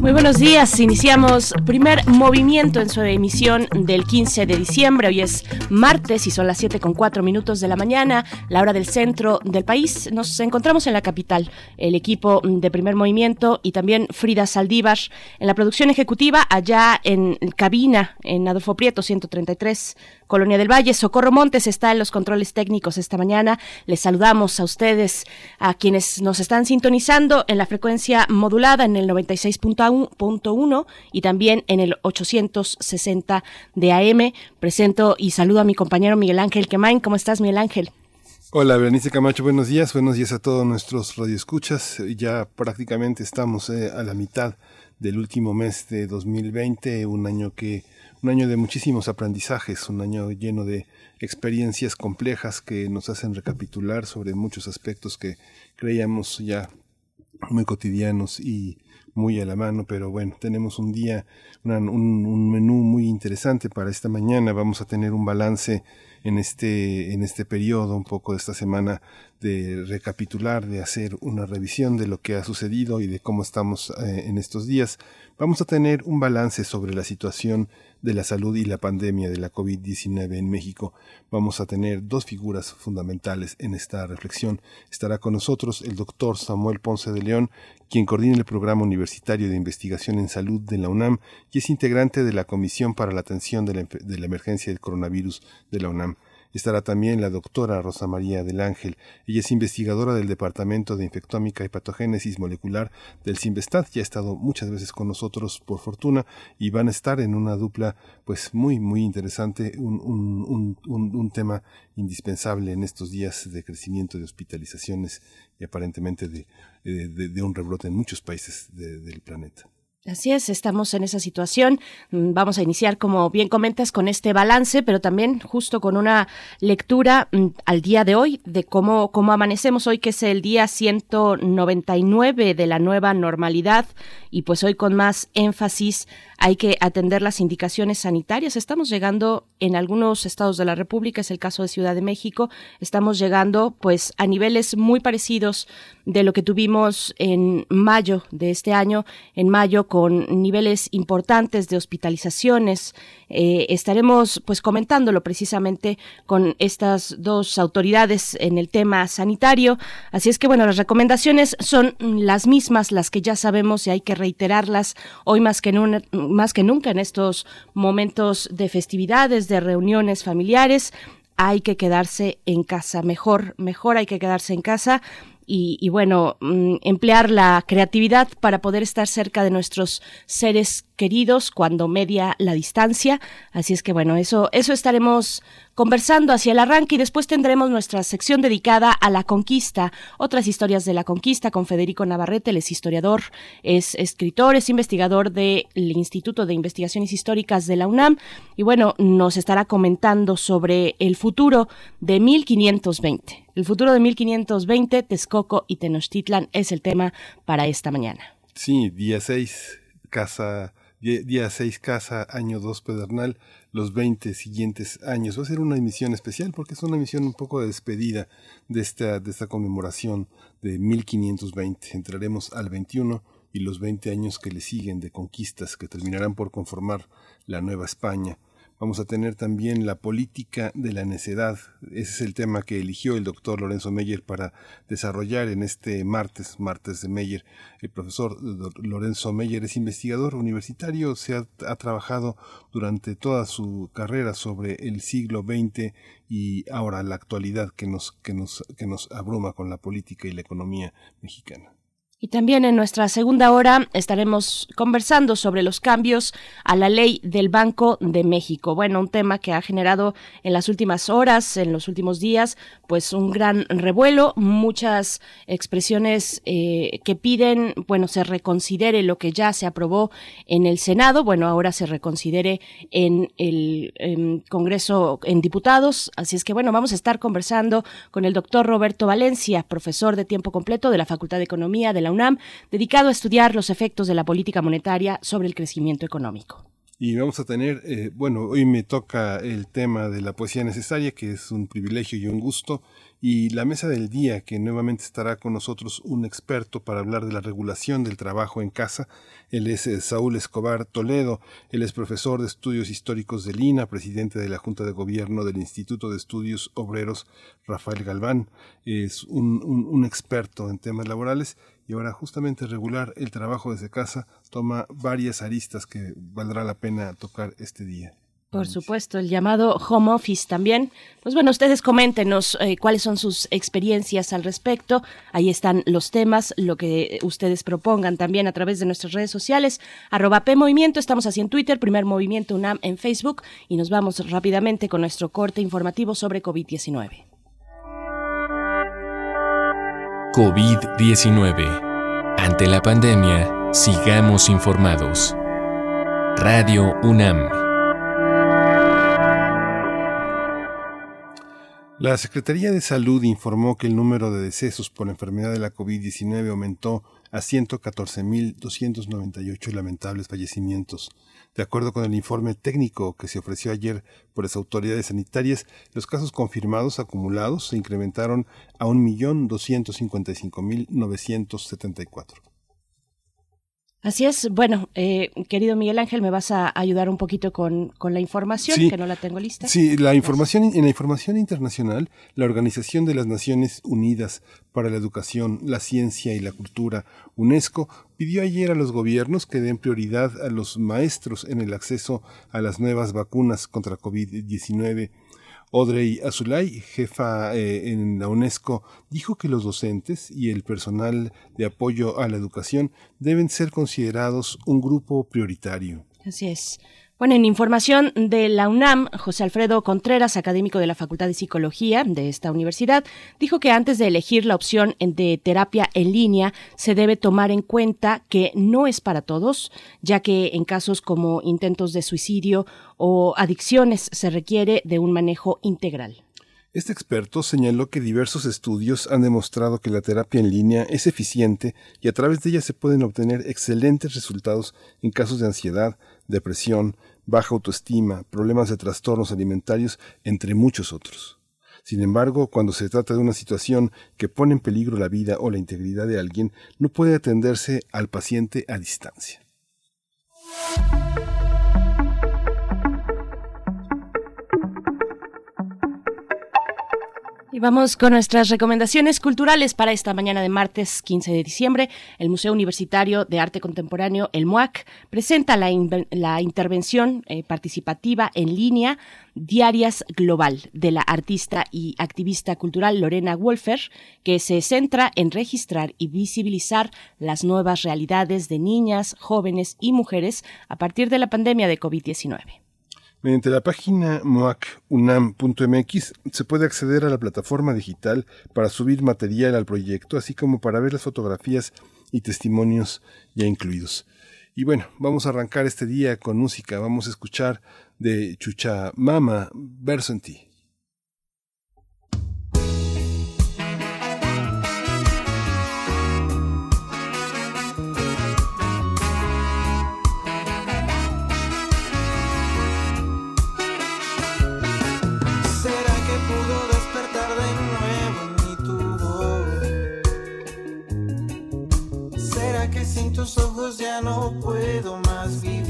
Muy buenos días, iniciamos primer movimiento en su emisión del 15 de diciembre. Hoy es martes y son las 7 con 4 minutos de la mañana, la hora del centro del país. Nos encontramos en la capital, el equipo de primer movimiento y también Frida Saldívar en la producción ejecutiva, allá en cabina, en Adolfo Prieto 133 Colonia del Valle. Socorro Montes está en los controles técnicos esta mañana. Les saludamos a ustedes, a quienes nos están sintonizando en la frecuencia modulada en el 96.1 y también en el 860 de AM. Presento y saludo a mi compañero Miguel Ángel Quemain. ¿Cómo estás, Miguel Ángel? Hola, Berenice Camacho, buenos días. Buenos días a todos nuestros radioescuchas. Ya prácticamente estamos eh, a la mitad del último mes de 2020, un año que un año de muchísimos aprendizajes, un año lleno de experiencias complejas que nos hacen recapitular sobre muchos aspectos que creíamos ya muy cotidianos y muy a la mano, pero bueno, tenemos un día, un, menú muy interesante para esta mañana. Vamos a tener un balance en este, en este periodo, un poco de esta semana, de recapitular, de hacer una revisión de lo que ha sucedido y de cómo estamos eh, en estos días. Vamos a tener un balance sobre la situación de la salud y la pandemia de la COVID-19 en México. Vamos a tener dos figuras fundamentales en esta reflexión. Estará con nosotros el doctor Samuel Ponce de León, quien coordina el programa universitario de investigación en salud de la UNAM y es integrante de la Comisión para la Atención de la, de la Emergencia del Coronavirus de la UNAM. Estará también la doctora Rosa María del Ángel. Ella es investigadora del Departamento de Infectómica y Patogénesis Molecular del CIMBESTAT. Ya ha estado muchas veces con nosotros por fortuna y van a estar en una dupla pues muy muy interesante, un, un, un, un tema indispensable en estos días de crecimiento de hospitalizaciones y aparentemente de, eh, de, un rebrote en muchos países del planeta. Así es, estamos en esa situación. Mm, vamos a iniciar, como bien comentas, con este balance, pero también justo con una lectura mm, al día de hoy de cómo, cómo amanecemos hoy, que es el día 199 de la nueva normalidad, y pues hoy con más énfasis hay que atender las indicaciones sanitarias. Estamos llegando en algunos estados de la República, es el caso de Ciudad de México, estamos llegando pues a niveles muy parecidos de lo que tuvimos en mayo de este año, en mayo con niveles importantes de hospitalizaciones. Eh, estaremos pues comentándolo precisamente con estas dos autoridades en el tema sanitario. Así es que bueno, las recomendaciones son las mismas, las que ya sabemos y hay que reiterarlas hoy más que, más que nunca en estos momentos de festividades, de reuniones familiares hay que quedarse en casa, mejor, mejor hay que quedarse en casa y, bueno, mm, emplear la creatividad para poder estar cerca de nuestros seres queridos cuando media la distancia. Así es que bueno, eso, eso estaremos conversando hacia el arranque y después tendremos nuestra sección dedicada a la conquista, otras historias de la conquista con Federico Navarrete, él es historiador, es escritor, es investigador del Instituto de Investigaciones Históricas de la UNAM y bueno, nos estará comentando sobre el futuro de 1520. El futuro de 1520, Texcoco y Tenochtitlan es el tema para esta mañana. Sí, día 6, casa, día 6, casa, año 2, pedernal los 20 siguientes años. Va a ser una emisión especial porque es una emisión un poco de despedida de esta, de esta conmemoración de 1520. Entraremos al 21 y los 20 años que le siguen de conquistas que terminarán por conformar la Nueva España. Vamos a tener también la política de la necedad. Ese es el tema que eligió el doctor Lorenzo Meyer para desarrollar en este martes, martes de Meyer. El profesor Lorenzo Meyer es investigador universitario, se ha, trabajado durante toda su carrera sobre el siglo XX y ahora la actualidad que nos, que nos, que nos abruma con la política y la economía mexicana. Y también en nuestra segunda hora estaremos conversando sobre los cambios a la ley del Banco de México. Bueno, un tema que ha generado en las últimas horas, en los últimos días, pues un gran revuelo, muchas expresiones eh, que piden, bueno, se reconsidere lo que ya se aprobó en el Senado, bueno, ahora se reconsidere en el Congreso, en diputados. Así es que, bueno, vamos a estar conversando con el doctor Roberto Valencia, profesor de tiempo completo de la Facultad de Economía de la UNAM, dedicado a estudiar los efectos de la política monetaria sobre el crecimiento económico. Y vamos a tener, eh, bueno, hoy me toca el tema de la poesía necesaria, que es un privilegio y un gusto, y la mesa del día, que nuevamente estará con nosotros un experto para hablar de la regulación del trabajo en casa. Él es eh, Saúl Escobar Toledo, él es profesor de estudios históricos de Lina, presidente de la Junta de Gobierno del Instituto de Estudios Obreros Rafael Galván, es un, un experto en temas laborales y ahora justamente regular el trabajo desde casa toma varias aristas que valdrá la pena tocar este día. Por supuesto, el llamado home office también. Pues bueno, ustedes coméntenos eh, cuáles son sus experiencias al respecto. Ahí están los temas, lo que ustedes propongan también a través de nuestras redes sociales. Arroba P Movimiento, estamos así en Twitter, Primer Movimiento UNAM en Facebook y nos vamos rápidamente con nuestro corte informativo sobre COVID-19. COVID-19. Ante la pandemia, sigamos informados. Radio UNAM. La Secretaría de Salud informó que el número de decesos por enfermedad de la COVID-19 aumentó a 114.298 lamentables fallecimientos. De acuerdo con el informe técnico que se ofreció ayer por las autoridades sanitarias, los casos confirmados acumulados se incrementaron a 1.255.974. Así es. Bueno, eh, querido Miguel Ángel, me vas a ayudar un poquito con, con la información, que no la tengo lista. Sí, la información, en la información internacional, la Organización de las Naciones Unidas para la Educación, la Ciencia y la Cultura, UNESCO, pidió ayer a los gobiernos que den prioridad a los maestros en el acceso a las nuevas vacunas contra COVID-19 Audrey Azulay, jefa eh, en la UNESCO, dijo que los docentes y el personal de apoyo a la educación deben ser considerados un grupo prioritario. Así es. Bueno, en información de la UNAM, José Alfredo Contreras, académico de la Facultad de Psicología de esta universidad, dijo que antes de elegir la opción de terapia en línea se debe tomar en cuenta que no es para todos, ya que en casos como intentos de suicidio o adicciones se requiere de un manejo integral. Este experto señaló que diversos estudios han demostrado que la terapia en línea es eficiente y a través de ella se pueden obtener excelentes resultados en casos de ansiedad, depresión, baja autoestima, problemas de trastornos alimentarios, entre muchos otros. Sin embargo, cuando se trata de una situación que pone en peligro la vida o la integridad de alguien, no puede atenderse al paciente a distancia. Y vamos con nuestras recomendaciones culturales para esta mañana de martes 15 de diciembre. El Museo Universitario de Arte Contemporáneo, el MUAC, presenta la, intervención eh, participativa en línea Diarias Global de la artista y activista cultural Lorena Wolfer, que se centra en registrar y visibilizar las nuevas realidades de niñas, jóvenes y mujeres a partir de la pandemia de COVID-19. Mediante la página moacunam.mx se puede acceder a la plataforma digital para subir material al proyecto, así como para ver las fotografías y testimonios ya incluidos. Y bueno, vamos a arrancar este día con música. Vamos a escuchar de Chucha Mama Verso en ti. Ojos ya no puedo más vivir.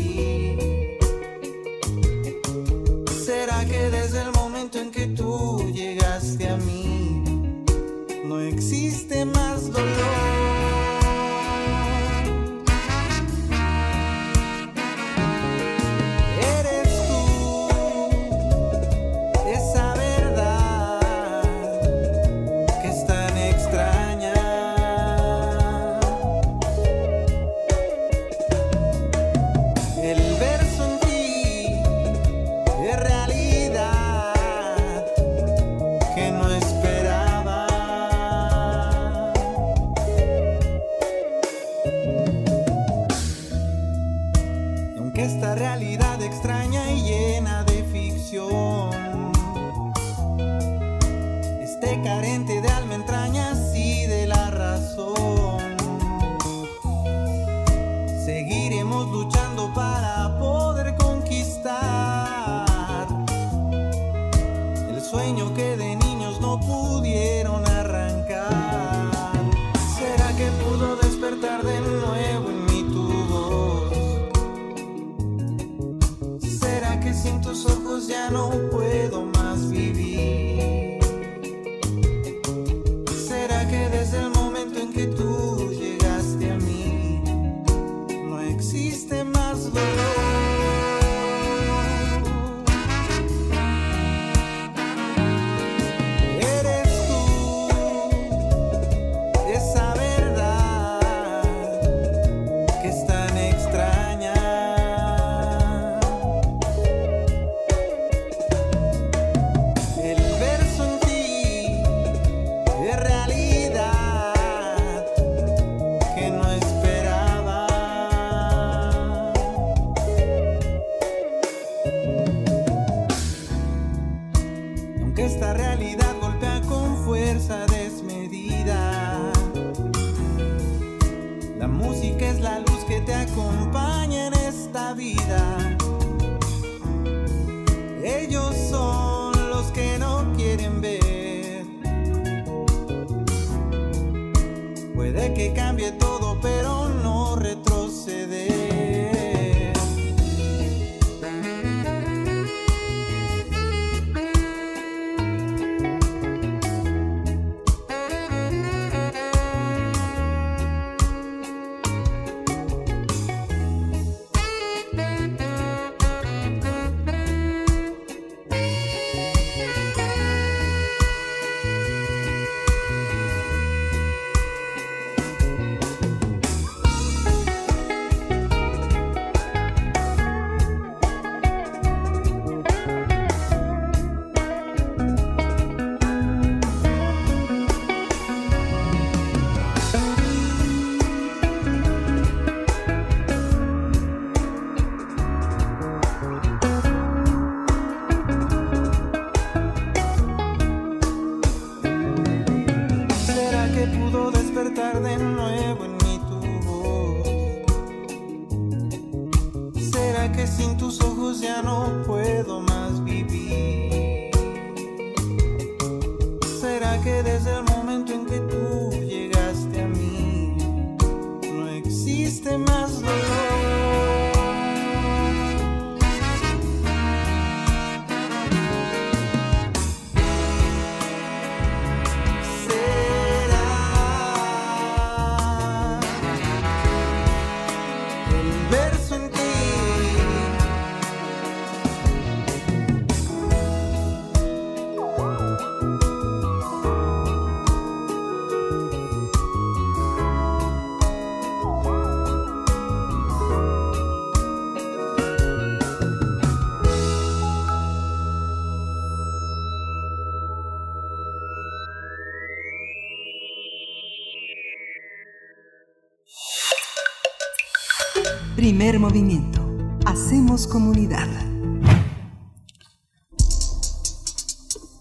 Primer movimiento. Hacemos comunidad.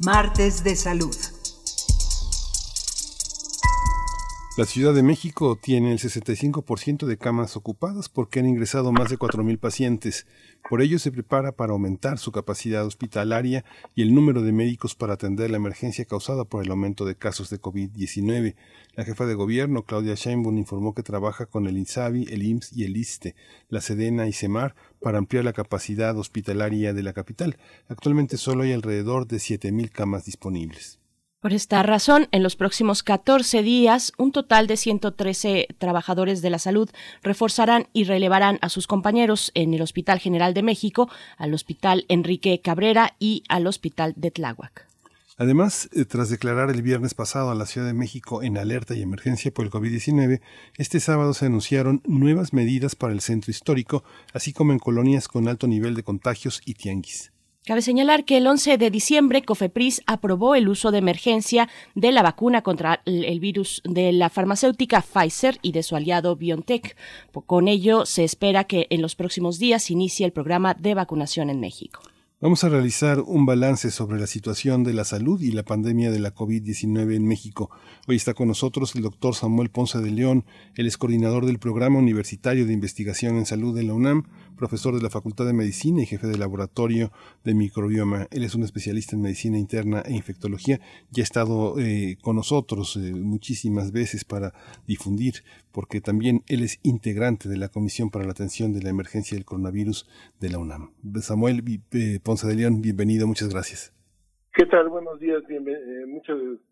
Martes de salud. La Ciudad de México tiene el 65% de camas ocupadas porque han ingresado más de 4.000 pacientes. Por ello se prepara para aumentar su capacidad hospitalaria y el número de médicos para atender la emergencia causada por el aumento de casos de COVID-19. La jefa de gobierno, Claudia Sheinbaum, informó que trabaja con el INSABI, el IMSS y el ISTE, la SEDENA y CEMAR para ampliar la capacidad hospitalaria de la capital. Actualmente solo hay alrededor de 7.000 camas disponibles. Por esta razón, en los próximos 14 días, un total de 113 trabajadores de la salud reforzarán y relevarán a sus compañeros en el Hospital General de México, al Hospital Enrique Cabrera y al Hospital de Tláhuac. Además, eh, tras declarar el viernes pasado a la Ciudad de México en alerta y emergencia por el COVID-19, este sábado se anunciaron nuevas medidas para el centro histórico, así como en colonias con alto nivel de contagios y tianguis. Cabe señalar que el 11 de diciembre Cofepris aprobó el uso de emergencia de la vacuna contra el virus de la farmacéutica Pfizer y de su aliado BioNTech. Con ello se espera que en los próximos días inicie el programa de vacunación en México. Vamos a realizar un balance sobre la situación de la salud y la pandemia de la COVID-19 en México. Hoy está con nosotros el doctor Samuel Ponce de León, él es coordinador del Programa Universitario de Investigación en Salud de la UNAM, profesor de la Facultad de Medicina y jefe de laboratorio de microbioma. Él es un especialista en medicina interna e infectología y ha estado eh, con nosotros eh, muchísimas veces para difundir, porque también él es integrante de la Comisión para la Atención de la Emergencia del Coronavirus de la UNAM. Samuel eh, Ponce de León, bienvenido, muchas gracias. ¿Qué tal? Buenos días, eh, muchas gracias,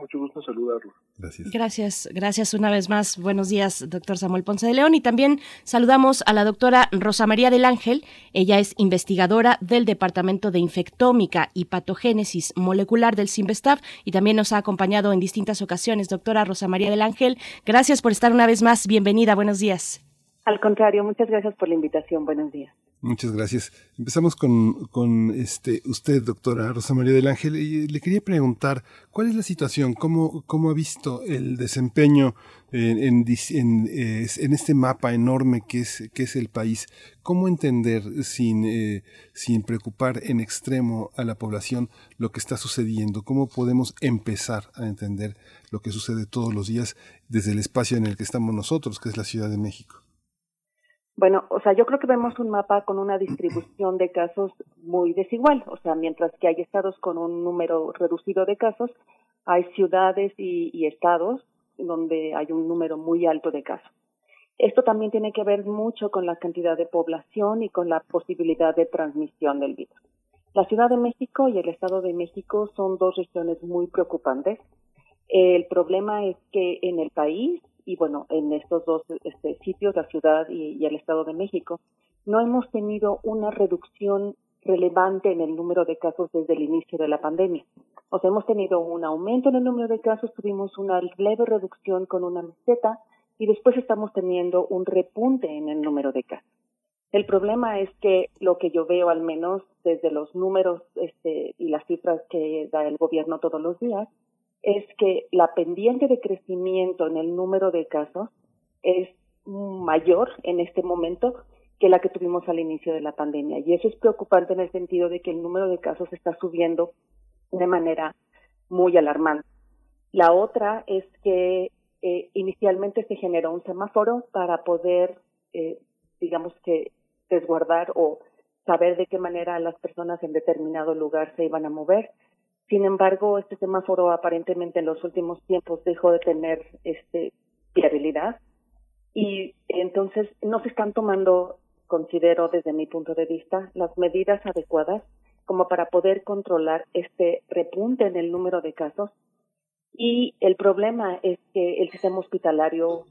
mucho gusto saludarlo. Gracias. Gracias, gracias una vez más. Buenos días, doctor Samuel Ponce de León. Y también saludamos a la doctora Rosa María del Ángel. Ella es investigadora del Departamento de Infectómica y Patogénesis Molecular del CIMBESTAF y también nos ha acompañado en distintas ocasiones. Doctora Rosa María del Ángel, gracias por estar una vez más. Bienvenida, buenos días. Al contrario, muchas gracias por la invitación. Buenos días. Muchas gracias. Empezamos con, con este, usted, doctora Rosa María del Ángel. Y le quería preguntar, ¿cuál es la situación? ¿Cómo, cómo ha visto el desempeño en, en, en, este mapa enorme que es, que es el país? ¿Cómo entender sin, eh, sin preocupar en extremo a la población lo que está sucediendo? ¿Cómo podemos empezar a entender lo que sucede todos los días desde el espacio en el que estamos nosotros, que es la Ciudad de México? Bueno, o sea, yo creo que vemos un mapa con una distribución de casos muy desigual. O sea, mientras que hay estados con un número reducido de casos, hay ciudades y, estados donde hay un número muy alto de casos. Esto también tiene que ver mucho con la cantidad de población y con la posibilidad de transmisión del virus. La Ciudad de México y el Estado de México son dos regiones muy preocupantes. El problema es que en el país y bueno, en estos dos este, sitios, la ciudad y, el Estado de México, no hemos tenido una reducción relevante en el número de casos desde el inicio de la pandemia. O sea, hemos tenido un aumento en el número de casos, tuvimos una leve reducción con una meseta y después estamos teniendo un repunte en el número de casos. El problema es que lo que yo veo, al menos desde los números este, y las cifras que da el gobierno todos los días, es que la pendiente de crecimiento en el número de casos es mayor en este momento que la que tuvimos al inicio de la pandemia. Y eso es preocupante en el sentido de que el número de casos está subiendo de manera muy alarmante. La otra es que eh, inicialmente se generó un semáforo para poder, eh, digamos que, desguardar o saber de qué manera las personas en determinado lugar se iban a mover. Sin embargo, este semáforo aparentemente en los últimos tiempos dejó de tener este viabilidad y entonces no se están tomando, considero desde mi punto de vista, las medidas adecuadas como para poder controlar este repunte en el número de casos. Y el problema es que el sistema hospitalario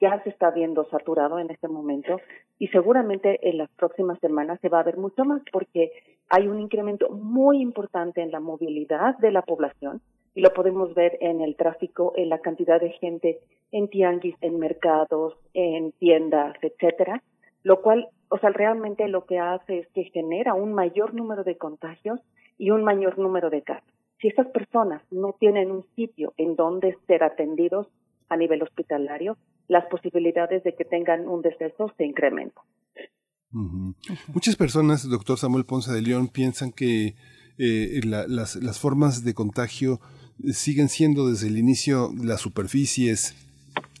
ya se está viendo saturado en este momento y seguramente en las próximas semanas se va a ver mucho más porque hay un incremento muy importante en la movilidad de la población y lo podemos ver en el tráfico, en la cantidad de gente en tianguis, en mercados, en tiendas, etcétera, lo cual, o sea, realmente lo que hace es que genera un mayor número de contagios y un mayor número de casos. Si estas personas no tienen un sitio en donde ser atendidos a nivel hospitalario, las posibilidades de que tengan un deceso se incrementan. Muchas personas, doctor Samuel Ponce de León, piensan que eh, las, las, formas de contagio siguen siendo desde el inicio las superficies,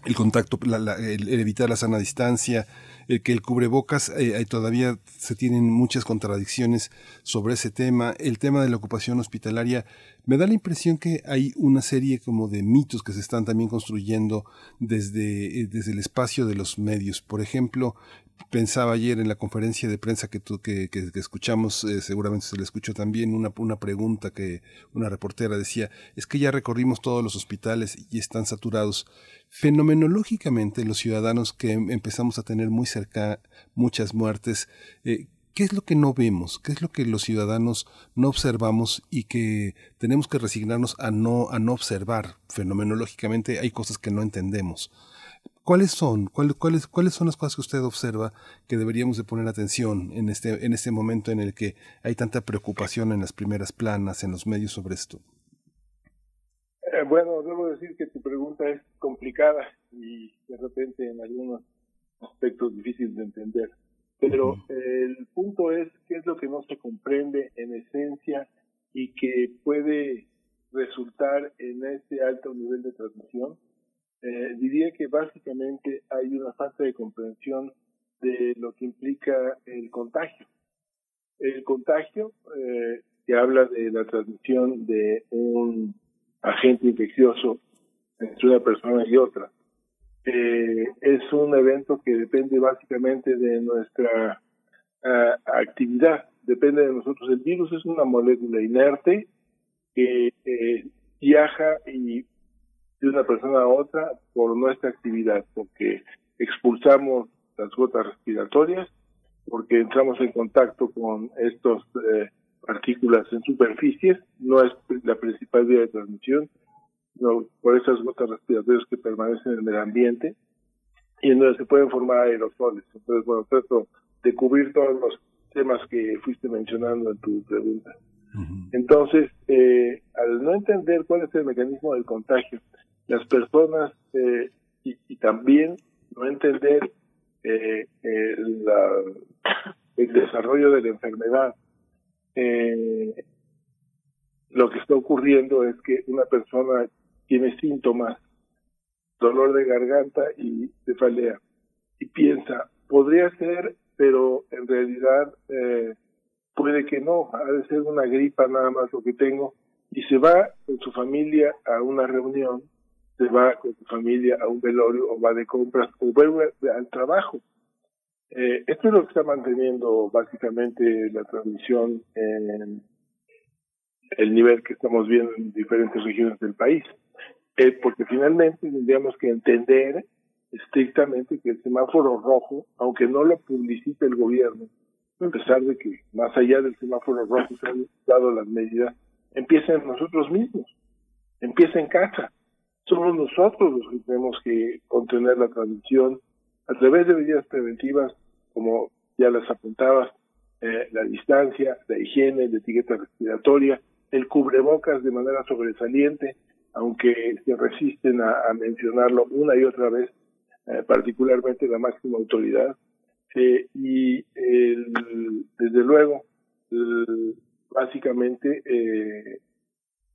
el contacto, el, evitar la sana distancia, el que el cubrebocas, eh, todavía se tienen muchas contradicciones sobre ese tema, el tema de la ocupación hospitalaria, me da la impresión que hay una serie como de mitos que se están también construyendo desde, eh, desde el espacio de los medios. Por ejemplo, pensaba ayer en la conferencia de prensa que, que, escuchamos, eh, seguramente se le escuchó también, una, una pregunta que una reportera decía, es que ya recorrimos todos los hospitales y están saturados. Fenomenológicamente, los ciudadanos que empezamos a tener muy cerca muchas muertes, eh, ¿qué es lo que no vemos? ¿Qué es lo que los ciudadanos no observamos y que tenemos que resignarnos a no, a no observar? Fenomenológicamente hay cosas que no entendemos. ¿Cuáles son? ¿Cuáles, ¿Cuáles son las cosas que usted observa que deberíamos de poner atención en este, en este momento en el que hay tanta preocupación en las primeras planas, en los medios sobre esto? Eh, bueno, debo decir que tu pregunta es complicada y de repente en algunos aspectos difíciles de entender. Pero el punto es qué es lo que no se comprende en esencia y que puede resultar en este alto nivel de transmisión. Eh, diría que básicamente hay una falta de comprensión de lo que implica el contagio. El contagio, eh, que habla de la transmisión de un agente infeccioso entre una persona y otra, eh, es un evento que depende básicamente de nuestra ah, actividad, depende de nosotros. El virus es una molécula inerte que eh, viaja y de una persona a otra por nuestra actividad, porque expulsamos las gotas respiratorias, porque entramos en contacto con estas eh, partículas en superficies, no es la principal vía de transmisión, por esas gotas respiratorias que permanecen en el ambiente y en donde se pueden formar aerosoles. Entonces, bueno, trato de cubrir todos los temas que fuiste mencionando en tu pregunta. Entonces, eh, al no entender cuál es el mecanismo del contagio, las personas eh, y, también no entender eh, el, el desarrollo de la enfermedad, lo que está ocurriendo es que una persona tiene síntomas, dolor de garganta y cefalea, y piensa, podría ser, pero en realidad eh, puede que no, ha de ser una gripa nada más lo que tengo, y se va con su familia a una reunión, se va con su familia a un velorio o va de compras o vuelve al trabajo. Eh, esto es lo que está manteniendo básicamente la transmisión en el nivel que estamos viendo en diferentes regiones del país porque finalmente tendríamos que entender estrictamente que el semáforo rojo, aunque no lo publicite el gobierno, a pesar de que más allá del semáforo rojo se han dado las medidas, empieza en nosotros mismos, empieza en casa. Somos nosotros los que tenemos que contener la transmisión a través de medidas preventivas, como ya las apuntabas, eh, la distancia, la higiene, la etiqueta respiratoria, el cubrebocas de manera sobresaliente, aunque se resisten a, mencionarlo una y otra vez, eh, particularmente la máxima autoridad. Eh, y desde luego, básicamente,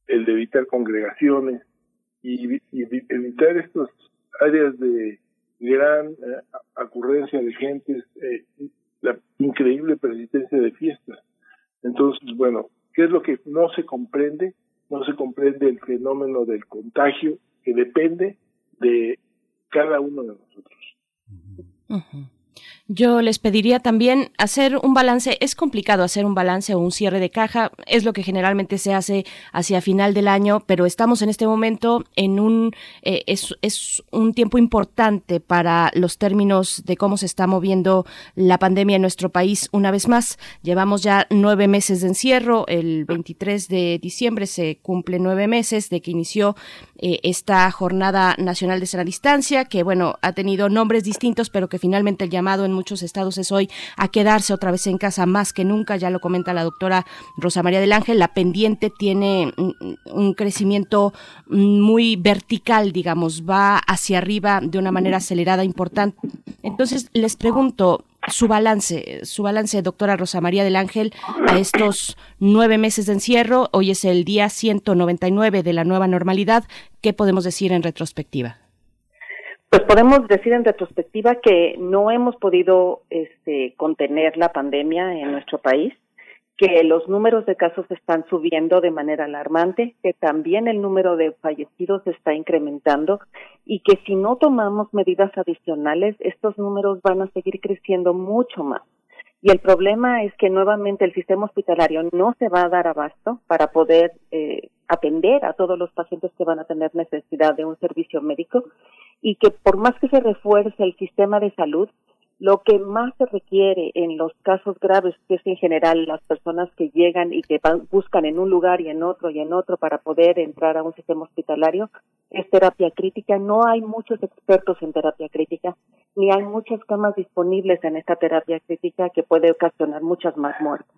el de evitar congregaciones y, evitar estas áreas de gran ocurrencia de gentes, la increíble persistencia de fiestas. Entonces, bueno, ¿qué es lo que no se comprende? no se comprende el fenómeno del contagio que depende de cada uno de nosotros. Yo les pediría también hacer un balance. Es complicado hacer un balance o un cierre de caja. Es lo que generalmente se hace hacia final del año, pero estamos en este momento en un eh, es, es un tiempo importante para los términos de cómo se está moviendo la pandemia en nuestro país. Una vez más, llevamos ya nueve meses de encierro. El 23 de diciembre se cumple nueve meses de que inició eh, esta jornada nacional de sana distancia, que bueno ha tenido nombres distintos, pero que finalmente el llamado en muchos estados es hoy a quedarse otra vez en casa más que nunca, ya lo comenta la doctora Rosa María del Ángel, la pendiente tiene un crecimiento muy vertical, digamos, va hacia arriba de una manera acelerada, importante. Entonces, les pregunto, su balance, su balance, doctora Rosa María del Ángel, a estos nueve meses de encierro. Hoy es el día 199 de la nueva normalidad. ¿Qué podemos decir en retrospectiva? Pues podemos decir en retrospectiva que no hemos podido este, contener la pandemia en nuestro país, que los números de casos están subiendo de manera alarmante, que también el número de fallecidos está incrementando y que si no tomamos medidas adicionales, estos números van a seguir creciendo mucho más. Y el problema es que nuevamente el sistema hospitalario no se va a dar abasto para poder eh, atender a todos los pacientes que van a tener necesidad de un servicio médico y que por más que se refuerce el sistema de salud, lo que más se requiere en los casos graves, que es en general las personas que llegan y que buscan en un lugar y en otro y en otro para poder entrar a un sistema hospitalario, es terapia crítica. No hay muchos expertos en terapia crítica, ni hay muchas camas disponibles en esta terapia crítica que puede ocasionar muchas más muertes.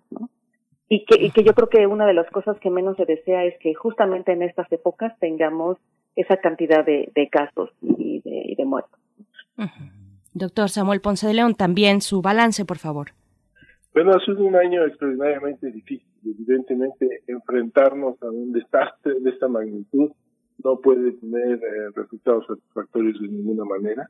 Y, que, y que yo creo que una de las cosas que menos se desea es que justamente en estas épocas tengamos esa cantidad de, casos y de, muertos. Doctor Samuel Ponce de León, también su balance, por favor. Bueno, ha sido un año extraordinariamente difícil. Evidentemente, enfrentarnos a un desastre de esta magnitud no puede tener eh, resultados satisfactorios de ninguna manera.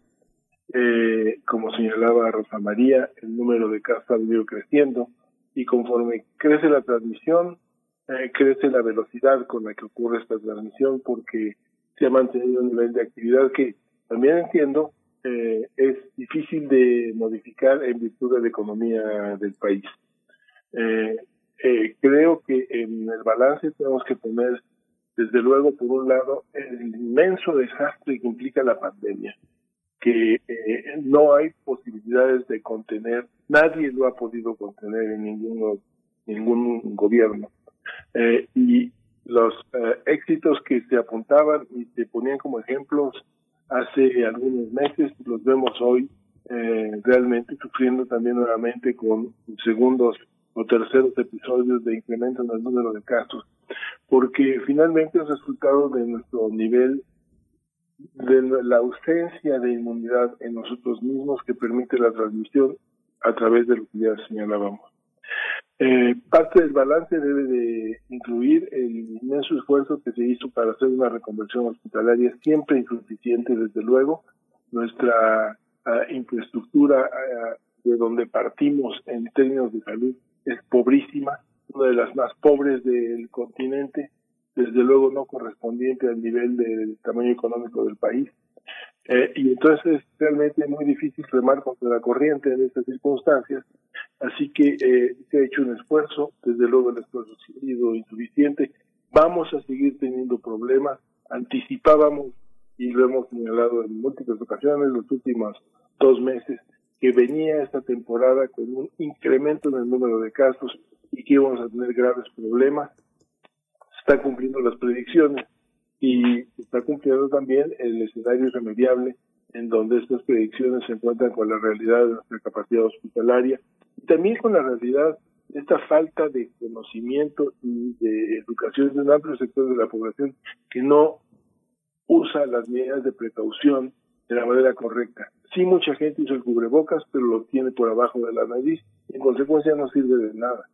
Eh, como señalaba Rosa María, el número de casos ha venido creciendo y conforme crece la transmisión, eh, crece la velocidad con la que ocurre esta transmisión porque se ha mantenido un nivel de actividad que también entiendo eh, es difícil de modificar en virtud de la economía del país. Eh, eh, creo que en el balance tenemos que poner, desde luego, por un lado, el inmenso desastre que implica la pandemia, que eh, no hay posibilidades de contener, nadie lo ha podido contener en ningún, ningún gobierno. Y los eh, éxitos que se apuntaban y se ponían como ejemplos hace algunos meses, los vemos hoy eh, realmente sufriendo también nuevamente con segundos o terceros episodios de incremento en el número de casos, porque finalmente es resultado de nuestro nivel de la ausencia de inmunidad en nosotros mismos que permite la transmisión a través de lo que ya señalábamos. Eh, parte del balance debe de incluir el inmenso esfuerzo que se hizo para hacer una reconversión hospitalaria, siempre insuficiente desde luego. Nuestra uh, infraestructura uh, de donde partimos en términos de salud es pobrísima, una de las más pobres del continente, desde luego no correspondiente al nivel del tamaño económico del país. Eh, y entonces realmente es muy difícil remar contra la corriente en estas circunstancias. Así que eh, se ha hecho un esfuerzo, desde luego el esfuerzo ha sido insuficiente. Vamos a seguir teniendo problemas. Anticipábamos, y lo hemos señalado en múltiples ocasiones los últimos dos meses, que venía esta temporada con un incremento en el número de casos y que íbamos a tener graves problemas. Se están cumpliendo las predicciones y está cumpliendo también el escenario irremediable en donde estas predicciones se encuentran con la realidad de nuestra capacidad hospitalaria y también con la realidad de esta falta de conocimiento y de educación de un amplio sector de la población que no usa las medidas de precaución de la manera correcta. Sí, mucha gente usa el cubrebocas, pero lo tiene por abajo de la nariz y en consecuencia no sirve de nada.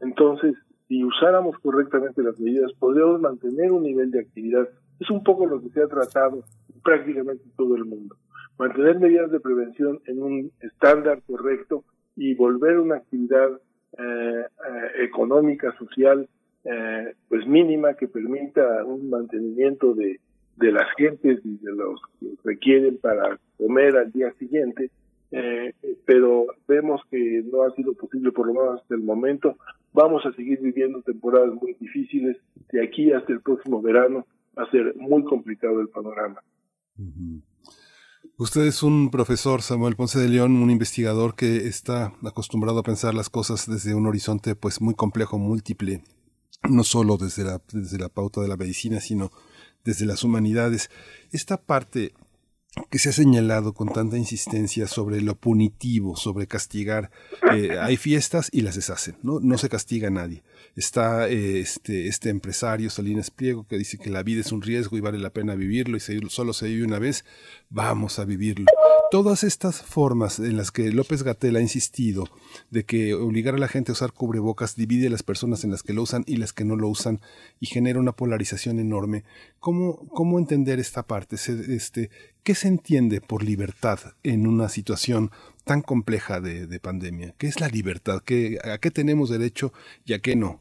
Entonces, si usáramos correctamente las medidas, podríamos mantener un nivel de actividad. Es un poco lo que se ha tratado prácticamente en todo el mundo. Mantener medidas de prevención en un estándar correcto y volver una actividad eh, eh, económica, social, eh, pues mínima que permita un mantenimiento de, de las gentes y de los que requieren para comer al día siguiente, eh, pero vemos que no ha sido posible por lo menos hasta el momento. Vamos a seguir viviendo temporadas muy difíciles. De aquí hasta el próximo verano va a ser muy complicado el panorama. Usted es un profesor, Samuel Ponce de León, un investigador que está acostumbrado a pensar las cosas desde un horizonte pues muy complejo, múltiple, no solo desde la, desde la pauta de la medicina, sino desde las humanidades. Esta parte que se ha señalado con tanta insistencia sobre lo punitivo, sobre castigar. Eh, hay fiestas y las deshacen, ¿no? No se castiga a nadie. Está eh, este, este empresario, Salinas Pliego, que dice que la vida es un riesgo y vale la pena vivirlo y si solo se vive una vez, vamos a vivirlo. Todas estas formas en las que López Gatel ha insistido de que obligar a la gente a usar cubrebocas divide a las personas en las que lo usan y las que no lo usan y genera una polarización enorme. ¿Cómo, cómo entender esta parte? Este, ¿Qué se entiende por libertad en una situación tan compleja de, de pandemia? ¿Qué es la libertad? ¿Qué, ¿A qué tenemos derecho y a qué no?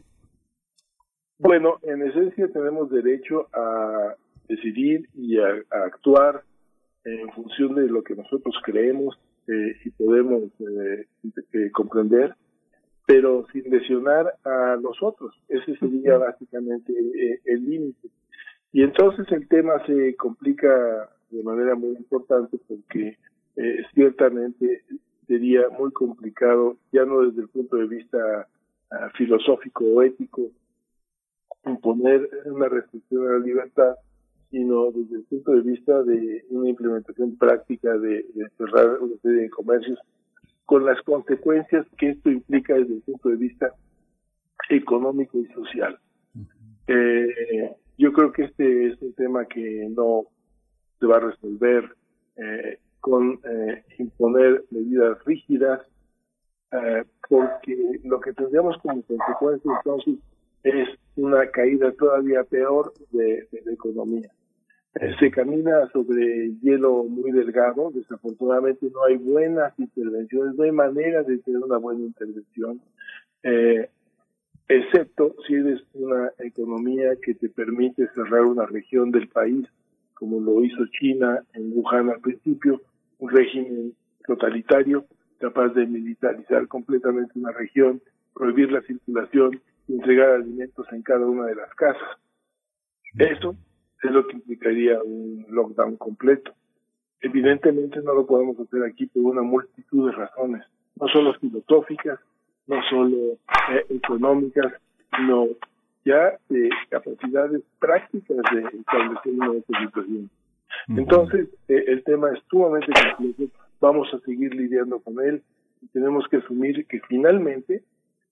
Bueno, en esencia tenemos derecho a decidir y a actuar en función de lo que nosotros creemos eh, y podemos eh, eh, comprender, pero sin lesionar a los otros. Ese sería básicamente eh, el límite. Y entonces el tema se complica de manera muy importante porque eh, ciertamente sería muy complicado, ya no desde el punto de vista uh, filosófico o ético, imponer una restricción a la libertad, sino desde el punto de vista de una implementación práctica de, de cerrar una serie de comercios, con las consecuencias que esto implica desde el punto de vista económico y social. Eh, yo creo que este es un tema que no se va a resolver eh, con eh, imponer medidas rígidas, porque lo que tendríamos como consecuencia entonces es una caída todavía peor de, la economía. Eh, se camina sobre hielo muy delgado, desafortunadamente no hay buenas intervenciones, no hay manera de tener una buena intervención, eh, excepto si eres una economía que te permite cerrar una región del país, como lo hizo China en Wuhan al principio, un régimen totalitario capaz de militarizar completamente una región, prohibir la circulación y entregar alimentos en cada una de las casas. Eso es lo que implicaría un lockdown completo. Evidentemente no lo podemos hacer aquí por una multitud de razones, no solo filosóficas, no solo eh, económicas, sino ya de capacidades prácticas de establecer una situación. Entonces, eh, el tema es sumamente complejo, vamos a seguir lidiando con él y tenemos que asumir que finalmente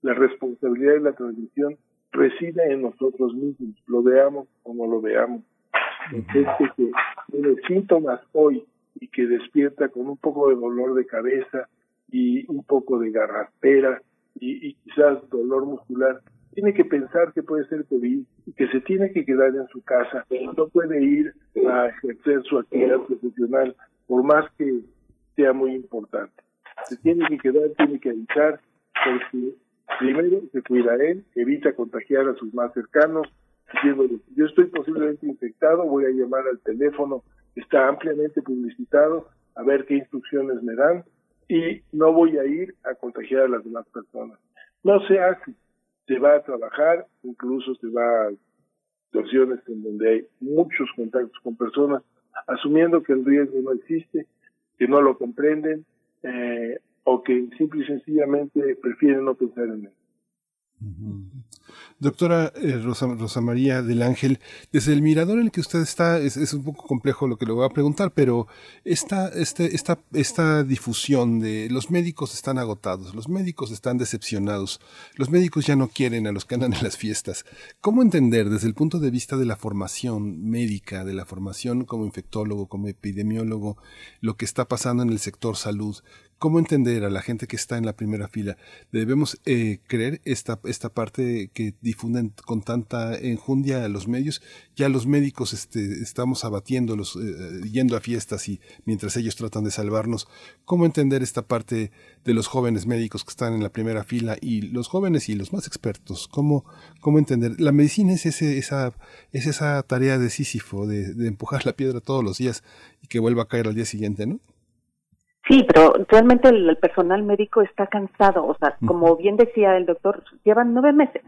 la responsabilidad de la transmisión reside en nosotros mismos, lo veamos o no lo veamos. Gente que tiene síntomas hoy y que despierta con un poco de dolor de cabeza y un poco de garraspera y, quizás dolor muscular, tiene que pensar que puede ser COVID y que se tiene que quedar en su casa, no puede ir a ejercer su actividad profesional, por más que sea muy importante. Se tiene que quedar, tiene que avisar, porque primero se cuida él, evita contagiar a sus más cercanos, yo estoy posiblemente infectado, voy a llamar al teléfono, está ampliamente publicitado, a ver qué instrucciones me dan, y no voy a ir a contagiar a las demás personas. No se hace, se va a trabajar, incluso se va a situaciones en donde hay muchos contactos con personas, asumiendo que el riesgo no existe, que no lo comprenden eh, o que simple y sencillamente prefieren no pensar en él. Doctora eh, Rosa, María del Ángel, desde el mirador en el que usted está, es, un poco complejo lo que le voy a preguntar, pero esta, este, esta, esta difusión de los médicos están agotados, los médicos están decepcionados, los médicos ya no quieren a los que andan en las fiestas. ¿Cómo entender desde el punto de vista de la formación médica, de la formación como infectólogo, como epidemiólogo, lo que está pasando en el sector salud? ¿Cómo entender a la gente que está en la primera fila? ¿Debemos eh, creer esta, esta parte que difunden con tanta enjundia a los medios? Ya los médicos este, estamos abatiéndolos, eh, yendo a fiestas y mientras ellos tratan de salvarnos. ¿Cómo entender esta parte de los jóvenes médicos que están en la primera fila y los jóvenes y los más expertos? ¿Cómo, cómo entender? La medicina es, ese, esa, es esa tarea de Sísifo, de, de empujar la piedra todos los días y que vuelva a caer al día siguiente, ¿no? Sí, pero realmente el, personal médico está cansado, o sea, como bien decía el doctor, llevan nueve meses,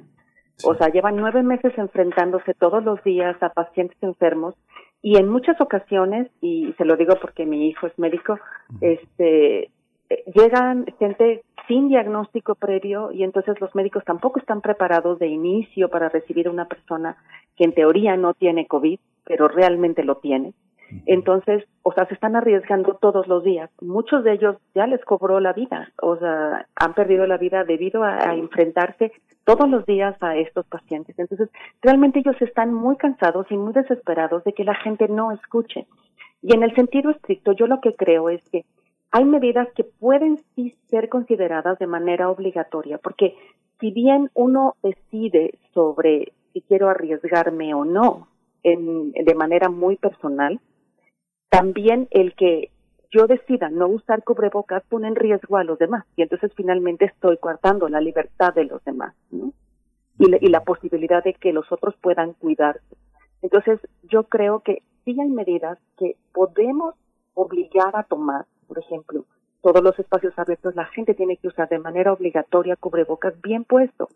o sea, llevan nueve meses enfrentándose todos los días a pacientes enfermos y en muchas ocasiones, y se lo digo porque mi hijo es médico, este, eh, llegan gente sin diagnóstico previo y entonces los médicos tampoco están preparados de inicio para recibir a una persona que en teoría no tiene COVID, pero realmente lo tiene. Entonces, o sea, se están arriesgando todos los días. Muchos de ellos ya les cobró la vida, o sea, han perdido la vida debido a, enfrentarse todos los días a estos pacientes. Entonces, realmente ellos están muy cansados y muy desesperados de que la gente no escuche. Y en el sentido estricto, yo lo que creo es que hay medidas que pueden sí ser consideradas de manera obligatoria, porque si bien uno decide sobre si quiero arriesgarme o no en, de manera muy personal, también el que yo decida no usar cubrebocas pone en riesgo a los demás y entonces finalmente estoy coartando la libertad de los demás y, la posibilidad de que los otros puedan cuidarse. Entonces yo creo que sí hay medidas que podemos obligar a tomar, por ejemplo, todos los espacios abiertos la gente tiene que usar de manera obligatoria cubrebocas bien puesto.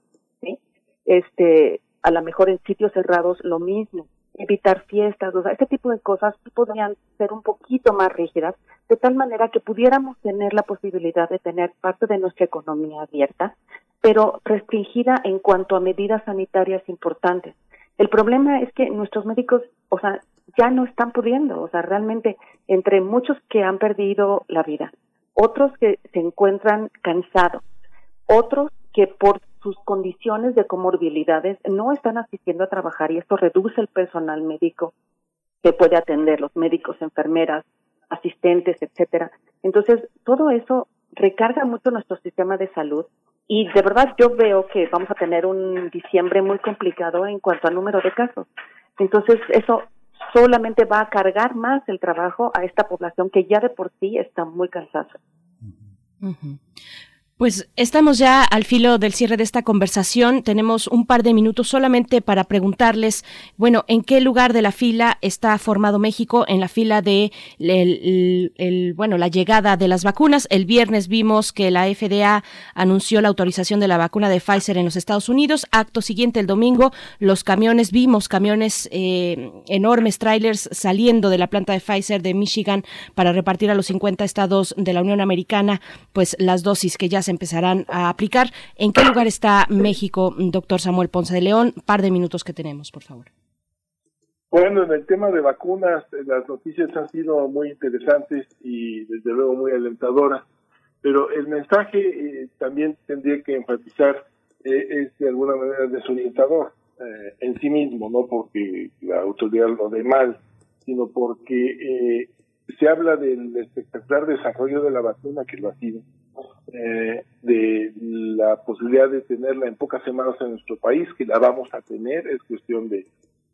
Este, a lo mejor en sitios cerrados lo mismo, evitar fiestas, o sea, este tipo de cosas podrían ser un poquito más rígidas, de tal manera que pudiéramos tener la posibilidad de tener parte de nuestra economía abierta, pero restringida en cuanto a medidas sanitarias importantes. El problema es que nuestros médicos, o sea, ya no están pudiendo, o sea, realmente entre muchos que han perdido la vida, otros que se encuentran cansados, otros que por sus condiciones de comorbilidades no están asistiendo a trabajar y esto reduce el personal médico que puede atender, los médicos, enfermeras, asistentes, etcétera. Entonces, todo eso recarga mucho nuestro sistema de salud y de verdad yo veo que vamos a tener un diciembre muy complicado en cuanto al número de casos. Entonces, eso solamente va a cargar más el trabajo a esta población que ya de por sí está muy cansada. Pues estamos ya al filo del cierre de esta conversación. Tenemos un par de minutos solamente para preguntarles, bueno, ¿en qué lugar de la fila está formado México en la fila de bueno, la llegada de las vacunas? El viernes vimos que la FDA anunció la autorización de la vacuna de Pfizer en los Estados Unidos. Acto siguiente, el domingo, los camiones, vimos camiones eh, enormes, trailers saliendo de la planta de Pfizer de Michigan para repartir a los 50 estados de la Unión Americana, pues las dosis que ya empezarán a aplicar. ¿En qué lugar está México, doctor Samuel Ponce de León? Par de minutos que tenemos, por favor. Bueno, en el tema de vacunas, eh, las noticias han sido muy interesantes y desde luego muy alentadoras, pero el mensaje eh, también tendría que enfatizar eh, es de alguna manera desorientador en sí mismo, no porque la autoridad lo dé mal, sino porque se habla del espectacular desarrollo de la vacuna que lo ha sido, eh, de la posibilidad de tenerla en pocas semanas en nuestro país, que la vamos a tener, es cuestión de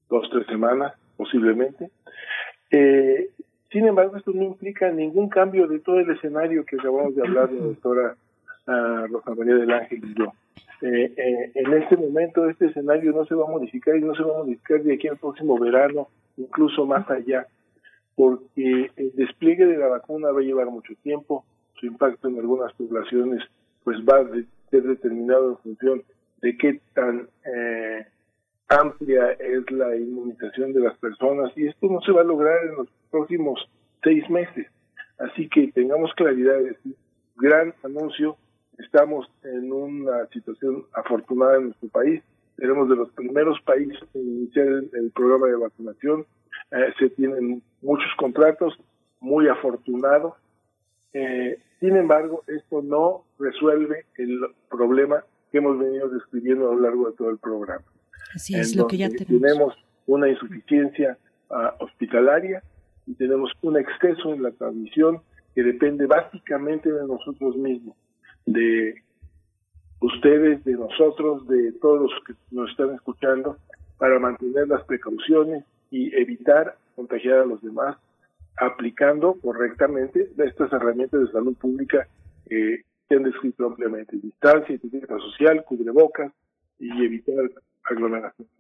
dos, tres semanas posiblemente. Eh, sin embargo, esto no implica ningún cambio de todo el escenario que acabamos de hablar de la doctora uh, Rosa María del Ángel y yo. Eh, eh, en este momento este escenario no se va a modificar y no se va a modificar de aquí al próximo verano, incluso más allá, porque el despliegue de la vacuna va a llevar mucho tiempo, su impacto en algunas poblaciones pues va a ser determinado en función de qué tan eh, amplia es la inmunización de las personas y esto no se va a lograr en los próximos seis meses. Así que tengamos claridad de decir, gran anuncio, estamos en una situación afortunada en nuestro país, tenemos de los primeros países en iniciar el, programa de vacunación, eh, se tienen muchos contratos, muy afortunados, eh, sin embargo, esto no resuelve el problema que hemos venido describiendo a lo largo de todo el programa. Así es lo que ya tenemos. tenemos una insuficiencia ah, hospitalaria y tenemos un exceso en la transmisión que depende básicamente de nosotros mismos, de ustedes, de nosotros, de todos los que nos están escuchando, para mantener las precauciones y evitar contagiar a los demás aplicando correctamente estas herramientas de salud pública que se han descrito ampliamente, distancia, etiqueta social, cubrebocas y evitar aglomeraciones.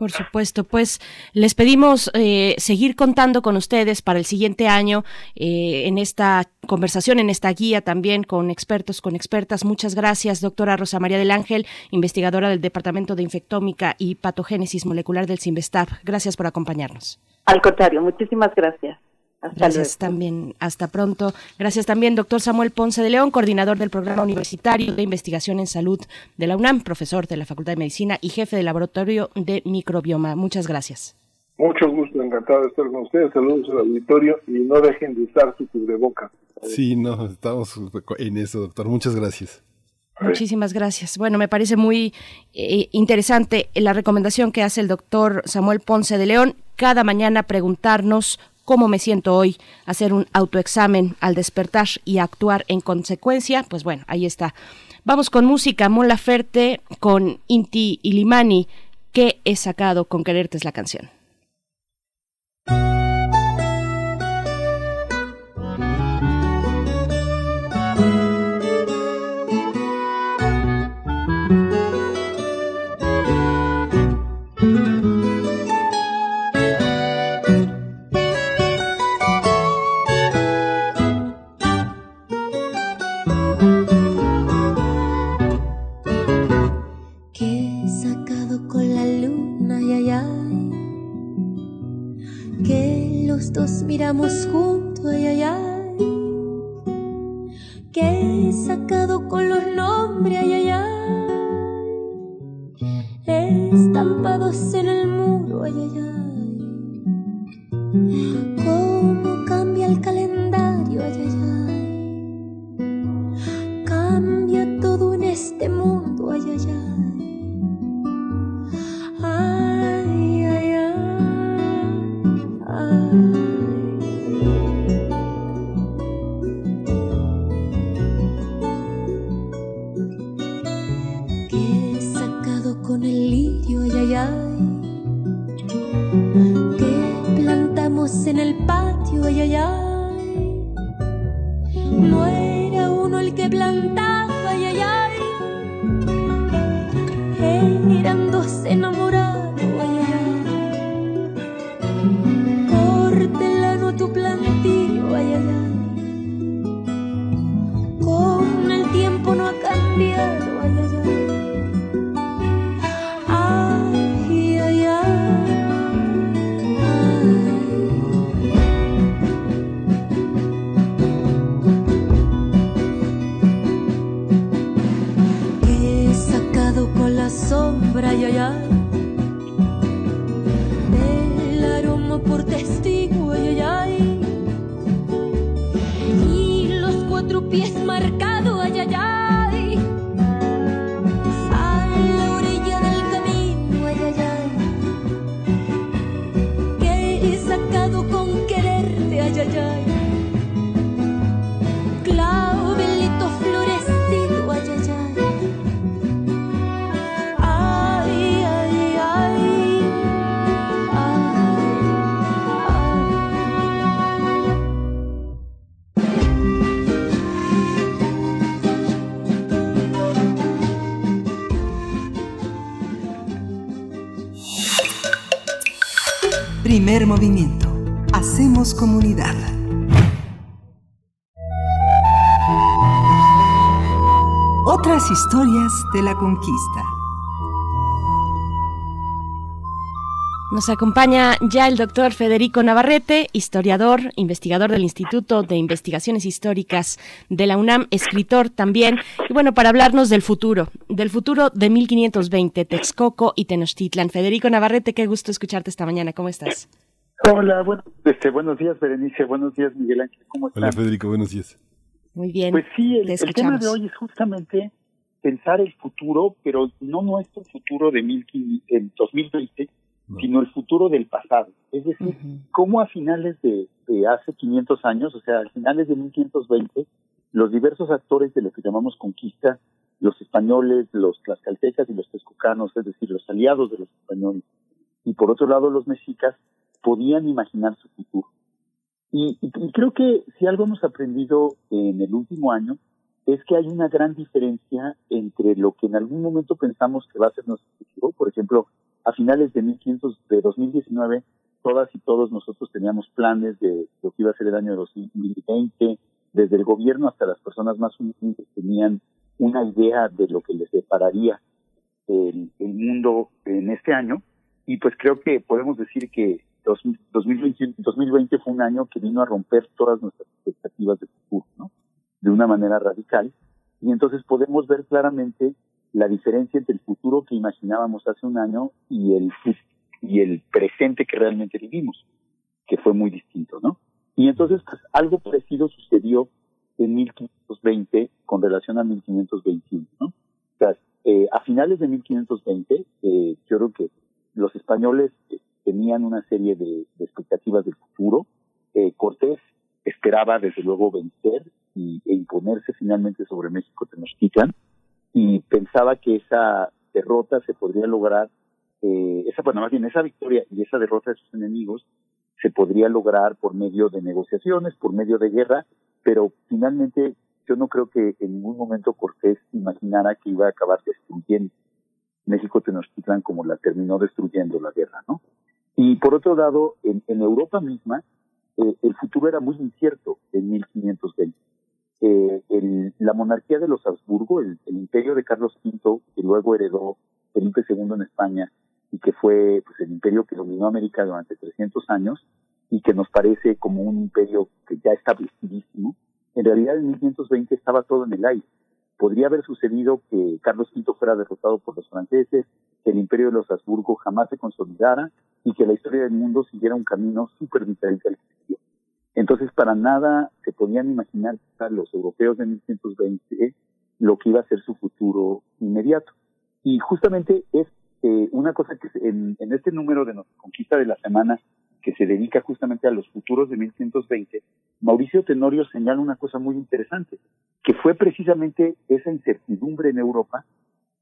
Por supuesto, pues les pedimos eh, seguir contando con ustedes para el siguiente año eh, en esta conversación, en esta guía también con expertos, con expertas. Muchas gracias, doctora Rosa María del Ángel, investigadora del Departamento de Infectómica y Patogénesis Molecular del CIMBESTAB. Gracias por acompañarnos. Al contrario, muchísimas gracias. Gracias también. Hasta pronto. Gracias también, doctor Samuel Ponce de León, coordinador del Programa Universitario de Investigación en Salud de la UNAM, profesor de la Facultad de Medicina y jefe del Laboratorio de Microbioma. Muchas gracias. Mucho gusto, encantado de estar con ustedes. Saludos al auditorio y no dejen de usar su cubreboca. Sí, no, estamos en eso, doctor. Muchas gracias. Muchísimas gracias. Bueno, me parece muy eh, interesante la recomendación que hace el doctor Samuel Ponce de León. Cada mañana preguntarnos cómo me siento hoy, hacer un autoexamen al despertar y actuar en consecuencia, pues bueno, ahí está. Vamos con música, Mon Laferte con Inti Ilimani, que he sacado con quererte es la canción. Movimiento. Hacemos comunidad. Otras historias de la conquista. Nos acompaña ya el doctor Federico Navarrete, historiador, investigador del Instituto de Investigaciones Históricas de la UNAM, escritor también, y bueno, para hablarnos del futuro, del futuro de 1520, Texcoco y Tenochtitlan. Federico Navarrete, qué gusto escucharte esta mañana, ¿cómo estás? Hola, bueno, este, buenos días, Berenice, buenos días, Miguel Ángel, ¿cómo estás? Hola Federico, buenos días. Muy bien, Pues sí, el, te el tema de hoy es justamente pensar el futuro, pero no nuestro futuro de 1500 el 2020, sino el futuro del pasado. Es decir, cómo a finales de, de hace 500 años, o sea, a finales de 1520, los diversos actores de lo que llamamos conquista, los españoles, los tlaxcaltecas y los texcocanos, es decir, los aliados de los españoles, y por otro lado los mexicas, podían imaginar su futuro. Y, creo que si algo hemos aprendido en el último año es que hay una gran diferencia entre lo que en algún momento pensamos que va a ser nuestro futuro. Por ejemplo, a finales de 1500, de 2019, todas y todos nosotros teníamos planes de lo que iba a ser el año 2020. Desde el gobierno hasta las personas más humildes tenían una idea de lo que les depararía el, el mundo en este año. Y pues creo que podemos decir que 2020, 2020 fue un año que vino a romper todas nuestras expectativas de futuro, ¿no? De una manera radical. Y entonces podemos ver claramente la diferencia entre el futuro que imaginábamos hace un año y el, y el presente que realmente vivimos, que fue muy distinto, ¿no? Y entonces, pues algo parecido sucedió en 1520 con relación a 1521, ¿no? O sea, eh, a finales de 1520, eh, yo creo que los españoles eh, tenían una serie de, expectativas del futuro. Eh, Cortés esperaba, desde luego, vencer y, e imponerse finalmente sobre México Tenochtitlan y pensaba que esa derrota se podría lograr, eh, esa, bueno, más bien esa victoria y esa derrota de sus enemigos se podría lograr por medio de negociaciones, por medio de guerra, pero finalmente yo no creo que en ningún momento Cortés imaginara que iba a acabar destruyendo México Tenochtitlan como la terminó destruyendo la guerra, ¿no? Y por otro lado, en, Europa misma, eh, el futuro era muy incierto en 1520. Eh, la monarquía de los Habsburgo, el, el imperio de Carlos V, que luego heredó Felipe II en España y que fue pues, el imperio que dominó América durante 300 años y que nos parece como un imperio que ya establecidísimo, en realidad en 1520 estaba todo en el aire. Podría haber sucedido que Carlos V fuera derrotado por los franceses, que el imperio de los Habsburgo jamás se consolidara y que la historia del mundo siguiera un camino súper diferente al que siguió. Entonces, para nada se podían imaginar quizá los europeos de 1520 lo que iba a ser su futuro inmediato. Y justamente es eh, una cosa que en, este número de nuestra conquista de la semana, que se dedica justamente a los futuros de 1520, Mauricio Tenorio señala una cosa muy interesante, que fue precisamente esa incertidumbre en Europa,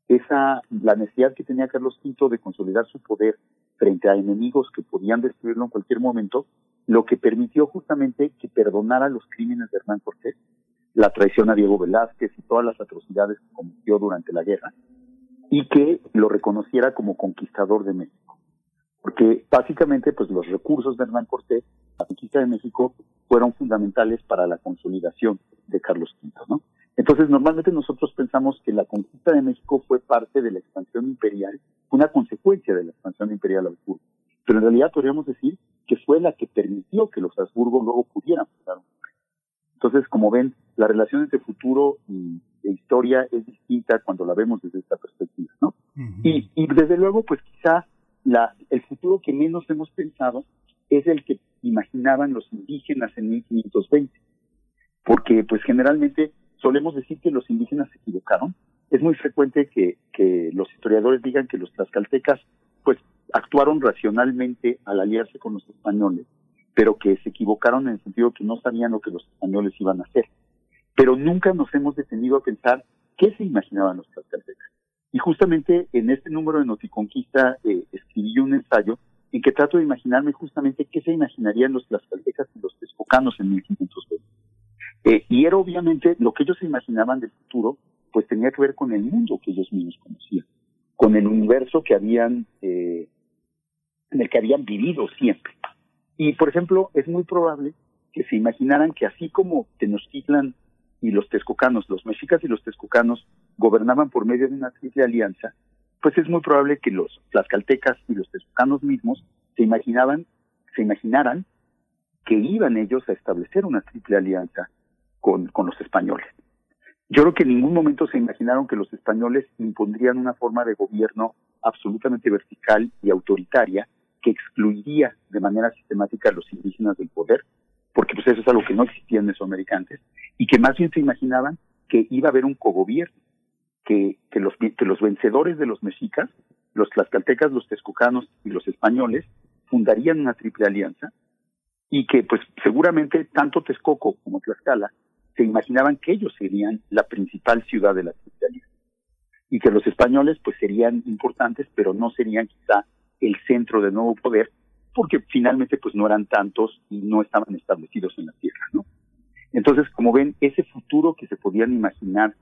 esa la necesidad que tenía Carlos V de consolidar su poder frente a enemigos que podían destruirlo en cualquier momento, lo que permitió justamente que perdonara los crímenes de Hernán Cortés, la traición a Diego Velázquez y todas las atrocidades que cometió durante la guerra, y que lo reconociera como conquistador de México. Porque básicamente pues los recursos de Hernán Cortés, la conquista de México, fueron fundamentales para la consolidación de Carlos V, ¿no? Entonces, normalmente nosotros pensamos que la conquista de México fue parte de la expansión imperial, una consecuencia de la expansión imperial Habsburgo. Pero en realidad podríamos decir que fue la que permitió que los Habsburgo luego pudieran fundar un Entonces, como ven, la relación entre futuro y e historia es distinta cuando la vemos desde esta perspectiva, ¿no? y, y desde luego, pues quizá la, el futuro que menos hemos pensado es el que imaginaban los indígenas en 1520. Porque, pues generalmente solemos decir que los indígenas se equivocaron. Es muy frecuente que, los historiadores digan que los tlaxcaltecas pues actuaron racionalmente al aliarse con los españoles, pero que se equivocaron en el sentido que no sabían lo que los españoles iban a hacer. Pero nunca nos hemos detenido a pensar qué se imaginaban los tlaxcaltecas. Y justamente en este número de Noticonquista eh, escribí un ensayo en que trato de imaginarme justamente qué se imaginarían los tlaxcaltecas y los texcocanos en 1520. Eh, y era obviamente lo que ellos se imaginaban del futuro, pues tenía que ver con el mundo que ellos mismos conocían, con el universo que habían, eh, en el que habían vivido siempre. Y, por ejemplo, es muy probable que se imaginaran que así como Tenochtitlan y los texcocanos, los mexicas y los texcocanos gobernaban por medio de una triple alianza, pues es muy probable que los tlaxcaltecas y los texcocanos mismos se imaginaban, se imaginaran que iban ellos a establecer una triple alianza con, con los españoles. Yo creo que en ningún momento se imaginaron que los españoles impondrían una forma de gobierno absolutamente vertical y autoritaria que excluiría de manera sistemática a los indígenas del poder, porque pues eso es algo que no existía en Mesoamericanos, y que más bien se imaginaban que iba a haber un cogobierno, que, los, que los vencedores de los mexicas, los tlaxcaltecas, los texcocanos y los españoles, fundarían una triple alianza y que pues seguramente tanto Texcoco como Tlaxcala se imaginaban que ellos serían la principal ciudad de la cristianidad y que los españoles pues serían importantes, pero no serían quizá el centro del nuevo poder, porque finalmente pues no eran tantos y no estaban establecidos en la tierra, ¿no? Entonces, como ven, ese futuro que se podían imaginar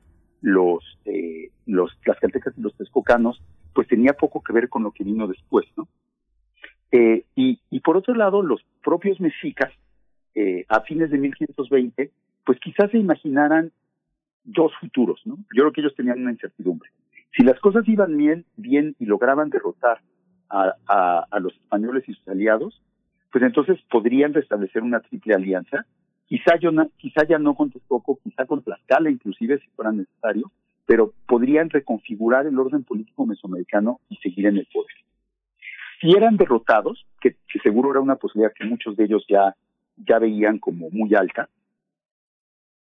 los eh, los tlaxcaltecas y los texcocanos, pues tenía poco que ver con lo que vino después, ¿no? Eh, y, y por otro lado, los propios mexicas, eh, a fines de 1520, pues quizás se imaginaran dos futuros, ¿no? Yo creo que ellos tenían una incertidumbre. Si las cosas iban bien, bien y lograban derrotar a, a, a los españoles y sus aliados, pues entonces podrían restablecer una triple alianza. Quizá, yo quizá ya no con Texcoco, quizá con Tlaxcala inclusive si fuera necesario, pero podrían reconfigurar el orden político mesoamericano y seguir en el poder. Si eran derrotados, que, seguro era una posibilidad que muchos de ellos ya, ya veían como muy alta,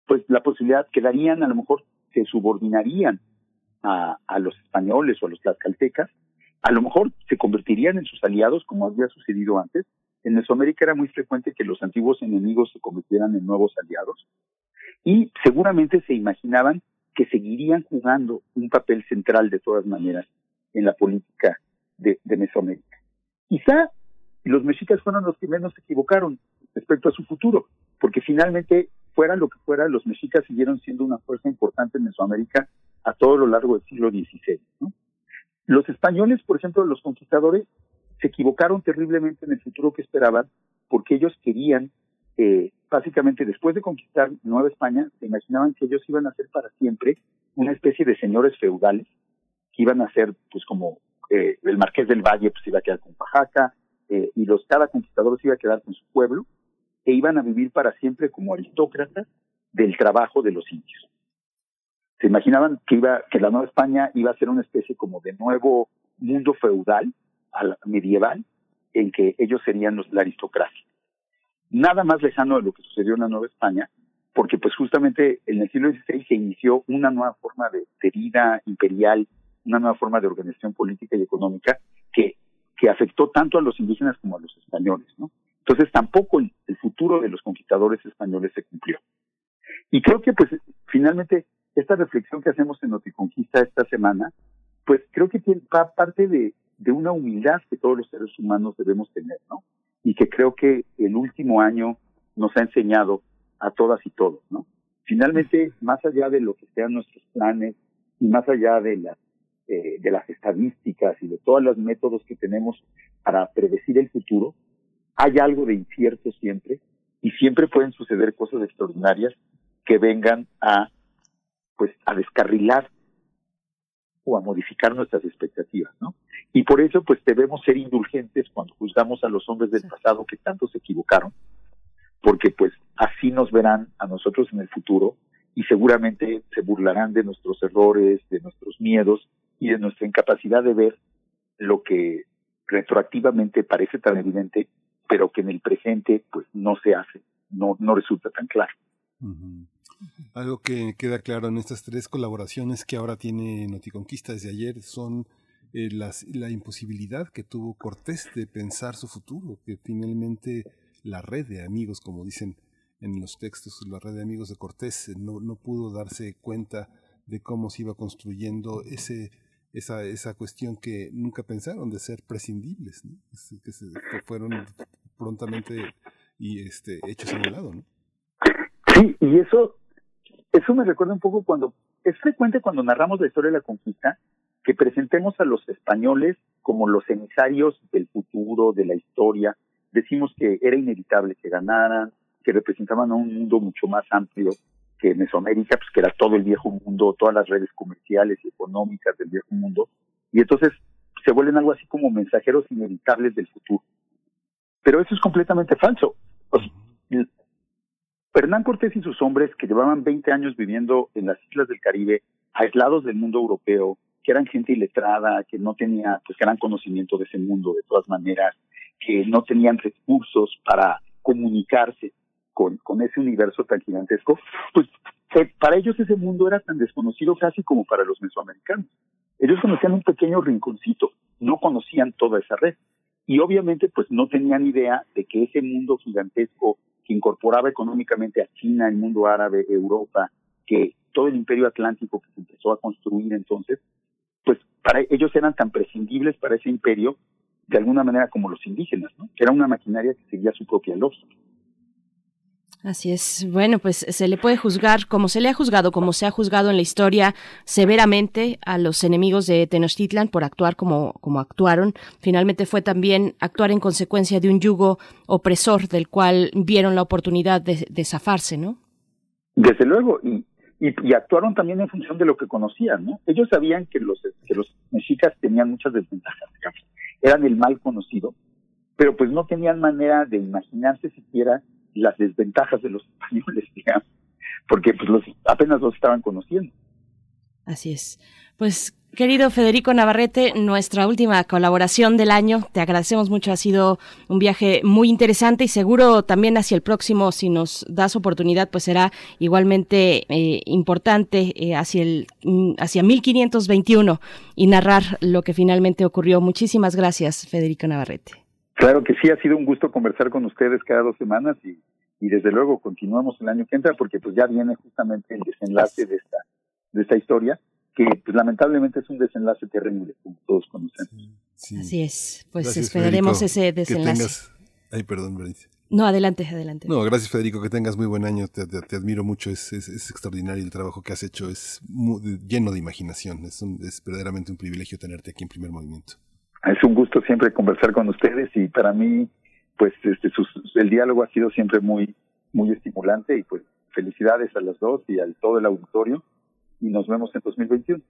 pues la posibilidad quedarían, a lo mejor se subordinarían a, a los españoles o a los tlaxcaltecas, a lo mejor se convertirían en sus aliados como había sucedido antes. En Mesoamérica era muy frecuente que los antiguos enemigos se convirtieran en nuevos aliados y seguramente se imaginaban que seguirían jugando un papel central de todas maneras en la política de, Mesoamérica. Quizá los mexicas fueron los que menos se equivocaron respecto a su futuro, porque finalmente fuera lo que fuera, los mexicas siguieron siendo una fuerza importante en Mesoamérica a todo lo largo del siglo XVI. Los españoles, por ejemplo, los conquistadores, se equivocaron terriblemente en el futuro que esperaban, porque ellos querían, eh, básicamente después de conquistar Nueva España, se imaginaban que ellos iban a ser para siempre una especie de señores feudales, que iban a ser, pues como eh, el Marqués del Valle, pues iba a quedar con Oaxaca, eh, y los cada conquistador se iba a quedar con su pueblo, e iban a vivir para siempre como aristócratas del trabajo de los indios. Se imaginaban que iba, que la Nueva España iba a ser una especie como de nuevo mundo feudal, medieval, en que ellos serían la aristocracia. Nada más lejano de lo que sucedió en la Nueva España, porque pues justamente en el siglo XVI se inició una nueva forma de, de vida imperial, una nueva forma de organización política y económica que, que afectó tanto a los indígenas como a los españoles, ¿no? Entonces tampoco el, futuro de los conquistadores españoles se cumplió. Y creo que pues finalmente esta reflexión que hacemos en Noticonquista esta semana, pues creo que tiene parte de, de una humildad que todos los seres humanos debemos tener, ¿no? Y que creo que el último año nos ha enseñado a todas y todos, ¿no? Finalmente, más allá de lo que sean nuestros planes y más allá de las eh, de las estadísticas y de todos los métodos que tenemos para predecir el futuro, hay algo de incierto siempre y siempre pueden suceder cosas extraordinarias que vengan a pues a descarrilar o a modificar nuestras expectativas, ¿no? Y por eso pues debemos ser indulgentes cuando juzgamos a los hombres del pasado que tanto se equivocaron, porque pues así nos verán a nosotros en el futuro y seguramente se burlarán de nuestros errores, de nuestros miedos y de nuestra incapacidad de ver lo que retroactivamente parece tan evidente, pero que en el presente pues no se hace, no, no resulta tan claro. Algo que queda claro en estas tres colaboraciones que ahora tiene Noticonquista desde ayer son eh, las, la imposibilidad que tuvo Cortés de pensar su futuro, que finalmente la red de amigos, como dicen en los textos, la red de amigos de Cortés no, no pudo darse cuenta de cómo se iba construyendo ese esa, esa cuestión que nunca pensaron de ser prescindibles, que, se, fueron prontamente y este, hechos a un lado. ¿no? Sí, y eso, eso me recuerda un poco cuando, es frecuente cuando narramos la historia de la conquista, que presentemos a los españoles como los emisarios del futuro, de la historia. Decimos que era inevitable que ganaran, que representaban a un mundo mucho más amplio que Mesoamérica, pues que era todo el viejo mundo, todas las redes comerciales y económicas del viejo mundo, y entonces se vuelven algo así como mensajeros inevitables del futuro. Pero eso es completamente falso. Hernán Cortés y sus hombres, que llevaban 20 años viviendo en las islas del Caribe, aislados del mundo europeo, que eran gente iletrada, que no tenía pues gran conocimiento de ese mundo de todas maneras, que no tenían recursos para comunicarse con, con ese universo tan gigantesco, pues eh, para ellos ese mundo era tan desconocido casi como para los mesoamericanos. Ellos conocían un pequeño rinconcito, no conocían toda esa red. Y obviamente pues no tenían idea de que ese mundo gigantesco que incorporaba económicamente a China, el mundo árabe, Europa, que todo el imperio atlántico que se empezó a construir entonces, pues para ellos eran tan prescindibles para ese imperio de alguna manera como los indígenas, ¿no? Era una maquinaria que seguía su propia lógica. Así es. Bueno, pues se le puede juzgar como se le ha juzgado, como se ha juzgado en la historia severamente a los enemigos de Tenochtitlan por actuar como, como actuaron. Finalmente fue también actuar en consecuencia de un yugo opresor del cual vieron la oportunidad de, de zafarse, ¿no? Desde luego, y, y, actuaron también en función de lo que conocían, ¿no? Ellos sabían que los, que los mexicas tenían muchas desventajas, digamos. Eran el mal conocido, pero pues no tenían manera de imaginarse siquiera las desventajas de los españoles, digamos, porque pues los apenas los estaban conociendo. Así es. Pues querido Federico Navarrete, nuestra última colaboración del año, te agradecemos mucho, ha sido un viaje muy interesante y seguro también hacia el próximo, si nos das oportunidad, pues será igualmente eh, importante eh, hacia el mm, hacia 1521 y narrar lo que finalmente ocurrió. Muchísimas gracias, Federico Navarrete. Claro que sí, ha sido un gusto conversar con ustedes cada dos semanas y, y desde luego continuamos el año que entra porque pues ya viene justamente el desenlace de esta, de esta historia que pues lamentablemente es un desenlace terrible, como todos conocemos. Así es, pues esperaremos ese desenlace. Ay, perdón, No, adelante, adelante. No, gracias Federico, que tengas muy buen año, te, admiro mucho, es, es, extraordinario el trabajo que has hecho, es lleno de imaginación, es, es verdaderamente un privilegio tenerte aquí en primer movimiento. Es un gusto siempre conversar con ustedes y para mí, pues, este, el diálogo ha sido siempre muy, muy estimulante y pues felicidades a las dos y a todo el auditorio y nos vemos en 2021.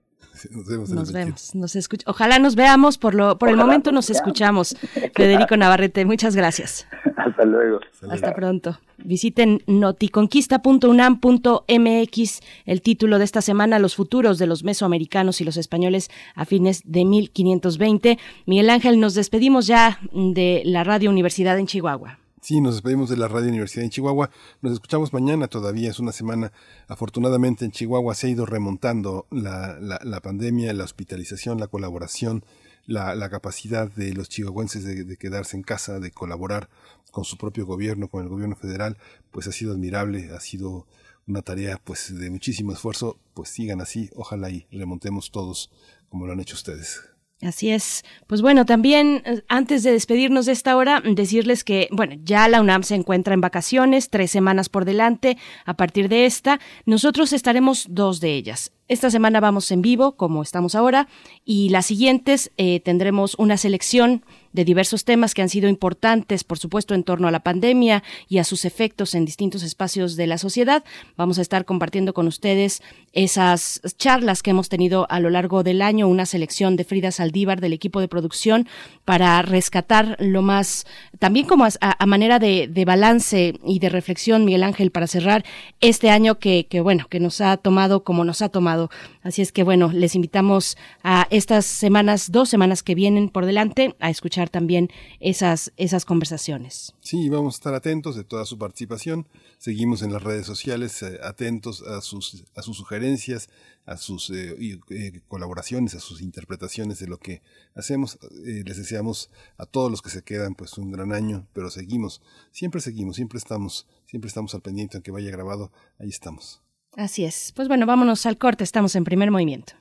nos vemos. nos vemos. Nos Ojalá nos veamos. Por lo, por el momento nos, escuchamos. Federico Navarrete, muchas gracias. Hasta luego. Hasta pronto. Visiten noticonquista.unam.mx. El título de esta semana: Los futuros de los mesoamericanos y los españoles a fines de 1520. Miguel Ángel, nos despedimos ya de la Radio Universidad en Chihuahua. Sí, nos despedimos de la Radio Universidad en Chihuahua. Nos escuchamos mañana todavía, es una semana. Afortunadamente en Chihuahua se ha ido remontando la, la, pandemia, la hospitalización, la colaboración, la, la capacidad de los chihuahuenses de, de, quedarse en casa, de colaborar con su propio gobierno, con el gobierno federal, pues ha sido admirable, ha sido una tarea pues de muchísimo esfuerzo. Pues sigan así, ojalá y remontemos todos como lo han hecho ustedes. Así es. Pues bueno, también eh, antes de despedirnos de esta hora, decirles que, bueno, ya la UNAM se encuentra en vacaciones, tres semanas por delante. A partir de esta, nosotros estaremos dos de ellas Esta semana vamos en vivo, como estamos ahora, y las siguientes eh, tendremos una selección de diversos temas que han sido importantes, por supuesto, en torno a la pandemia y a sus efectos en distintos espacios de la sociedad. Vamos a estar compartiendo con ustedes esas charlas que hemos tenido a lo largo del año, una selección de Frida Saldívar del equipo de producción para rescatar lo más, también como a, manera de, balance y de reflexión, Miguel Ángel, para cerrar este año que, que, bueno, que nos ha tomado como nos ha tomado. Así es que, bueno, les invitamos a estas semanas, dos semanas que vienen por delante, a escuchar también esas, esas conversaciones. Sí, vamos a estar atentos de toda su participación. Seguimos en las redes sociales eh, atentos a sus, a sus sugerencias, a sus eh, eh, colaboraciones, a sus interpretaciones de lo que hacemos. les deseamos a todos los que se quedan pues un gran año, pero seguimos, siempre seguimos, siempre estamos, siempre estamos al pendiente, aunque vaya grabado, ahí estamos. Así es. Pues bueno, vámonos al corte, estamos en primer movimiento.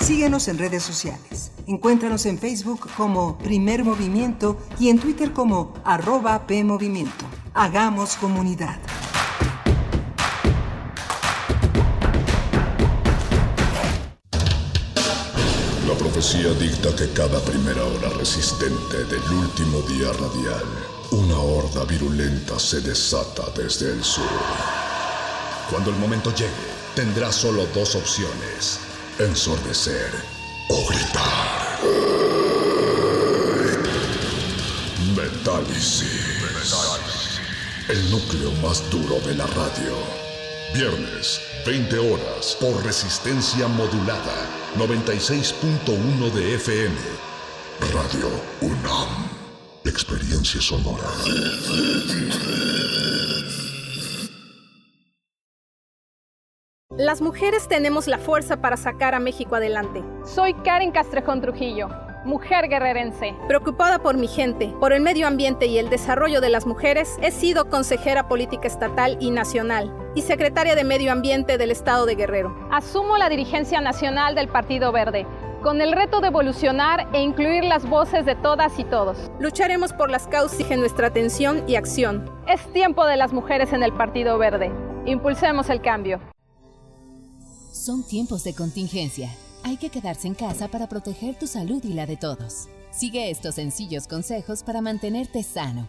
Síguenos en redes sociales. Encuéntranos en Facebook como Primer Movimiento y en Twitter como arroba PMovimiento. Hagamos comunidad. La profecía dicta que cada primera hora resistente del último día radial, una horda virulenta se desata desde el sur. Cuando el momento llegue, tendrá solo dos opciones ensordecer o gritar. Metálisis. El núcleo más duro de la radio. Viernes, 20 horas, por resistencia modulada. 96.1 de FM. Radio UNAM. Experiencia sonora. Las mujeres tenemos la fuerza para sacar a México adelante. Soy Karen Castrejón Trujillo, mujer guerrerense. Preocupada por mi gente, por el medio ambiente y el desarrollo de las mujeres, he sido consejera política estatal y nacional y secretaria de Medio Ambiente del Estado de Guerrero. Asumo la dirigencia nacional del Partido Verde con el reto de evolucionar e incluir las voces de todas y todos. Lucharemos por las causas en nuestra atención y acción. Es tiempo de las mujeres en el Partido Verde. Impulsemos el cambio. Son tiempos de contingencia. Hay que quedarse en casa para proteger tu salud y la de todos. Sigue estos sencillos consejos para mantenerte sano.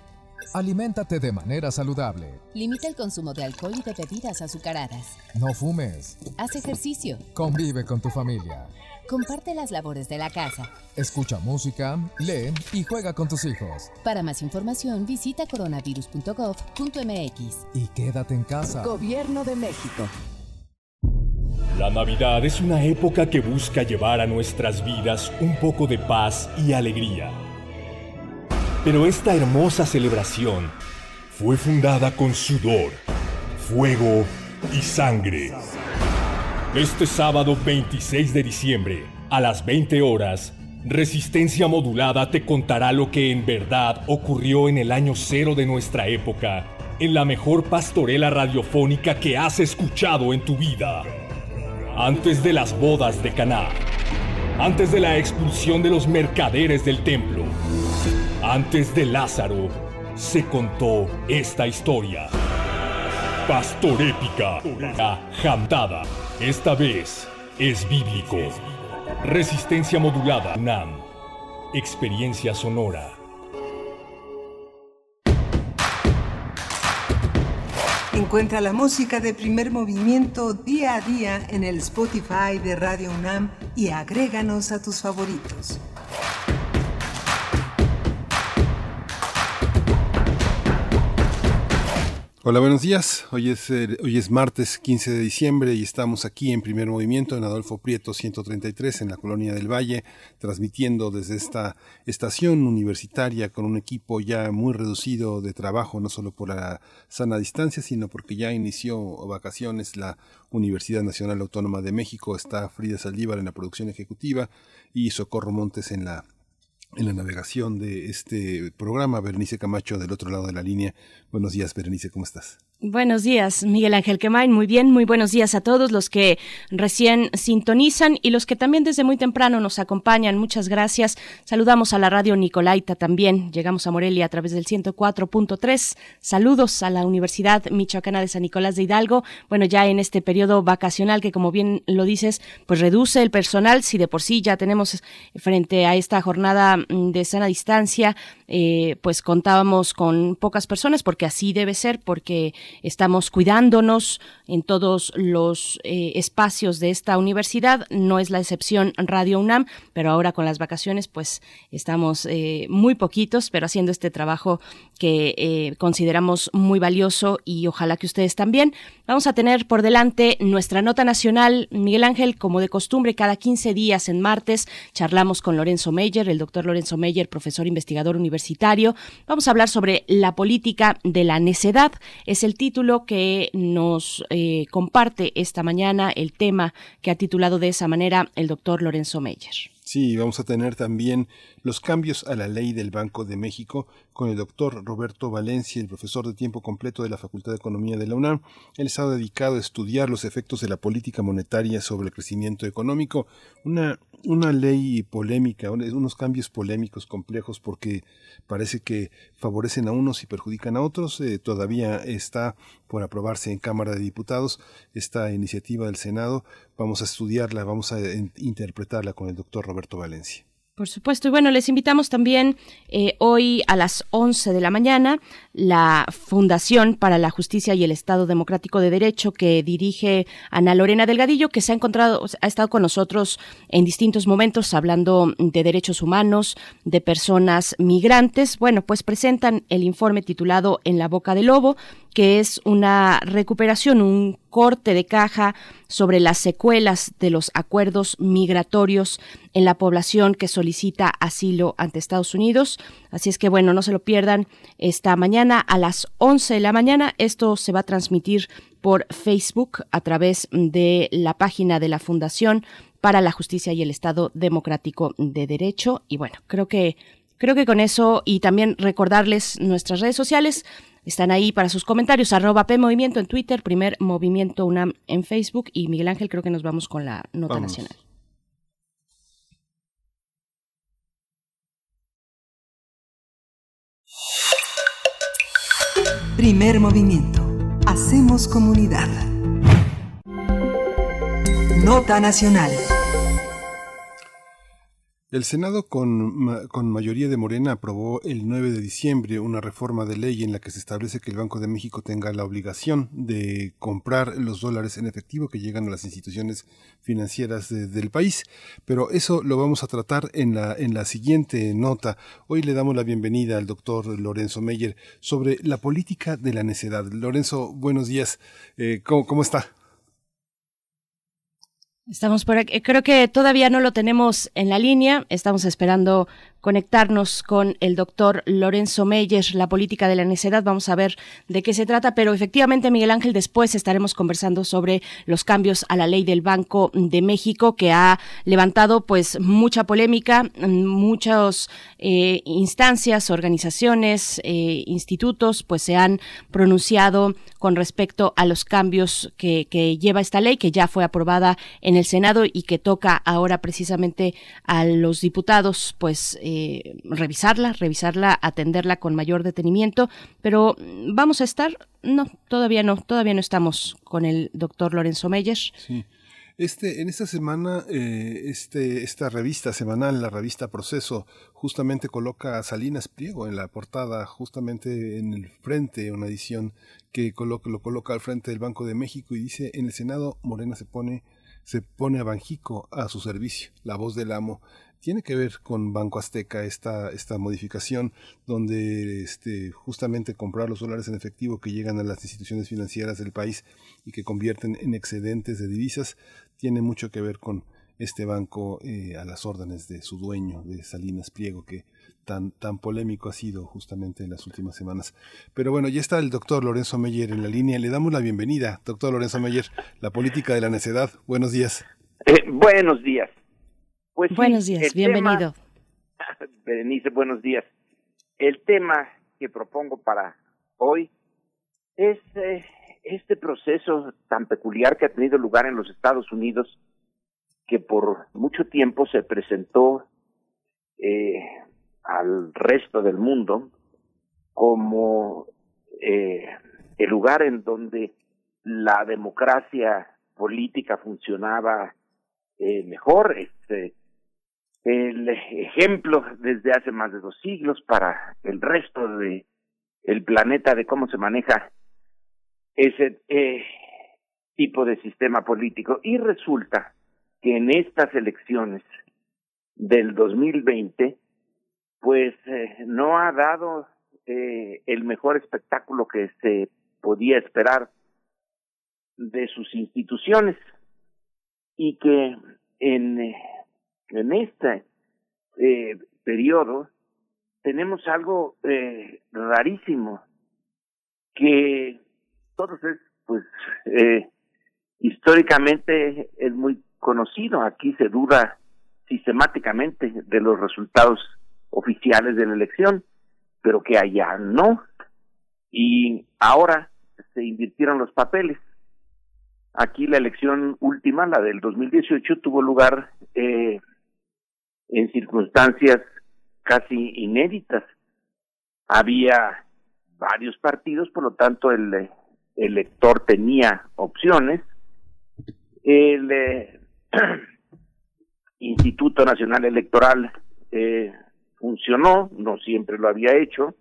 Aliméntate de manera saludable. Limita el consumo de alcohol y de bebidas azucaradas. No fumes. Haz ejercicio. Convive con tu familia. Comparte las labores de la casa. Escucha música, lee y juega con tus hijos. Para más información visita coronavirus.gov.mx. Y quédate en casa. Gobierno de México. La Navidad es una época que busca llevar a nuestras vidas un poco de paz y alegría. Pero esta hermosa celebración fue fundada con sudor, fuego y sangre. Este sábado 26 de diciembre, a las 20 horas, Resistencia Modulada te contará lo que en verdad ocurrió en el año cero de nuestra época, en la mejor pastorela radiofónica que has escuchado en tu vida antes de las bodas de Caná, antes de la expulsión de los mercaderes del templo, antes de Lázaro, se contó esta historia. Pastorépica, jantada. Esta vez es bíblico. Resistencia modulada, NAM. Experiencia sonora. Encuentra la música de primer movimiento día a día en el Spotify de Radio UNAM y agréganos a tus favoritos. Hola, buenos días. Hoy es, eh, hoy es martes 15 de diciembre y estamos aquí en primer movimiento en Adolfo Prieto 133 en la Colonia del Valle, transmitiendo desde esta estación universitaria con un equipo ya muy reducido de trabajo, no solo por la sana distancia, sino porque ya inició vacaciones la Universidad Nacional Autónoma de México. Está Frida Saldívar en la producción ejecutiva y Socorro Montes en la en la navegación de este programa. Berenice Camacho del otro lado de la línea. Buenos días, Berenice, ¿cómo estás? Buenos días, Miguel Ángel Quemain. Muy bien, muy buenos días a todos los que recién sintonizan y los que también desde muy temprano nos acompañan. Muchas gracias. Saludamos a la radio Nicolaita también. Llegamos a Morelia a través del 104.3. Saludos a la Universidad Michoacana de San Nicolás de Hidalgo. Bueno, ya en este periodo vacacional que, como bien lo dices, pues reduce el personal. Si de por sí ya tenemos frente a esta jornada mm, de sana distancia, eh, pues contábamos con pocas personas porque así debe ser, porque estamos cuidándonos en todos los eh, espacios de esta universidad. No es la excepción Radio UNAM, pero ahora con las vacaciones pues estamos eh, muy poquitos, pero haciendo este trabajo que eh, consideramos muy valioso y ojalá que ustedes también. Vamos a tener por delante nuestra nota nacional. Miguel Ángel, como de costumbre, cada 15 días en martes charlamos con Lorenzo Meyer, el doctor Lorenzo Meyer, profesor investigador universitario. Vamos a hablar sobre la política de la necedad. Es el título que nos eh, comparte esta mañana, el tema que ha titulado de esa manera el doctor Lorenzo Meyer. Sí, vamos a tener también los cambios a la ley del Banco de México con el doctor Roberto Valencia, el profesor de tiempo completo de la Facultad de Economía de la UNAM. Él está dedicado a estudiar los efectos de la política monetaria sobre el crecimiento económico. Una, una ley polémica, unos cambios polémicos, complejos, porque parece que favorecen a unos y perjudican a otros. Eh, todavía está por aprobarse en Cámara de Diputados esta iniciativa del Senado. Vamos a estudiarla, vamos a interpretarla con el doctor Roberto Valencia. Por supuesto. Y bueno, les invitamos también eh, hoy a las 11 de la mañana la Fundación para la Justicia y el Estado Democrático de Derecho que dirige Ana Lorena Delgadillo, que se ha encontrado, ha estado con nosotros en distintos momentos hablando de derechos humanos, de personas migrantes. Bueno, pues presentan el informe titulado En la boca del lobo, que es una recuperación, un corte de caja sobre las secuelas de los acuerdos migratorios en la población que solicita asilo ante Estados Unidos. Así es que bueno, no se lo pierdan esta mañana a las 11 de la mañana. Esto se va a transmitir por Facebook a través de la página de la Fundación para la Justicia y el Estado Democrático de Derecho. Y bueno, creo que creo que con eso y también recordarles nuestras redes sociales están ahí para sus comentarios, arroba P Movimiento en Twitter, primer Movimiento UNAM en Facebook y Miguel Ángel, creo que nos vamos con la nota nacional. Primer movimiento. Hacemos comunidad. Nota nacional. El Senado con, mayoría de Morena aprobó el 9 de diciembre una reforma de ley en la que se establece que el Banco de México tenga la obligación de comprar los dólares en efectivo que llegan a las instituciones financieras del país. Pero eso lo vamos a tratar en la, en la siguiente nota. Hoy le damos la bienvenida al doctor Lorenzo Meyer sobre la política de la necedad. Lorenzo, buenos días. Eh, ¿cómo, ¿Cómo está? Estamos por aquí. Creo que todavía no lo tenemos en la línea. Estamos esperando conectarnos con el doctor Lorenzo Meyer, la política de la necedad. Vamos a ver de qué se trata, pero efectivamente, Miguel Ángel, después estaremos conversando sobre los cambios a la ley del Banco de México, que ha levantado pues mucha polémica, muchas eh, instancias, organizaciones, eh, institutos, pues se han pronunciado con respecto a los cambios que, lleva esta ley, que ya fue aprobada en el Senado y que toca ahora precisamente a los diputados, pues revisarla, revisarla, atenderla con mayor detenimiento, pero mm, vamos a estar, no, todavía no, todavía no estamos con el doctor Lorenzo Meyer. Sí. Este, en esta semana, eh, este, esta revista semanal, la revista Proceso, justamente coloca a Salinas Pliego en la portada, justamente en el frente, una edición que coloca, lo coloca al frente del Banco de México y dice, en el Senado Morena se pone, se pone a Banjico a su servicio, la voz del amo tiene que ver con Banco Azteca esta, esta modificación donde este, justamente comprar los dólares en efectivo que llegan a las instituciones financieras del país y que convierten en excedentes de divisas tiene mucho que ver con este banco eh, a las órdenes de su dueño, de Salinas Pliego, que tan, tan polémico ha sido justamente en las últimas semanas. Pero bueno, ya está el doctor Lorenzo Meyer en la línea. Le damos la bienvenida, doctor Lorenzo Meyer, la política de la necedad. Buenos días. Eh, buenos días. Pues buenos días, bienvenido. Berenice, buenos días. El tema que propongo para hoy es eh, este proceso tan peculiar que ha tenido lugar en los Estados Unidos, que por mucho tiempo se presentó eh, al resto del mundo como eh, el lugar en donde la democracia política funcionaba eh, mejor. Este, el ejemplo desde hace más de dos siglos para el resto de el planeta de cómo se maneja ese eh, tipo de sistema político. Y resulta que en estas elecciones del 2020, pues eh, no ha dado eh, el mejor espectáculo que se podía esperar de sus instituciones y que en, en este eh, periodo tenemos algo eh, rarísimo que todos es pues eh, históricamente es muy conocido. Aquí se duda sistemáticamente de los resultados oficiales de la elección pero que allá no. Y ahora se invirtieron los papeles. Aquí la elección última la del 2018 tuvo lugar eh, en circunstancias casi inéditas había varios partidos por lo tanto el elector tenía opciones. El eh, Instituto Nacional Electoral eh, funcionó, no siempre lo había hecho,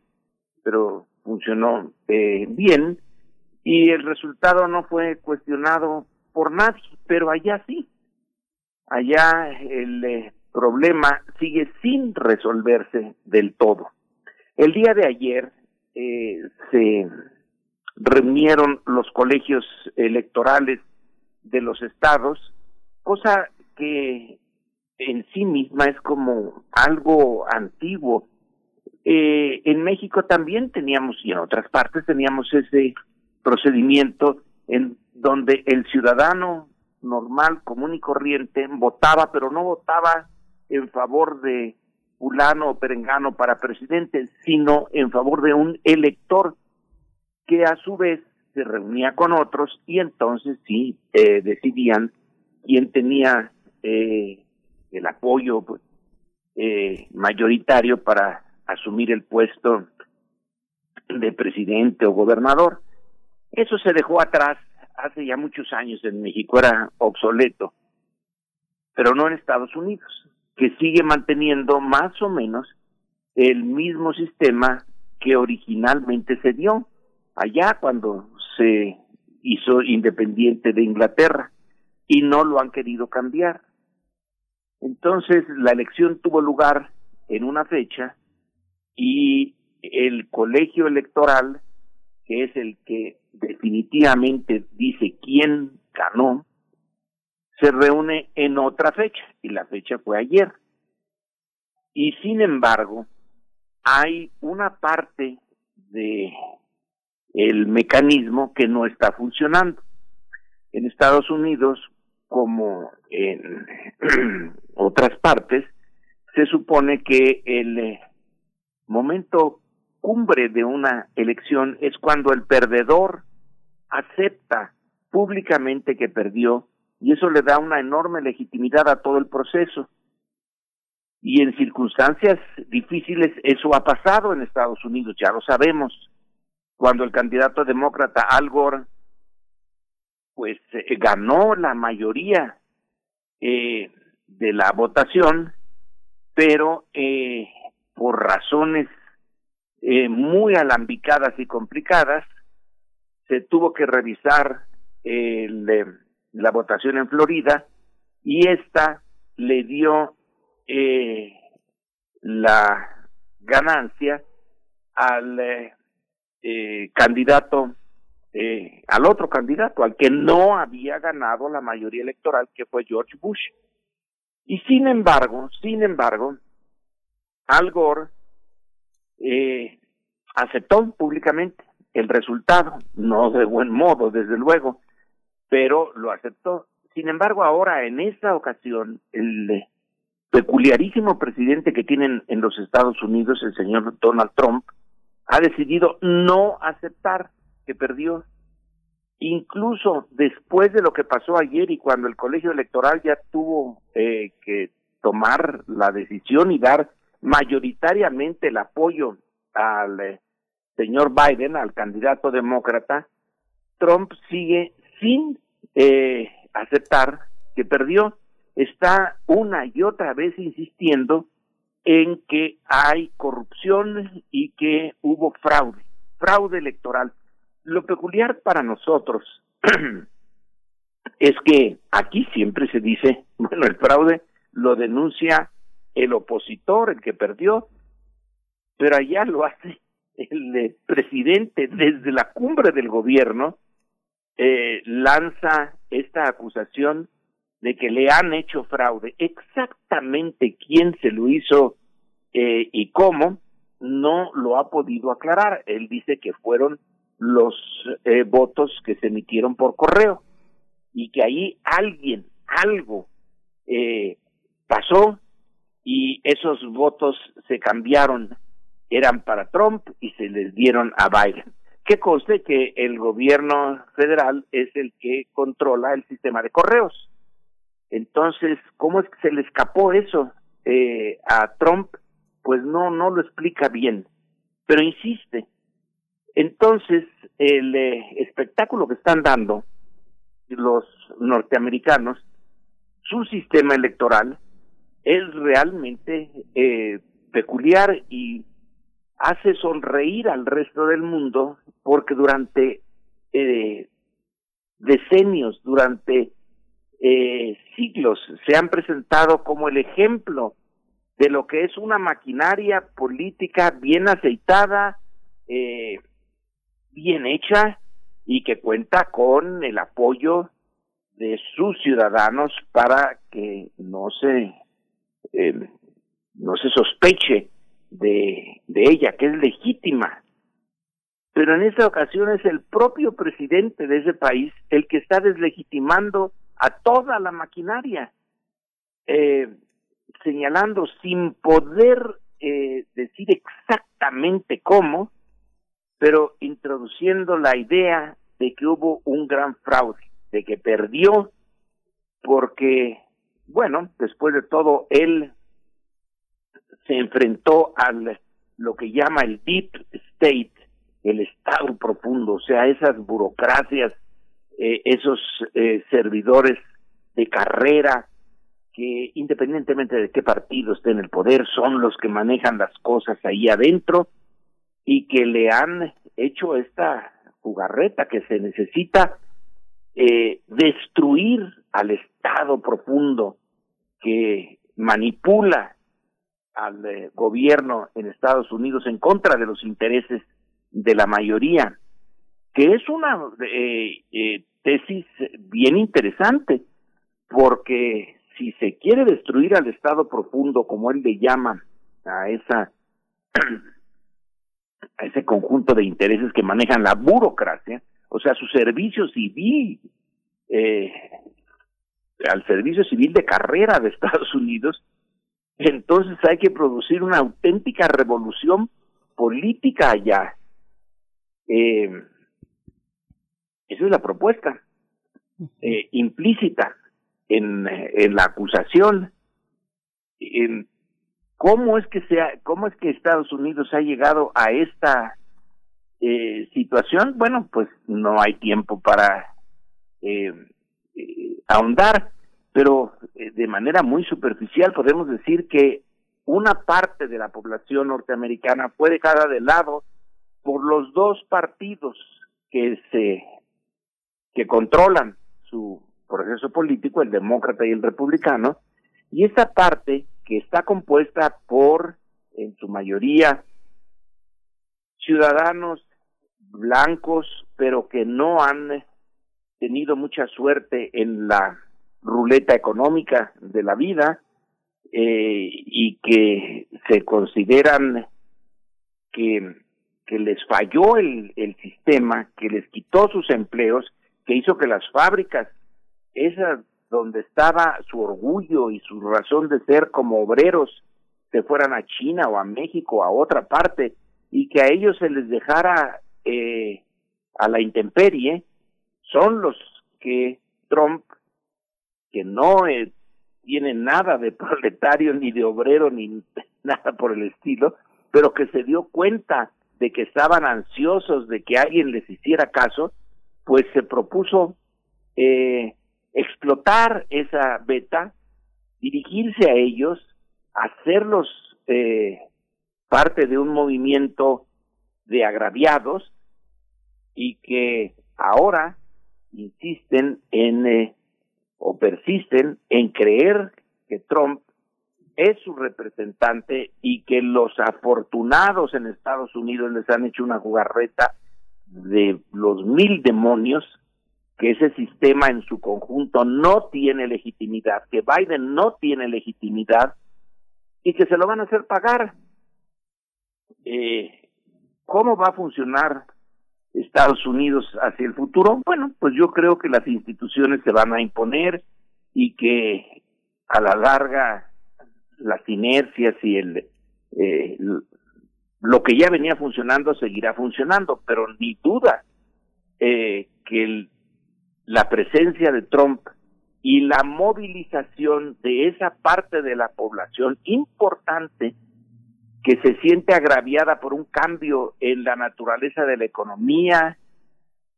pero funcionó eh, bien y el resultado no fue cuestionado por nadie, pero allá sí. Allá el eh, problema sigue sin resolverse del todo. El día de ayer eh, se reunieron los colegios electorales de los estados, cosa que en sí misma es como algo antiguo. Eh, en México también teníamos, y en otras partes teníamos ese procedimiento en donde el ciudadano normal, común y corriente votaba, pero no votaba en favor de fulano o perengano para presidente, sino en favor de un elector que a su vez se reunía con otros y entonces sí eh, decidían quién tenía eh, el apoyo pues, eh, mayoritario para asumir el puesto de presidente o gobernador. Eso se dejó atrás hace ya muchos años en México, era obsoleto, pero no en Estados Unidos, que sigue manteniendo más o menos el mismo sistema que originalmente se dio allá cuando se hizo independiente de Inglaterra y no lo han querido cambiar. Entonces la elección tuvo lugar en una fecha y el colegio electoral, que es el que definitivamente dice quién ganó, se reúne en otra fecha y la fecha fue ayer. Y sin embargo, hay una parte de el mecanismo que no está funcionando. En Estados Unidos, como en otras partes, se supone que el eh, momento cumbre de una elección es cuando el perdedor acepta públicamente que perdió y eso le da una enorme legitimidad a todo el proceso. Y en circunstancias difíciles eso ha pasado en Estados Unidos, ya lo sabemos cuando el candidato demócrata Al Gore pues eh, ganó la mayoría eh, de la votación, pero eh, por razones eh, muy alambicadas y complicadas, se tuvo que revisar el, eh, la votación en Florida y esta le dio eh, la ganancia al eh, eh, candidato, eh, al otro candidato, al que no había ganado la mayoría electoral, que fue George Bush. Y sin embargo, sin embargo, Al Gore eh, aceptó públicamente el resultado, no de buen modo, desde luego, pero lo aceptó. Sin embargo, ahora en esta ocasión, el peculiarísimo presidente que tienen en los Estados Unidos, el señor Donald Trump, ha decidido no aceptar que perdió. Incluso después de lo que pasó ayer y cuando el colegio electoral ya tuvo eh, que tomar la decisión y dar mayoritariamente el apoyo al eh, señor Biden, al candidato demócrata, Trump sigue sin eh, aceptar que perdió. Está una y otra vez insistiendo en que hay corrupción y que hubo fraude, fraude electoral. Lo peculiar para nosotros es que aquí siempre se dice, bueno, el fraude lo denuncia el opositor, el que perdió, pero allá lo hace el presidente desde la cumbre del gobierno, eh, lanza esta acusación de que le han hecho fraude. Exactamente quién se lo hizo eh, y cómo, no lo ha podido aclarar. Él dice que fueron los eh, votos que se emitieron por correo y que ahí alguien, algo eh, pasó y esos votos se cambiaron, eran para Trump y se les dieron a Biden. Que conste que el gobierno federal es el que controla el sistema de correos. Entonces, ¿cómo es que se le escapó eso eh, a Trump? Pues no, no lo explica bien, pero insiste. Entonces, el eh, espectáculo que están dando los norteamericanos, su sistema electoral, es realmente eh, peculiar y hace sonreír al resto del mundo porque durante eh, decenios, durante eh, siglos se han presentado como el ejemplo de lo que es una maquinaria política bien aceitada, eh, bien hecha y que cuenta con el apoyo de sus ciudadanos para que no se no se sospeche de, ella, que es legítima. Pero en esta ocasión es el propio presidente de ese país el que está deslegitimando a toda la maquinaria, eh, señalando sin poder eh, decir exactamente cómo, pero introduciendo la idea de que hubo un gran fraude, de que perdió porque, bueno, después de todo, él se enfrentó al lo que llama el deep state, el estado profundo, o sea, esas burocracias, eh, esos eh, servidores de carrera que independientemente de qué partido esté en el poder, son los que manejan las cosas ahí adentro y que le han hecho esta jugarreta que se necesita eh, destruir al Estado profundo que manipula al eh, gobierno en Estados Unidos en contra de los intereses de la mayoría, que es una eh, eh, tesis bien interesante, porque si se quiere destruir al Estado profundo, como él le llama a esa a ese conjunto de intereses que manejan la burocracia, o sea, su servicio civil, al servicio civil de carrera de Estados Unidos, entonces hay que producir una auténtica revolución política allá. Eh, esa es la propuesta eh, implícita en, en, la acusación. En ¿Cómo es que cómo es que Estados Unidos ha llegado a esta eh, situación? Bueno, pues no hay tiempo para eh, eh ahondar pero eh, de manera muy superficial podemos decir que una parte de la población norteamericana fue dejada de lado por los dos partidos que se que controlan su proceso político, el demócrata y el republicano, y esa parte que está compuesta por en su mayoría ciudadanos blancos, pero que no han tenido mucha suerte en la ruleta económica de la vida eh, y que se consideran que, les falló el, el sistema, que les quitó sus empleos, que hizo que las fábricas, esas donde estaba su orgullo y su razón de ser como obreros, se fueran a China o a México o a otra parte y que a ellos se les dejara eh, a la intemperie son los que Trump, que no tiene nada de proletario ni de obrero ni nada por el estilo, pero que se dio cuenta de que estaban ansiosos de que alguien les hiciera caso, pues se propuso eh, explotar esa beta, dirigirse a ellos, hacerlos eh, parte de un movimiento de agraviados y que ahora insisten en eh, o persisten en creer que Trump es su representante y que los afortunados en Estados Unidos les han hecho una jugarreta de los mil demonios, que ese sistema en su conjunto no tiene legitimidad, que Biden no tiene legitimidad y que se lo van a hacer pagar. Eh, ¿Cómo va a funcionar Estados Unidos hacia el futuro? Bueno, pues yo creo que las instituciones se van a imponer y que a la larga las inercias y el eh, lo que ya venía funcionando seguirá funcionando, pero ni duda eh, que la presencia de Trump y la movilización de esa parte de la población importante que se siente agraviada por un cambio en la naturaleza de la economía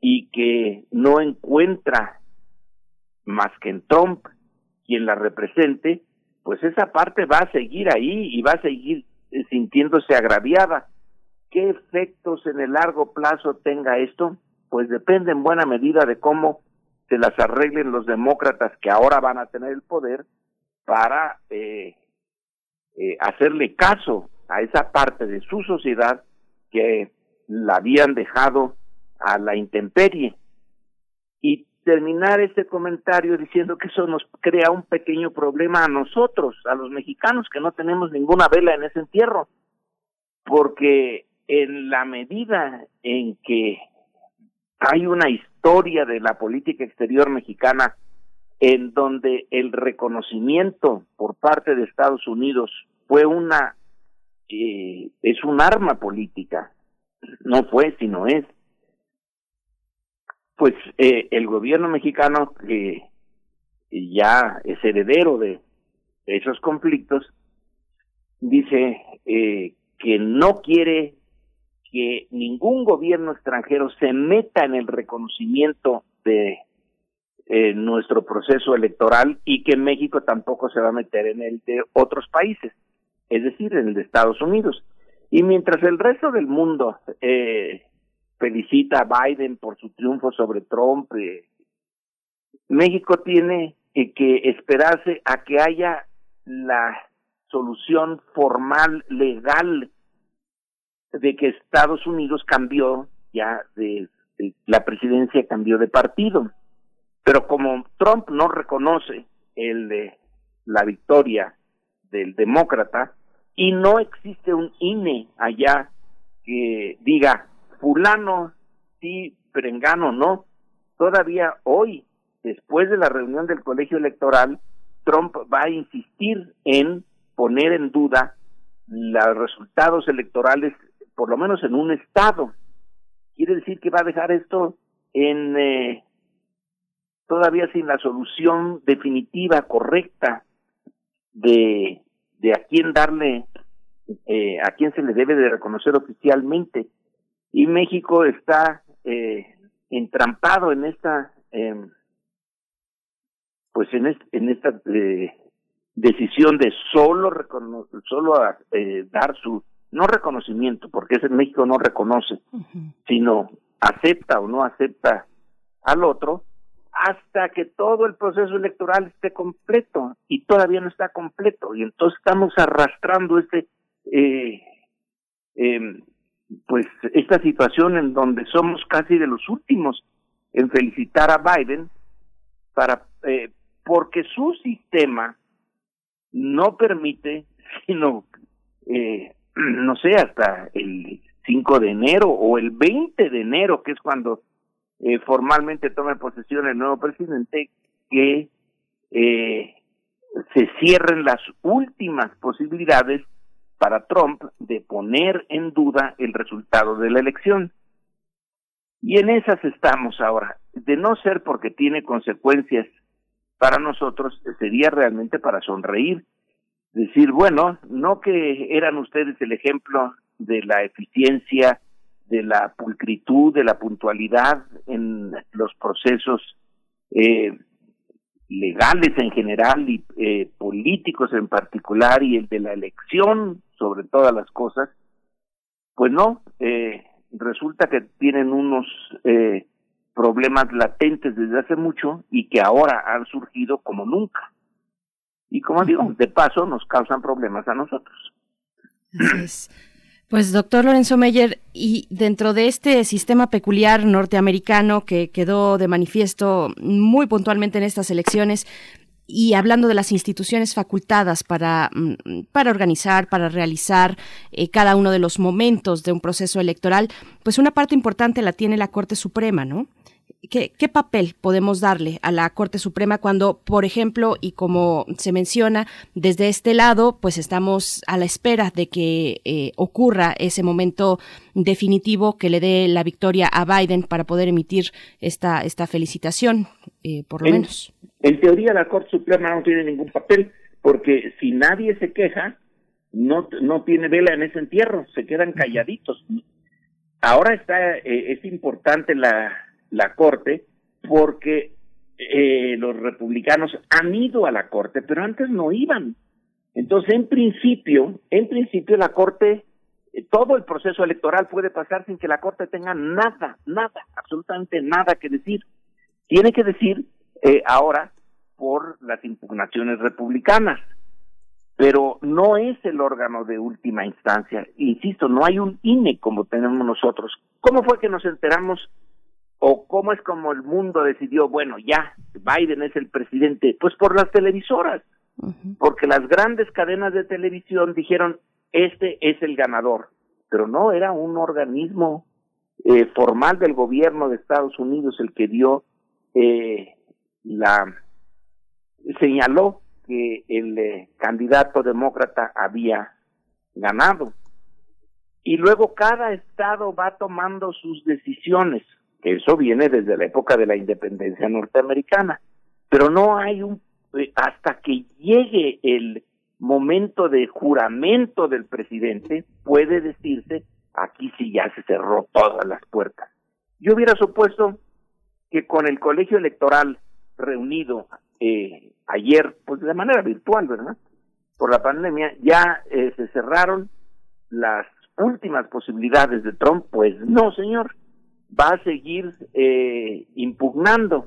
y que no encuentra más que en Trump quien la represente, pues esa parte va a seguir ahí y va a seguir eh, sintiéndose agraviada. ¿Qué efectos en el largo plazo tenga esto? Pues depende en buena medida de cómo se las arreglen los demócratas que ahora van a tener el poder para eh, eh, hacerle caso a esa parte de su sociedad que la habían dejado a la intemperie. Y terminar este comentario diciendo que eso nos crea un pequeño problema a nosotros, a los mexicanos, que no tenemos ninguna vela en ese entierro, porque en la medida en que hay una historia de la política exterior mexicana en donde el reconocimiento por parte de Estados Unidos fue una eh, es un arma política, no fue, sino es. Pues eh, el gobierno mexicano, que ya es heredero de esos conflictos, dice eh, que no quiere que ningún gobierno extranjero se meta en el reconocimiento de nuestro proceso electoral y que México tampoco se va a meter en el de otros países es decir, en el de Estados Unidos. Y mientras el resto del mundo eh, felicita a Biden por su triunfo sobre Trump, eh, México tiene eh, que esperarse a que haya la solución formal, legal, de que Estados Unidos cambió ya de, de la presidencia cambió de partido. Pero como Trump no reconoce el de la victoria del demócrata, y no existe un INE allá que diga fulano sí, perengano no. Todavía hoy, después de la reunión del colegio electoral, Trump va a insistir en poner en duda los resultados electorales, por lo menos en un estado. Quiere decir que va a dejar esto en eh, todavía sin la solución definitiva, correcta de de a quién darle, eh, a quién se le debe de reconocer oficialmente. Y México está eh, entrampado en esta, eh, pues en, en esta eh, decisión de solo solo eh, dar su no reconocimiento, porque ese México no reconoce, sino acepta o no acepta al otro, hasta que todo el proceso electoral esté completo y todavía no está completo y entonces estamos arrastrando este eh, eh, pues esta situación en donde somos casi de los últimos en felicitar a Biden para eh, porque su sistema no permite sino eh, no sé hasta el 5 de enero o el 20 de enero que es cuando eh, formalmente tome posesión el nuevo presidente, que eh, se cierren las últimas posibilidades para Trump de poner en duda el resultado de la elección. Y en esas estamos ahora. De no ser porque tiene consecuencias para nosotros, sería realmente para sonreír. Decir, bueno, no que eran ustedes el ejemplo de la eficiencia, de la pulcritud, de la puntualidad en los procesos eh, legales en general y eh, políticos en particular y el de la elección sobre todas las cosas, pues no, eh, resulta que tienen unos eh, problemas latentes desde hace mucho y que ahora han surgido como nunca. Y como digo, de paso nos causan problemas a nosotros. Pues doctor Lorenzo Meyer, y dentro de este sistema peculiar norteamericano que quedó de manifiesto muy puntualmente en estas elecciones, y hablando de las instituciones facultadas para, mm, para organizar, para realizar eh, cada uno de los momentos de un proceso electoral, pues una parte importante la tiene la Corte Suprema, ¿no? ¿Qué, papel podemos darle a la Corte Suprema cuando, por ejemplo, y como se menciona, desde este lado, pues estamos a la espera de que eh, ocurra ese momento definitivo que le dé la victoria a Biden para poder emitir esta, esta felicitación, eh, por lo menos? En teoría, la Corte Suprema no tiene ningún papel, porque si nadie se queja, no, no tiene vela en ese entierro, se quedan calladitos. Ahora está, eh, es importante la la Corte porque eh, los republicanos han ido a la Corte, pero antes no iban. Entonces, en principio, en principio la Corte, eh, todo el proceso electoral puede pasar sin que la Corte tenga nada, nada, absolutamente nada que decir. Tiene que decir eh, ahora por las impugnaciones republicanas, pero no es el órgano de última instancia. Insisto, no hay un INE como tenemos nosotros. ¿Cómo fue que nos enteramos o cómo es como el mundo decidió, bueno, ya, Biden es el presidente, pues por las televisoras, porque las grandes cadenas de televisión dijeron, este es el ganador, pero no era un organismo eh, formal del gobierno de Estados Unidos el que dio eh, la, señaló que el eh, candidato demócrata había ganado. Y luego cada estado va tomando sus decisiones eso viene desde la época de la independencia norteamericana. Pero no hay un, eh, hasta que llegue el momento de juramento del presidente, puede decirse, aquí sí ya se cerró todas las puertas. Yo hubiera supuesto que con el colegio electoral reunido eh, ayer, pues de manera virtual, ¿verdad? Por la pandemia, ya eh, se cerraron las últimas posibilidades de Trump, pues no, señor va a seguir eh, impugnando.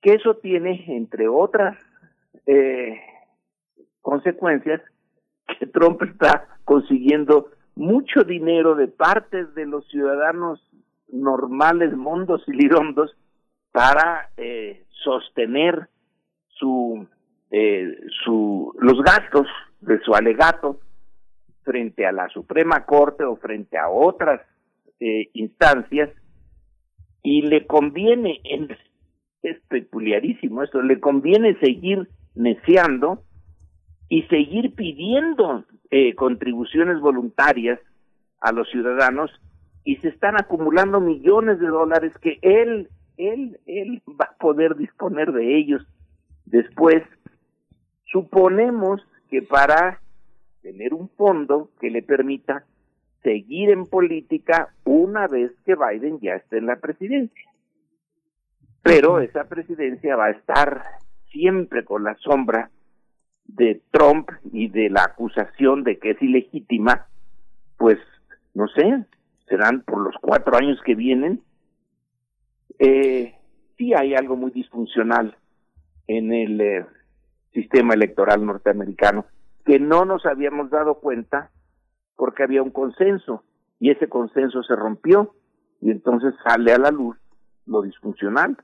Que eso tiene, entre otras eh, consecuencias, que Trump está consiguiendo mucho dinero de parte de los ciudadanos normales, mondos y lirondos, para eh, sostener su, eh, su, los gastos de su alegato frente a la Suprema Corte o frente a otras eh, instancias y le conviene, es peculiarísimo esto, le conviene seguir neceando y seguir pidiendo eh, contribuciones voluntarias a los ciudadanos y se están acumulando millones de dólares que él, él, él va a poder disponer de ellos después. Suponemos que para tener un fondo que le permita seguir en política una vez que Biden ya esté en la presidencia. Pero esa presidencia va a estar siempre con la sombra de Trump y de la acusación de que es ilegítima, pues no sé, serán por los cuatro años que vienen. Eh, sí hay algo muy disfuncional en el eh, sistema electoral norteamericano que no nos habíamos dado cuenta porque había un consenso y ese consenso se rompió y entonces sale a la luz lo disfuncional.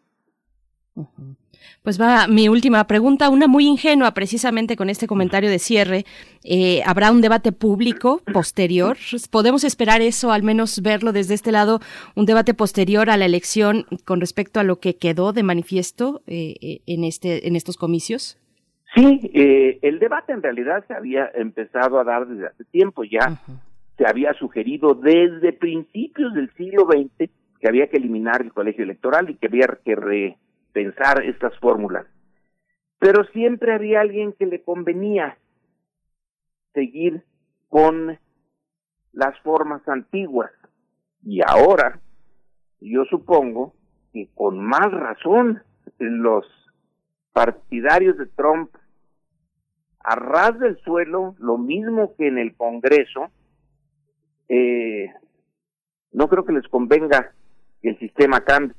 Pues va mi última pregunta, una muy ingenua precisamente con este comentario de cierre. Eh, ¿Habrá un debate público posterior? ¿Podemos esperar eso, al menos verlo desde este lado, un debate posterior a la elección con respecto a lo que quedó de manifiesto eh, eh, en, este, en estos comicios? Sí, eh, el debate en realidad se había empezado a dar desde hace tiempo ya. Se había sugerido desde principios del siglo XX que había que eliminar el colegio electoral y que había que repensar estas fórmulas. Pero siempre había alguien que le convenía seguir con las formas antiguas. Y ahora, yo supongo que con más razón los partidarios de Trump a ras del suelo, lo mismo que en el Congreso, eh, no creo que les convenga que el sistema cambie.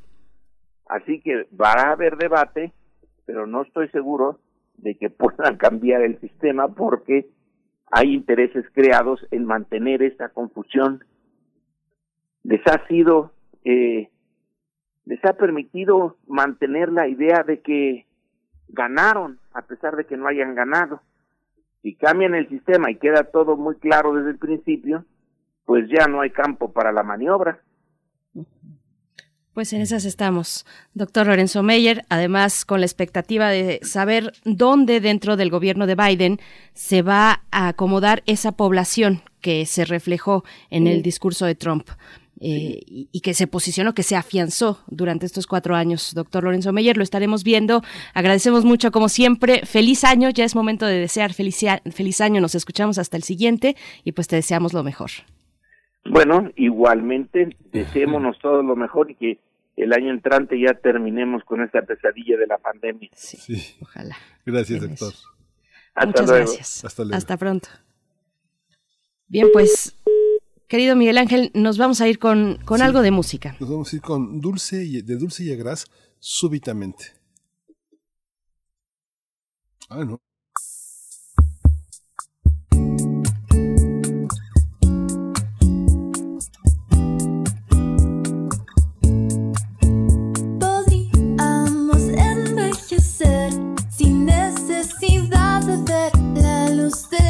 Así que va a haber debate, pero no estoy seguro de que puedan cambiar el sistema porque hay intereses creados en mantener esta confusión. Les ha sido, eh, les ha permitido mantener la idea de que ganaron a pesar de que no hayan ganado. Si cambian el sistema y queda todo muy claro desde el principio, pues ya no hay campo para la maniobra. Pues en esas estamos, doctor Lorenzo Meyer, además con la expectativa de saber dónde dentro del gobierno de Biden se va a acomodar esa población que se reflejó en el discurso de Trump. Eh, y, que se posicionó, que se afianzó durante estos cuatro años. Doctor Lorenzo Meyer, lo estaremos viendo. Agradecemos mucho, como siempre. Feliz año, ya es momento de desear feliz, feliz año. Nos escuchamos hasta el siguiente y pues te deseamos lo mejor. Bueno, igualmente, deseémonos todo lo mejor y que el año entrante ya terminemos con esta pesadilla de la pandemia. Sí, ojalá. Gracias, doctor. Hasta Muchas luego. gracias. Hasta, pronto. Bien, pues, querido Miguel Ángel, nos vamos a ir con, con algo de música. Nos vamos a ir con Dulce y, de Dulce y Agras, súbitamente. Ah, no. Podríamos envejecer sin necesidad de ver la luz del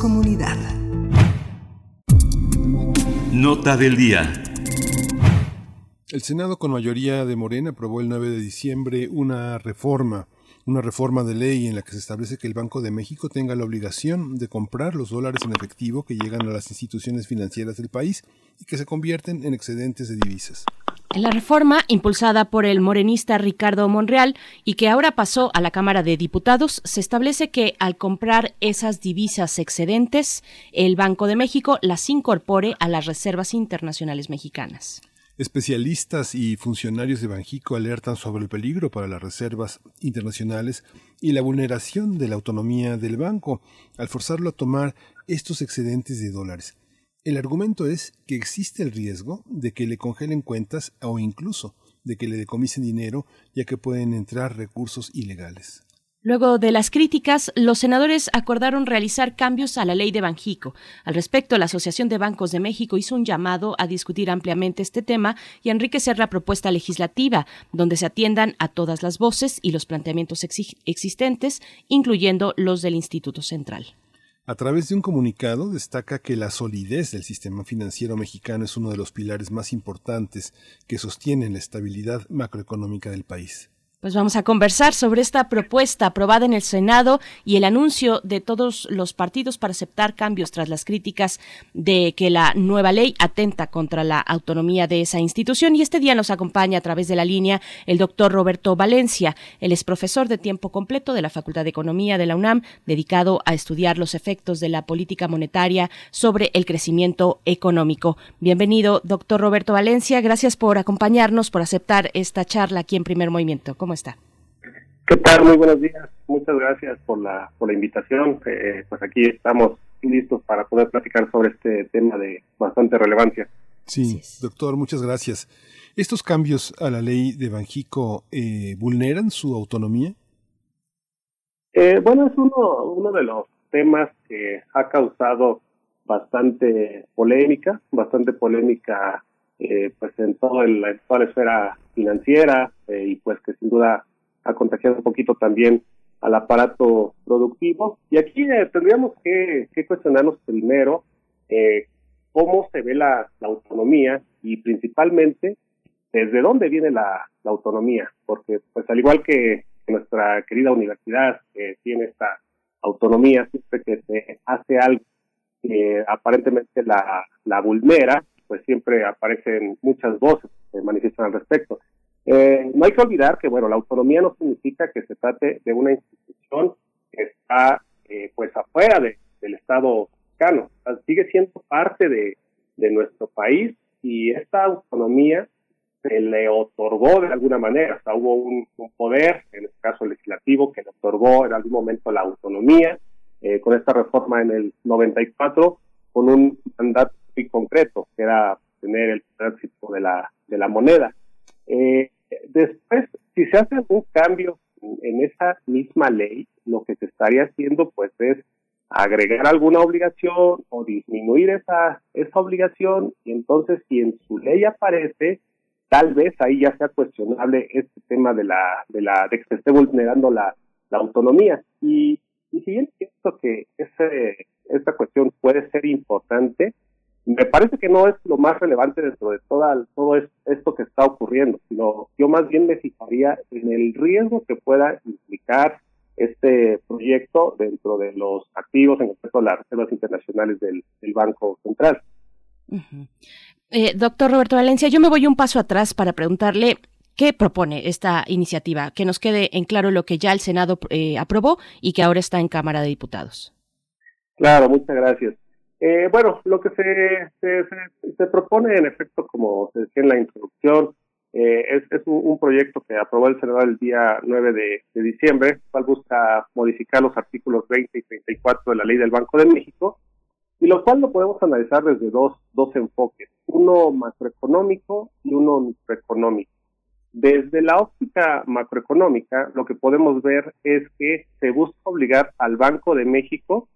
Comunidad. Nota del día. El Senado con mayoría de Morena aprobó el 9 de diciembre una reforma, una reforma de ley en la que se establece que el Banco de México tenga la obligación de comprar los dólares en efectivo que llegan a las instituciones financieras del país y que se convierten en excedentes de divisas. En la reforma, impulsada por el morenista Ricardo Monreal y que ahora pasó a la Cámara de Diputados, se establece que al comprar esas divisas excedentes, el Banco de México las incorpore a las reservas internacionales mexicanas. Especialistas y funcionarios de Banjico alertan sobre el peligro para las reservas internacionales y la vulneración de la autonomía del banco al forzarlo a tomar estos excedentes de dólares. El argumento es que existe el riesgo de que le congelen cuentas o incluso de que le decomisen dinero ya que pueden entrar recursos ilegales. Luego de las críticas, los senadores acordaron realizar cambios a la ley de Banjico. Al respecto, la Asociación de Bancos de México hizo un llamado a discutir ampliamente este tema y a enriquecer la propuesta legislativa, donde se atiendan a todas las voces y los planteamientos existentes, incluyendo los del Instituto Central. A través de un comunicado destaca que la solidez del sistema financiero mexicano es uno de los pilares más importantes que sostienen la estabilidad macroeconómica del país. Pues vamos a conversar sobre esta propuesta aprobada en el Senado y el anuncio de todos los partidos para aceptar cambios tras las críticas de que la nueva ley atenta contra la autonomía de esa institución. Y este día nos acompaña a través de la línea el doctor Roberto Valencia. Él es profesor de tiempo completo de la Facultad de Economía de la UNAM, dedicado a estudiar los efectos de la política monetaria sobre el crecimiento económico. Bienvenido, doctor Roberto Valencia. Gracias por acompañarnos, por aceptar esta charla aquí en Primer Movimiento. ¿Cómo está? ¿Qué tal? Muy buenos días. Muchas gracias por la, por la invitación. Eh, pues aquí estamos listos para poder platicar sobre este tema de bastante relevancia. Sí, doctor, muchas gracias. ¿Estos cambios a la ley de Banjico eh, vulneran su autonomía? Eh, bueno, es uno, uno de los temas que ha causado bastante polémica, bastante polémica eh, pues en, todo el, toda la esfera financiera eh, y pues que sin duda ha contagiado un poquito también al aparato productivo. Y aquí eh, tendríamos que, cuestionarnos primero cómo se ve la, autonomía y principalmente desde dónde viene la, autonomía, porque pues al igual que nuestra querida universidad que tiene esta autonomía, siempre que se hace algo que aparentemente la, la vulnera, pues siempre aparecen muchas voces que manifiestan al respecto. Eh, no hay que olvidar que, bueno, la autonomía no significa que se trate de una institución que está, eh, pues, afuera del Estado mexicano. sigue siendo parte de, nuestro país y esta autonomía se le otorgó de alguna manera. O sea, hubo un, poder, en este caso legislativo, que le otorgó en algún momento la autonomía. Eh, con esta reforma en el 94, con un mandato muy concreto, que era tener el tránsito de la, de la moneda. Eh, después, si se hace un cambio en esa misma ley, lo que se estaría haciendo pues es agregar alguna obligación o disminuir esa, esa obligación y entonces si en su ley aparece, tal vez ahí ya sea cuestionable este tema de la, de la, de que se esté vulnerando la, la autonomía. Y, y si bien pienso que ese, esta cuestión puede ser importante, me parece que no es lo más relevante dentro de toda, todo esto que está ocurriendo, sino yo más bien me fijaría en el riesgo que pueda implicar este proyecto dentro de los activos, en caso de las reservas internacionales del, Banco Central. Eh, doctor Roberto Valencia, yo me voy un paso atrás para preguntarle qué propone esta iniciativa, que nos quede en claro lo que ya el Senado eh, aprobó y que ahora está en Cámara de Diputados. Claro, muchas gracias. Eh, bueno, lo que se, se, propone, en efecto, como se decía en la introducción, eh, es, es un, proyecto que aprobó el Senado el día 9 de, de diciembre, cual busca modificar los artículos 20 y 34 de la Ley del Banco de México, y lo cual lo podemos analizar desde dos, dos enfoques, uno macroeconómico y uno microeconómico. Desde la óptica macroeconómica, lo que podemos ver es que se busca obligar al Banco de México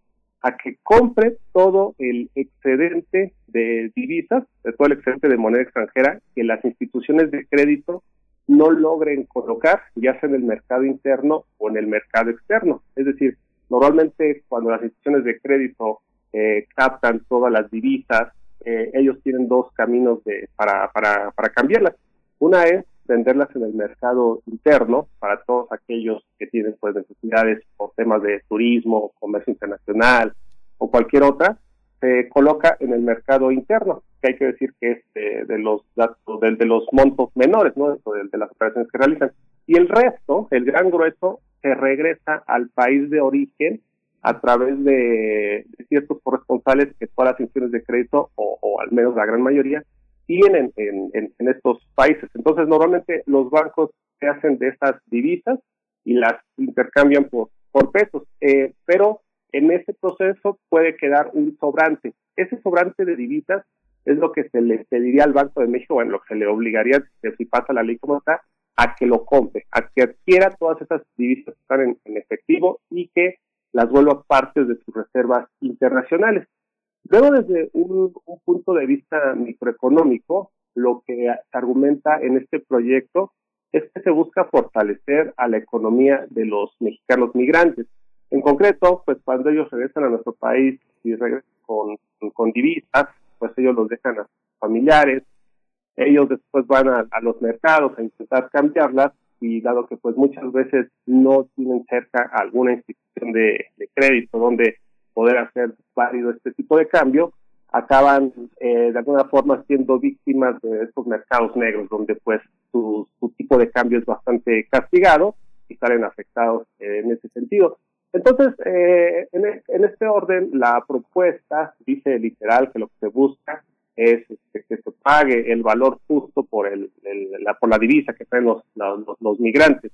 a que compre todo el excedente de divisas, de todo el excedente de moneda extranjera que las instituciones de crédito no logren colocar, ya sea en el mercado interno o en el mercado externo. Es decir, normalmente cuando las instituciones de crédito eh, captan todas las divisas, eh, ellos tienen dos caminos de, para, para, para cambiarlas. Una es venderlas en el mercado interno para todos aquellos que tienen pues necesidades por temas de turismo, comercio internacional o cualquier otra, se coloca en el mercado interno, que hay que decir que es de, los datos, de, de, los montos menores, ¿no? De, de las operaciones que realizan. Y el resto, el gran grueso, se regresa al país de origen a través de, ciertos corresponsales que todas las instituciones de crédito, o, al menos la gran mayoría, tienen en, estos países. Entonces, normalmente los bancos se hacen de estas divisas y las intercambian por, por pesos, eh, pero en ese proceso puede quedar un sobrante. Ese sobrante de divisas es lo que se le pediría al Banco de México, bueno, lo que se le obligaría, si pasa la ley como está, a que lo compre, a que adquiera todas esas divisas que están en, efectivo y que las vuelva parte de sus reservas internacionales. Luego, desde un, punto de vista microeconómico, lo que se argumenta en este proyecto es que se busca fortalecer a la economía de los mexicanos migrantes. En concreto, pues cuando ellos regresan a nuestro país y regresan con, con divisas, pues ellos los dejan a sus familiares, ellos después van a, los mercados a intentar cambiarlas y dado que pues muchas veces no tienen cerca alguna institución de, crédito donde poder hacer válido este tipo de cambio, acaban eh, de alguna forma siendo víctimas de estos mercados negros donde pues su, tipo de cambio es bastante castigado y salen afectados eh, en ese sentido. Entonces, eh, en, en, este orden, la propuesta dice literal que lo que se busca es este, que se pague el valor justo por el, la, por la divisa que traen los, los, migrantes.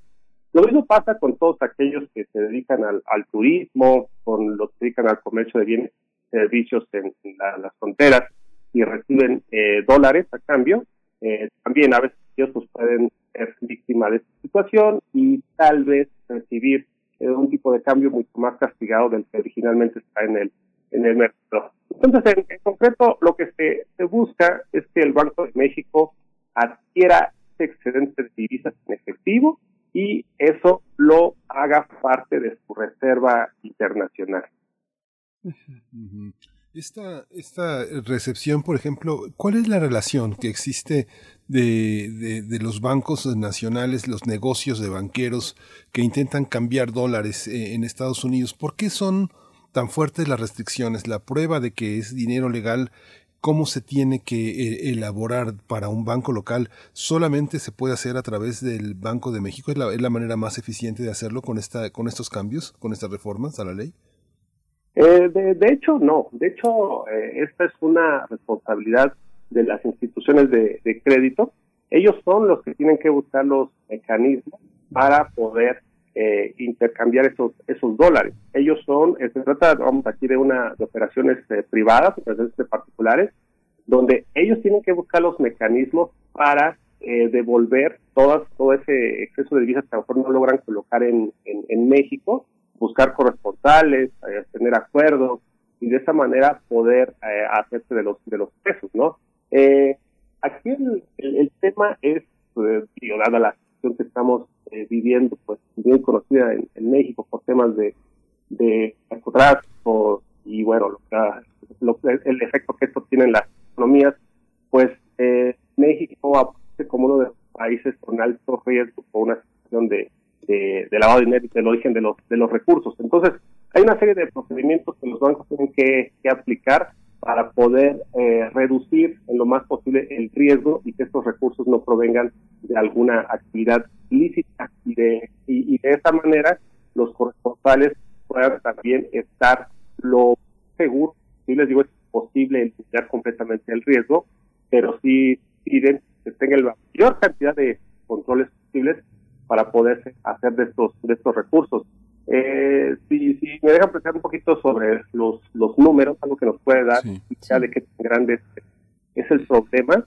Lo mismo pasa con todos aquellos que se dedican al, turismo, con los que se dedican al comercio de bienes y servicios en, las fronteras y reciben eh, dólares a cambio. Eh, también a veces ellos pues, pueden ser víctimas de esta situación y tal vez recibir eh, un tipo de cambio mucho más castigado del que originalmente está en el, en el mercado. Entonces, en, concreto, lo que se, busca es que el Banco de México adquiera excedente de divisas en efectivo y eso lo haga parte de su reserva internacional. Esta, esta recepción, por ejemplo, ¿cuál es la relación que existe de, de, los bancos nacionales, los negocios de banqueros que intentan cambiar dólares eh, en Estados Unidos? ¿Por qué son tan fuertes las restricciones, la prueba de que es dinero legal, cómo se tiene que eh, elaborar para un banco local, solamente se puede hacer a través del Banco de México. ¿Es la, es la manera más eficiente de hacerlo con, esta, con estos cambios, con estas reformas a la ley? Eh, de, hecho, no. De hecho, eh, esta es una responsabilidad de las instituciones de, de crédito. Ellos son los que tienen que buscar los mecanismos para poder eh, intercambiar esos esos dólares. Ellos son, eh, se trata, vamos aquí de una de operaciones eh, privadas, operaciones particulares, donde ellos tienen que buscar los mecanismos para devolver todas, todo ese exceso de divisas que a lo mejor no logran colocar en, en, México, buscar corresponsales, tener acuerdos y de esa manera poder hacerse de los de los pesos, ¿no? aquí el, el, tema es, digo, dada la que estamos eh, viviendo, pues bien conocida en, México por temas de, de narcotráfico y bueno, lo, el efecto que esto tiene en las economías, pues eh, México aparece como uno de los países con alto riesgo por una situación de, de, lavado de dinero y del origen de los, de los recursos. Entonces, hay una serie de procedimientos que los bancos tienen que, que aplicar para poder eh, reducir en lo más posible el riesgo y que estos recursos no provengan de alguna actividad lícita y de, y, de esta manera los corresponsales puedan también estar lo seguro, si les digo es posible eliminar completamente el riesgo, pero sí piden que tenga la mayor cantidad de controles posibles para poder hacer de estos, de estos recursos. Eh, si, si me dejan pensar un poquito sobre los, los números, algo que nos puede dar ya de qué tan grande es, el problema,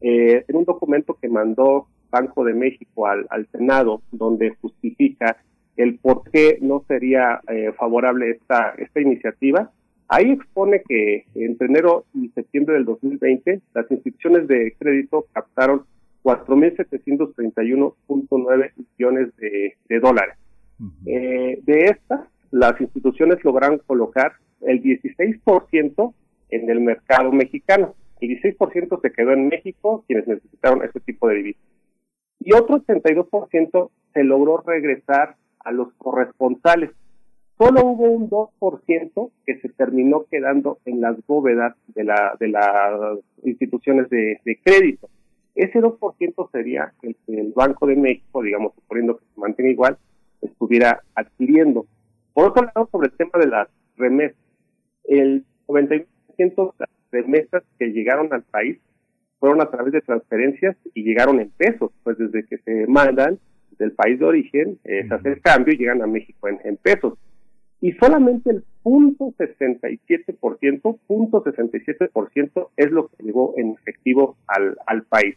eh, en un documento que mandó Banco de México al, al Senado, donde justifica el por qué no sería eh, favorable esta, esta iniciativa, ahí expone que entre enero y septiembre del 2020 las instituciones de crédito captaron 4.731.9 millones de, de dólares eh, de estas, las instituciones lograron colocar el 16% en el mercado mexicano. El 16% se quedó en México, quienes necesitaron este tipo de divisas. y otro 82% se logró regresar a los corresponsales. Solo hubo un 2% que se terminó quedando en las bóvedas de, la, de las instituciones de, crédito. Ese 2% sería el el Banco de México, digamos, suponiendo que se mantenga igual, estuviera adquiriendo. Por otro lado, sobre el tema de las remesas, el 91% de las remesas que llegaron al país fueron a través de transferencias y llegaron en pesos, pues desde que se mandan del país de origen, eh, se hace el cambio y llegan a México en, pesos. Y solamente el punto 67%, punto 67% es lo que llegó en efectivo al, al país.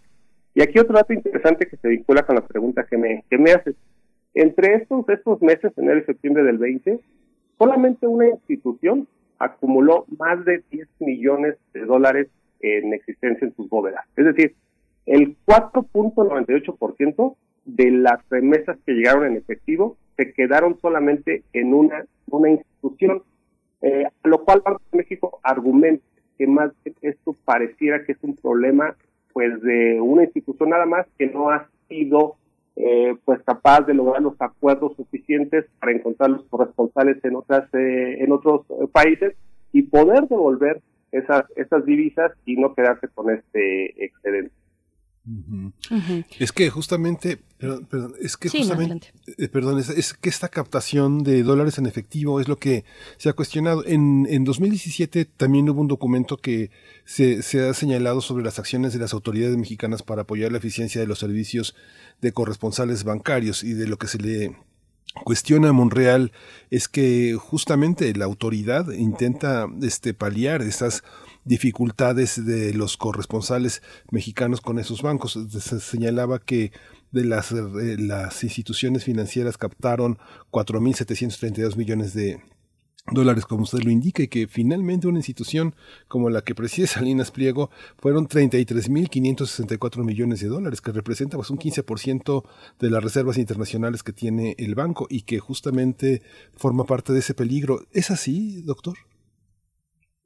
Y aquí otro dato interesante que se vincula con la pregunta que me, que me haces. Entre estos, estos meses, enero y septiembre del 20, solamente una institución acumuló más de 10 millones de dólares en existencia en sus bóvedas. Es decir, el 4.98% de las remesas que llegaron en efectivo se quedaron solamente en una, una institución, eh, lo cual Banco de México argumenta que más esto pareciera que es un problema pues de una institución nada más que no ha sido eh, pues capaz de lograr los acuerdos suficientes para encontrar los corresponsales en otras eh, en otros países y poder devolver esas, esas divisas y no quedarse con este excedente. Es que justamente, perdón, es que justamente, eh, perdón, es, que esta captación de dólares en efectivo es lo que se ha cuestionado. En, en 2017 también hubo un documento que se, se ha señalado sobre las acciones de las autoridades mexicanas para apoyar la eficiencia de los servicios de corresponsales bancarios y de lo que se le cuestiona Monreal es que justamente la autoridad intenta este, paliar esas dificultades de los corresponsales mexicanos con esos bancos. Se señalaba que de las, eh, las instituciones financieras captaron 4.732 millones de, dólares, como usted lo indica, y que finalmente una institución como la que preside Salinas Pliego fueron 33.564 millones de dólares, que representa pues un 15% de las reservas internacionales que tiene el banco y que justamente forma parte de ese peligro. ¿Es así, doctor?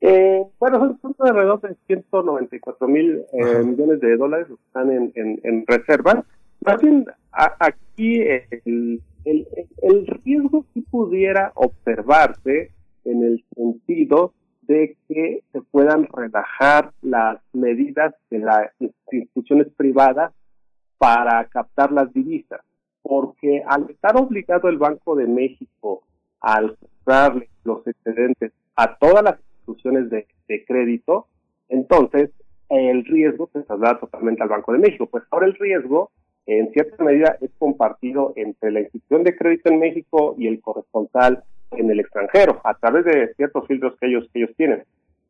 Eh, bueno, son, alrededor de 194 mil eh, millones de dólares que están en, en, reservas. Más bien, aquí el el, el riesgo sí pudiera observarse en el sentido de que se puedan relajar las medidas de las instituciones privadas para captar las divisas, porque al estar obligado el Banco de México a comprarle los excedentes a todas las instituciones de, crédito, entonces el riesgo se traslada totalmente al Banco de México. Pues ahora el riesgo en cierta medida es compartido entre la institución de crédito en México y el corresponsal en el extranjero, a través de ciertos filtros que ellos, que ellos tienen.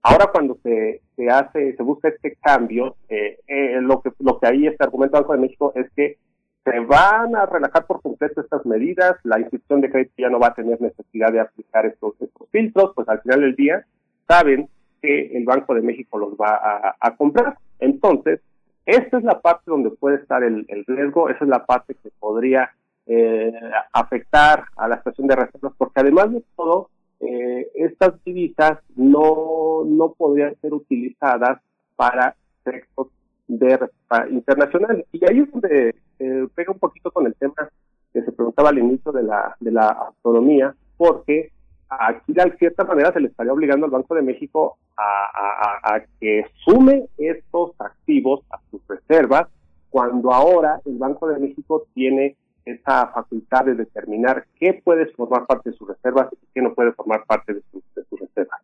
Ahora cuando se, se hace, se busca este cambio, eh, eh, lo que lo que ahí este argumento Banco de México es que se van a relajar por completo estas medidas, la institución de crédito ya no va a tener necesidad de aplicar estos, estos filtros, pues al final del día saben que el Banco de México los va a, comprar. Entonces, esta es la parte donde puede estar el, riesgo, esa es la parte que podría eh, afectar a la estación de reservas, porque además de todo, eh, estas divisas no, no podrían ser utilizadas para efectos de internacionales. Y ahí es donde eh, pega un poquito con el tema que se preguntaba al inicio de la, de la autonomía, porque aquí de cierta manera se le estaría obligando al Banco de México a, que sume estos activos a sus reservas, cuando ahora el Banco de México tiene esa facultad de determinar qué puede formar parte de sus reservas y qué no puede formar parte de, sus reservas.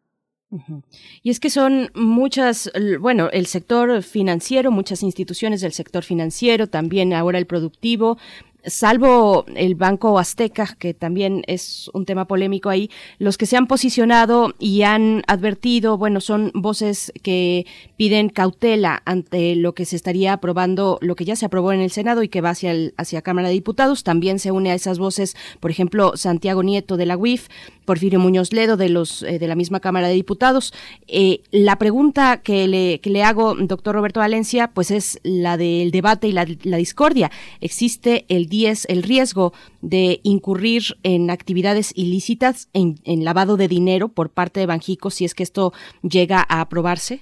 Y es que son muchas, bueno, el sector financiero, muchas instituciones del sector financiero, también ahora el productivo, salvo el Banco Azteca, que también es un tema polémico ahí, los que se han posicionado y han advertido, bueno, son voces que piden cautela ante lo que se estaría aprobando, lo que ya se aprobó en el Senado y que va hacia, el, hacia Cámara de Diputados. También se une a esas voces, por ejemplo, Santiago Nieto de la UIF, Porfirio Muñoz Ledo de los eh, de la misma Cámara de Diputados. Eh, la pregunta que le, que le hago, doctor Roberto Valencia, pues es la del debate y la, discordia. ¿Existe el 10 el riesgo de incurrir en actividades ilícitas, en, en lavado de dinero por parte de Banjico si es que esto llega a aprobarse?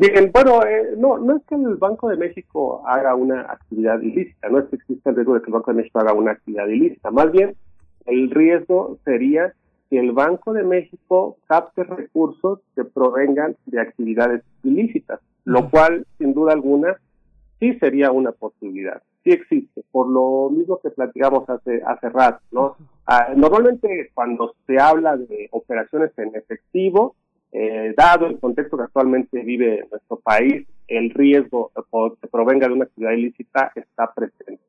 Bien, bueno, eh, no, no es que el Banco de México haga una actividad ilícita, no es que exista el riesgo de que el Banco de México haga una actividad ilícita, más bien el riesgo sería que el Banco de México capte recursos que provengan de actividades ilícitas, lo cual, sin duda alguna, sí sería una posibilidad, sí existe, por lo mismo que platicamos hace, hace rato, ¿no? Ah, normalmente cuando se habla de operaciones en efectivo, eh, dado el contexto que actualmente vive nuestro país, el riesgo que provenga de una actividad ilícita está presente.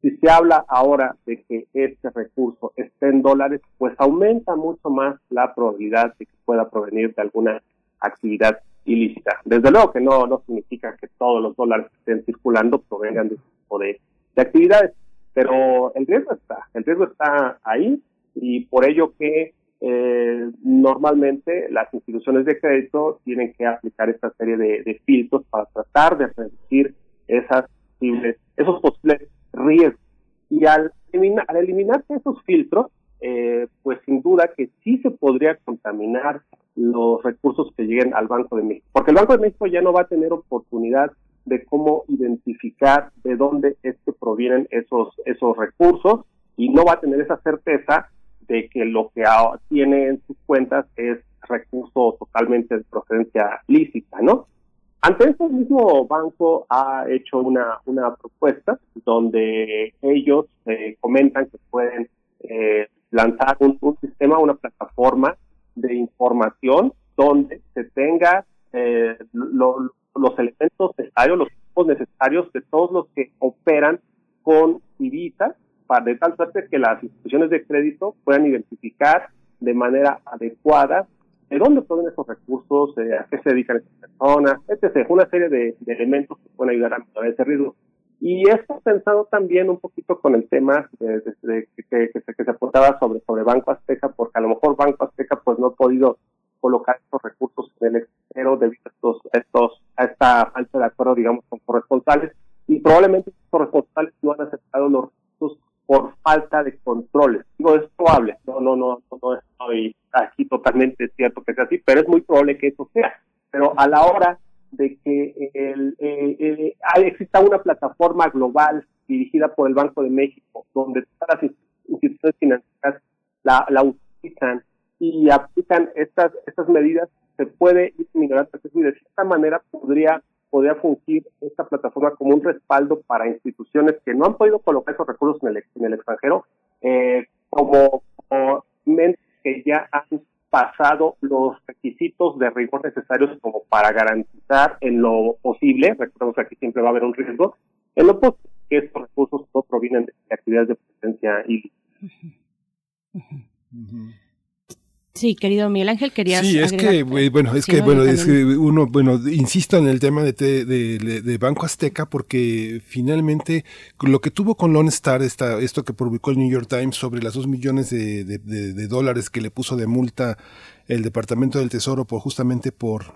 Si se habla ahora de que este recurso esté en dólares, pues aumenta mucho más la probabilidad de que pueda provenir de alguna actividad ilícita. Desde luego que no, no significa que todos los dólares que estén circulando provengan de este tipo de, de actividades, pero el riesgo está, el riesgo está ahí y por ello que eh, normalmente las instituciones de crédito tienen que aplicar esta serie de, filtros para tratar de reducir esas esos posibles riesgos. Y al, eliminar, al eliminarse esos filtros, eh, pues sin duda que sí se podría contaminar los recursos que lleguen al Banco de México. Porque el Banco de México ya no va a tener oportunidad de cómo identificar de dónde es que provienen esos, esos recursos y no va a tener esa certeza de que lo que tiene en sus cuentas es recurso totalmente de procedencia lícita, ¿no? Ante eso, el mismo banco ha hecho una, una propuesta donde ellos eh, comentan que pueden eh, lanzar un, sistema, una plataforma de información donde se tenga eh, los elementos necesarios, los tipos necesarios de todos los que operan con divisas para de tal suerte que las instituciones de crédito puedan identificar de manera adecuada de dónde provienen esos recursos, eh, a qué se dedican esas personas, etc. Una serie de, elementos que pueden ayudar a mitigar ese riesgo. Y esto pensado también un poquito con el tema de, que, que, se, que se apuntaba sobre, sobre Banco Azteca, porque a lo mejor Banco Azteca pues no ha podido colocar estos recursos en el extranjero debido a, estos, estos, a esta falta de acuerdo, digamos, con corresponsales, y probablemente estos corresponsales no han aceptado los recursos por falta de controles. Digo, es probable, no, no, no, no estoy aquí totalmente cierto que sea así, pero es muy probable que eso sea. Pero a la hora de que el, exista una plataforma global dirigida por el Banco de México, donde todas las instituciones financieras la, la utilizan y aplican estas, estas medidas, se puede ir minorando y de cierta manera podría podría fungir esta plataforma como un respaldo para instituciones que no han podido colocar esos recursos en el, en el extranjero, eh, como, como ya han pasado los requisitos de rigor necesarios como para garantizar en lo posible, recordemos que aquí siempre va a haber un riesgo, en lo posible que estos recursos no provienen de actividades de presencia ilícita. Sí, querido Miguel Ángel, querías Sí, es que, bueno, es que, bueno, es que uno, bueno, insisto en el tema de, de, Banco Azteca porque finalmente lo que tuvo con Lone Star, esta, esto que publicó el New York Times sobre las dos millones de, dólares que le puso de multa el Departamento del Tesoro por justamente por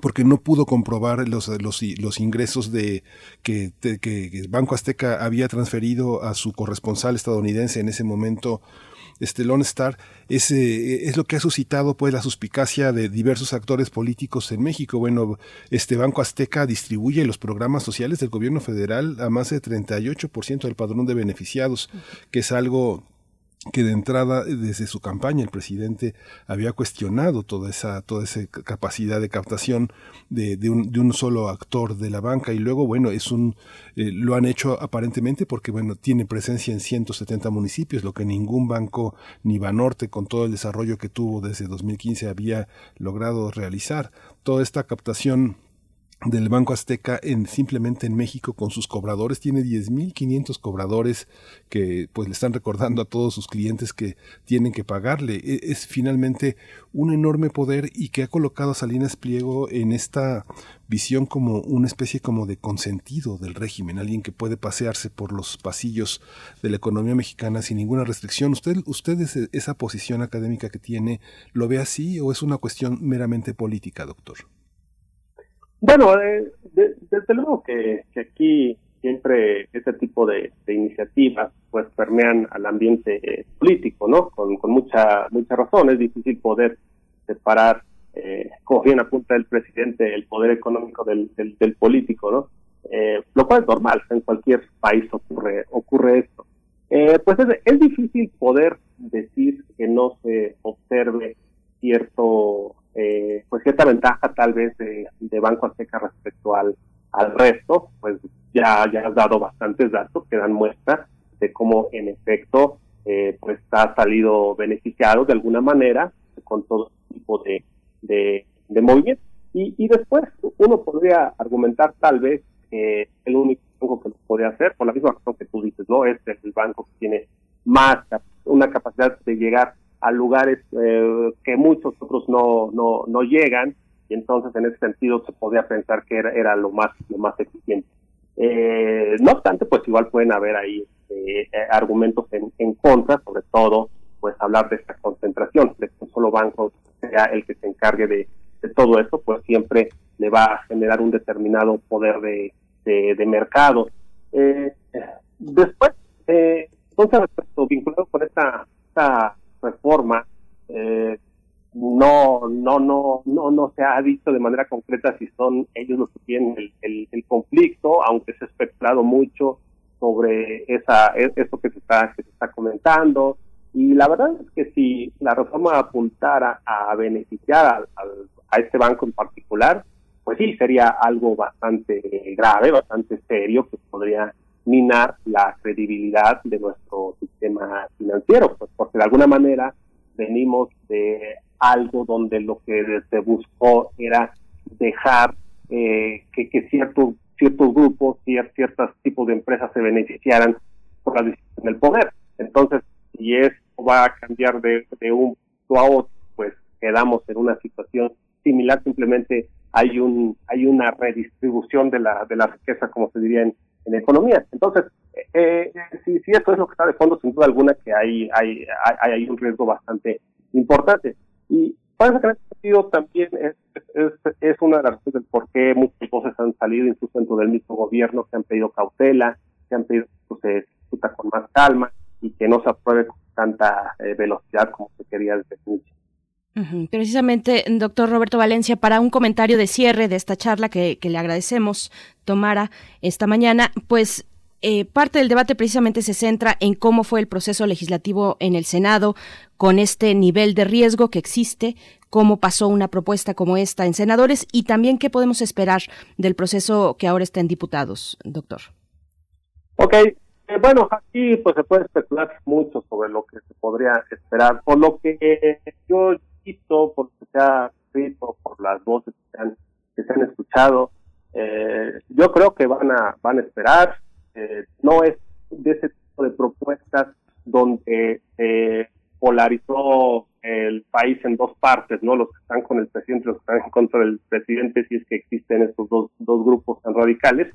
porque no pudo comprobar los, los, los ingresos de que, que Banco Azteca había transferido a su corresponsal estadounidense en ese momento este Lone Star es, eh, es lo que ha suscitado pues la suspicacia de diversos actores políticos en México. Bueno, este Banco Azteca distribuye los programas sociales del gobierno federal a más de 38% del padrón de beneficiados, que es algo que de entrada desde su campaña el presidente había cuestionado toda esa toda esa capacidad de captación de, de, un, de un, solo actor de la banca. Y luego bueno es un eh, lo han hecho aparentemente porque bueno tiene presencia en 170 municipios lo que ningún banco ni Banorte con todo el desarrollo que tuvo desde 2015 había logrado realizar. Toda esta captación del Banco Azteca en simplemente en México con sus cobradores. Tiene 10.500 cobradores que pues le están recordando a todos sus clientes que tienen que pagarle. E, es, finalmente un enorme poder y que ha colocado a Salinas Pliego en esta visión como una especie como de consentido del régimen alguien que puede pasearse por los pasillos de la economía mexicana sin ninguna restricción. Usted usted esa posición académica que tiene lo ve así o es una cuestión meramente política doctor bueno, eh, desde luego que, aquí siempre este tipo de, iniciativas pues permean al ambiente eh, político, ¿no? Con, mucha mucha razón es difícil poder separar eh, como bien apunta el presidente, el poder económico del, del, político, ¿no? Eh, lo cual es normal, en cualquier país ocurre, ocurre esto. Eh, pues es, es, difícil poder decir que no se observe cierto, eh, pues cierta ventaja tal vez de, de Banco Azteca respecto al, al resto, pues ya, ya has dado bastantes datos que dan muestra de cómo en efecto eh, pues ha salido beneficiado de alguna manera con todo tipo de, de, movimiento. Y, y después uno podría argumentar tal vez que el único banco que lo podría hacer, por la misma razón que tú dices, ¿no? Es el banco que tiene más una capacidad de llegar a lugares eh, que muchos otros no, no, no llegan y entonces en ese sentido se podría pensar que era, era lo más lo más eficiente. Eh, no obstante, pues igual pueden haber ahí eh, argumentos en, en, contra, sobre todo, pues hablar de esta concentración, de que un solo banco sea el que se encargue de, de todo esto, pues siempre le va a generar un determinado poder de, de, mercado. Eh, después, eh, entonces, respecto, vinculado con esta, esta reforma, eh, no, no, no, no, no se ha dicho de manera concreta si son ellos los que tienen el, el, conflicto, aunque se ha especulado mucho sobre esa, e, eso que se está, que se está comentando. Y la verdad es que si la reforma apuntara a beneficiar a este banco en particular, pues sí, sería algo bastante grave, bastante serio, que podría minar la credibilidad de nuestro sistema financiero, pues porque de alguna manera venimos de algo donde lo que se buscó era dejar eh, que, ciertos ciertos grupos, ciertos tipos de empresas se beneficiaran por la decisión del poder. Entonces, si esto va a cambiar de, de un a otro, pues quedamos en una situación similar, simplemente hay un hay una redistribución de la de la riqueza, como se diría en, en economía. Entonces, eh, si, si eso es lo que está de fondo, sin duda alguna que hay hay, hay, hay un riesgo bastante importante. Y parece que en ese sentido también es, es, es, una de las razones del por qué muchas voces han salido, incluso dentro del mismo gobierno, que han pedido cautela, que han pedido que se discuta con más calma y que no se apruebe con tanta eh, velocidad como se quería desde el inicio. Precisamente, doctor Roberto Valencia, para un comentario de cierre de esta charla que, le agradecemos tomara esta mañana, pues eh, parte del debate precisamente se centra en cómo fue el proceso legislativo en el Senado con este nivel de riesgo que existe, cómo pasó una propuesta como esta en senadores y también qué podemos esperar del proceso que ahora está en diputados, doctor. Ok, eh, bueno, aquí pues se puede especular mucho sobre lo que se podría esperar, por lo que yo por lo que se ha escrito, por las voces que, han, que se han escuchado, yo creo que van a van a esperar eh, no es de ese tipo de propuestas donde se polarizó el país en dos partes, ¿no? Los que están con el presidente y los que están en contra del presidente, si es que existen estos dos, dos grupos tan radicales,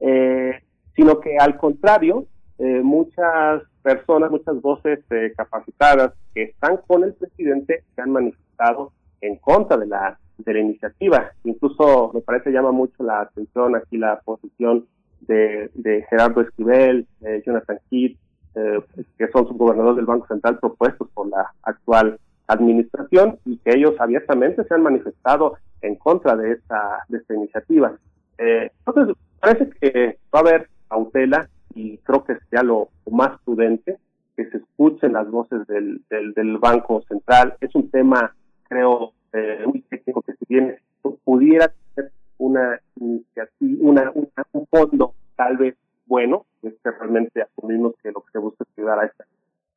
eh, sino que al contrario, eh, muchas personas, muchas voces capacitadas que están con el presidente se han manifestado en contra de la, de la iniciativa. Incluso me parece llama mucho la atención aquí la posición de, Gerardo Esquivel, Jonathan Heath, eh, que son subgobernadores del Banco Central propuestos por la actual administración y que ellos abiertamente se han manifestado en contra de esta, de esta iniciativa. Eh, entonces, parece que va a haber cautela y creo que sea lo, más prudente que se escuchen las voces del, del, Banco Central. Es un tema, creo, eh, muy técnico que si bien pudiera ser una iniciativa, una, un fondo tal vez bueno, es que realmente asumimos que lo que se busca es ayudar a,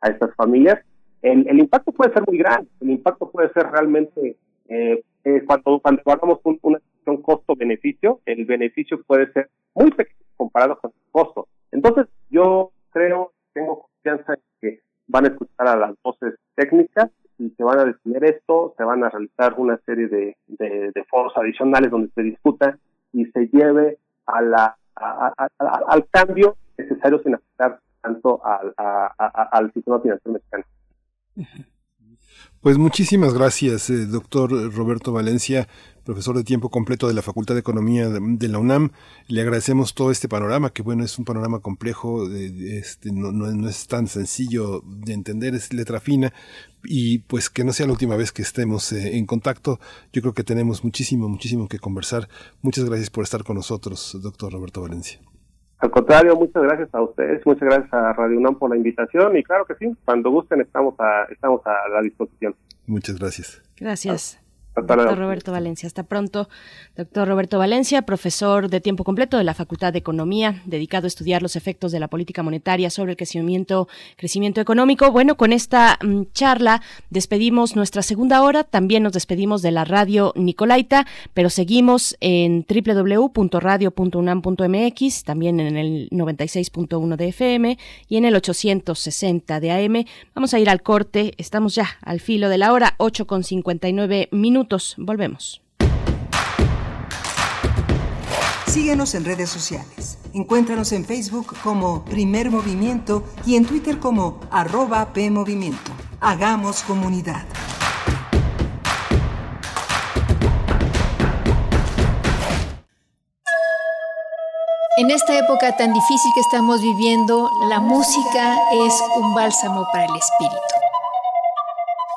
a estas familias. El, el impacto puede ser muy grande, el impacto puede ser realmente, eh, eh, cuando, cuando hablamos un, una situación costo-beneficio, el beneficio puede ser muy pequeño comparado con el costo. Entonces, yo creo, tengo confianza en que van a escuchar a las voces técnicas y se van a decidir esto, se van a realizar una serie de, de, foros adicionales donde se discuta y se lleve a la, al cambio necesario sin afectar tanto al, al sistema financiero mexicano. Pues muchísimas gracias, eh, doctor Roberto Valencia, profesor de tiempo completo de la Facultad de Economía de, la UNAM. Le agradecemos todo este panorama, que bueno, es un panorama complejo, de- este, no es tan sencillo de entender, es letra fina, y pues que no sea la última vez que estemos eh, en contacto. Yo creo que tenemos muchísimo, muchísimo que conversar. Muchas gracias por estar con nosotros, doctor Roberto Valencia. Al contrario, muchas gracias a ustedes, muchas gracias a Radio UNAM por la invitación y claro que sí, cuando gusten estamos a, estamos a la disposición. Muchas gracias. Gracias. Doctor. Roberto Valencia, hasta pronto. Doctor Roberto Valencia, profesor de tiempo completo de la Facultad de Economía, dedicado a estudiar los efectos de la política monetaria sobre el crecimiento, crecimiento económico. Bueno, con esta mm, charla despedimos nuestra segunda hora, también nos despedimos de la radio Nicolaita, pero seguimos en www.radio.unam.mx, también en el 96.1 de FM y en el 860 de AM. Vamos a ir al corte, estamos ya al filo de la hora, 8 con 59 minutos. Volvemos. Síguenos en redes sociales. Encuéntranos en Facebook como Primer Movimiento y en Twitter como arroba PMovimiento. Hagamos comunidad. En esta época tan difícil que estamos viviendo, la música es un bálsamo para el espíritu.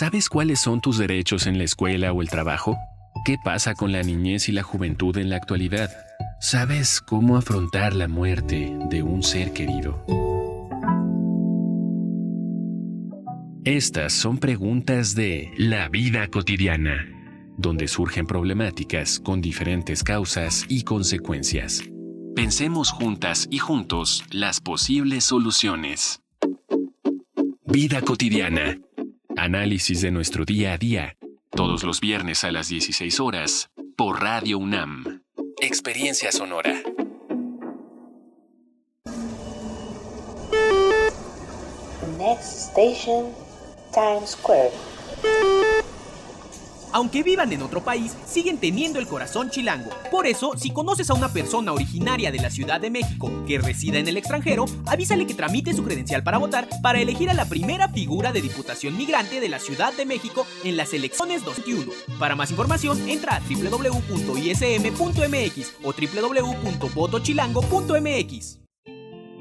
¿Sabes cuáles son tus derechos en la escuela o el trabajo? ¿Qué pasa con la niñez y la juventud en la actualidad? ¿Sabes cómo afrontar la muerte de un ser querido? Estas son preguntas de la vida cotidiana, donde surgen problemáticas con diferentes causas y consecuencias. Pensemos juntas y juntos las posibles soluciones. Vida cotidiana. Análisis de nuestro día a día, todos los viernes a las 16 horas, por Radio UNAM. Experiencia sonora. Next station, Times Square. Aunque vivan en otro país, siguen teniendo el corazón chilango. Por eso, si conoces a una persona originaria de la Ciudad de México que resida en el extranjero, avísale que tramite su credencial para votar para elegir a la primera figura de diputación migrante de la Ciudad de México en las elecciones 2021. Para más información, entra a www.ism.mx o www.votochilango.mx.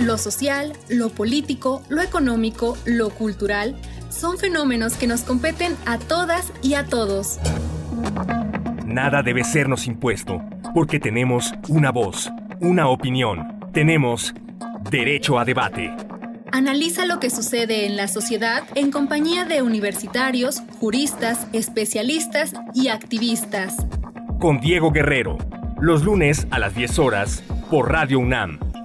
Lo social, lo político, lo económico, lo cultural son fenómenos que nos competen a todas y a todos. Nada debe sernos impuesto, porque tenemos una voz, una opinión, tenemos derecho a debate. Analiza lo que sucede en la sociedad en compañía de universitarios, juristas, especialistas y activistas. Con Diego Guerrero, los lunes a las 10 horas, por Radio UNAM.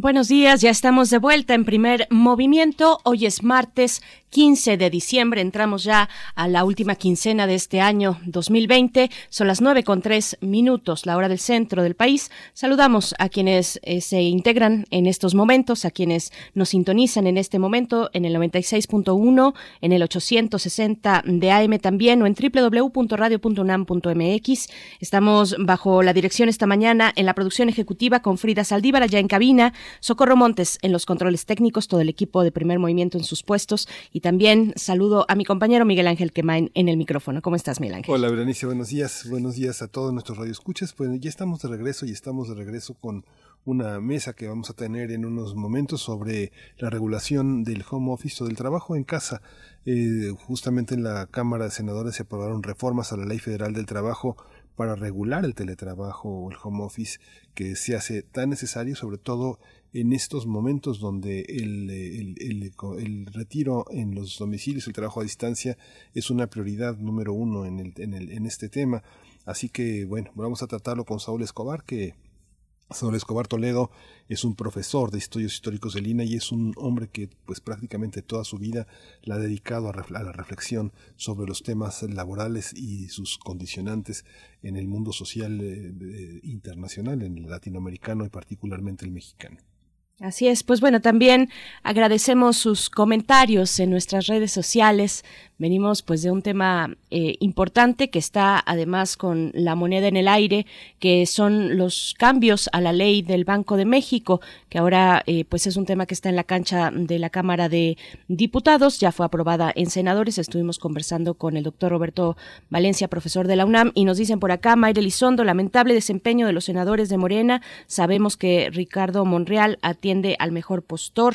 Buenos días, ya estamos de vuelta en primer movimiento. Hoy es martes 15 de diciembre, entramos ya a la última quincena de este año 2020. Son las nueve con tres minutos, la hora del centro del país. Saludamos a quienes eh, se integran en estos momentos, a quienes nos sintonizan en este momento en el 96.1, en el 860 de AM también o en www.radio.unam.mx. Estamos bajo la dirección esta mañana en la producción ejecutiva con Frida Saldívar allá en cabina Socorro Montes en los controles técnicos, todo el equipo de primer movimiento en sus puestos y también saludo a mi compañero Miguel Ángel Quemain en el micrófono. ¿Cómo estás, Miguel Ángel? Hola, Berenice, buenos días. Buenos días a todos nuestros radioescuchas. Pues ya estamos de regreso y estamos de regreso con una mesa que vamos a tener en unos momentos sobre la regulación del home office o del trabajo en casa. Eh, justamente en la Cámara de Senadores se aprobaron reformas a la Ley Federal del Trabajo para regular el teletrabajo o el home office que se hace tan necesario, sobre todo estos momentos donde el, el, retiro en los domicilios, el trabajo a distancia, es una prioridad número uno en, el, en, el, en este tema. Así que, bueno, vamos a tratarlo con Saúl Escobar, que Saúl Escobar Toledo es un profesor de estudios históricos de Lina y es un hombre que pues prácticamente toda su vida la ha dedicado a, la reflexión sobre los temas laborales y sus condicionantes en el mundo social eh, internacional, en el latinoamericano y particularmente el mexicano. Así es, pues bueno, también agradecemos sus comentarios en nuestras redes sociales. Venimos pues de un tema eh, importante que está además con la moneda en el aire, que son los cambios a la ley del Banco de México, que ahora eh, pues es un tema que está en la cancha de la Cámara de Diputados, ya fue aprobada en senadores. Estuvimos conversando con el doctor Roberto Valencia, profesor de la UNAM, y nos dicen por acá, Mayre Lizondo, lamentable desempeño de los senadores de Morena. Sabemos que Ricardo Monreal atiende al mejor postor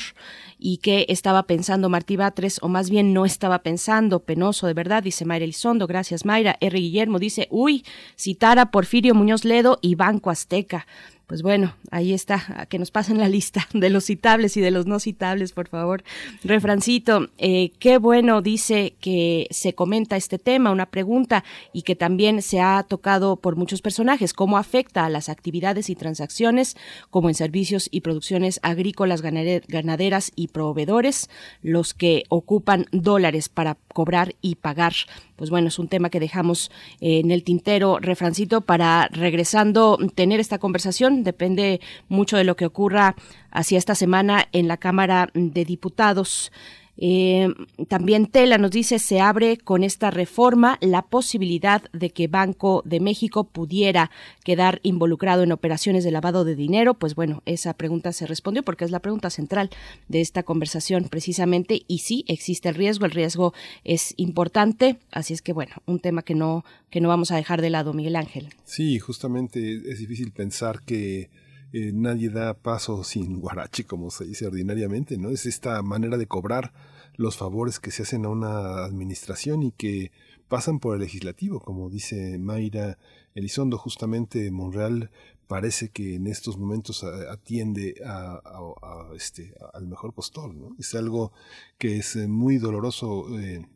y que estaba pensando Martí Batres, o más bien no estaba pensando penoso, de verdad, dice Mayra Elizondo. Gracias, Mayra. R. Guillermo dice, uy, citara Porfirio Muñoz Ledo y Banco Azteca. Pues bueno, ahí está, que nos pasen la lista de los citables y de los no citables, por favor. Refrancito, eh, qué bueno dice que se comenta este tema, una pregunta, y que también se ha tocado por muchos personajes, cómo afecta a las actividades y transacciones, como en servicios y producciones agrícolas, ganaderas y proveedores, los que ocupan dólares para cobrar y pagar pues bueno, es un tema que dejamos eh, en el tintero, refrancito, para regresando tener esta conversación. Depende mucho de lo que ocurra hacia esta semana en la Cámara de Diputados. Eh, también Tela nos dice, se abre con esta reforma la posibilidad de que Banco de México pudiera quedar involucrado en operaciones de lavado de dinero. Pues bueno, esa pregunta se respondió porque es la pregunta central de esta conversación precisamente. Y sí, existe el riesgo, el riesgo es importante. Así es que bueno, un tema que no, que no vamos a dejar de lado, Miguel Ángel. Sí, justamente es difícil pensar que eh, nadie da paso sin guarache, como se dice ordinariamente, ¿no? Es esta manera de cobrar los favores que se hacen a una administración y que pasan por el legislativo, como dice Mayra Elizondo, justamente Monreal parece que en estos momentos atiende a, este, al mejor postor, ¿no? Es algo que es muy doloroso eh,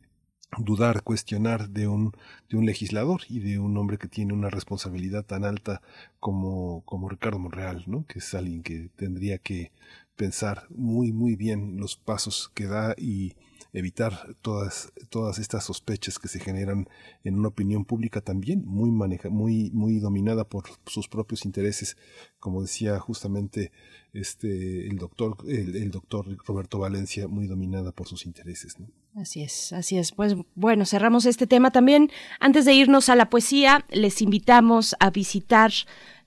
dudar, cuestionar de un, de un legislador y de un hombre que tiene una responsabilidad tan alta como, como Ricardo Monreal, ¿no? que es alguien que tendría que pensar muy, muy bien los pasos que da y evitar todas, todas estas sospechas que se generan en una opinión pública también muy, maneja, muy, muy dominada por sus propios intereses, como decía justamente este, el, doctor, el, doctor Roberto Valencia, muy dominada por sus intereses. Así es, así es. Pues bueno, cerramos este tema también. Antes de irnos a la poesía, les invitamos a visitar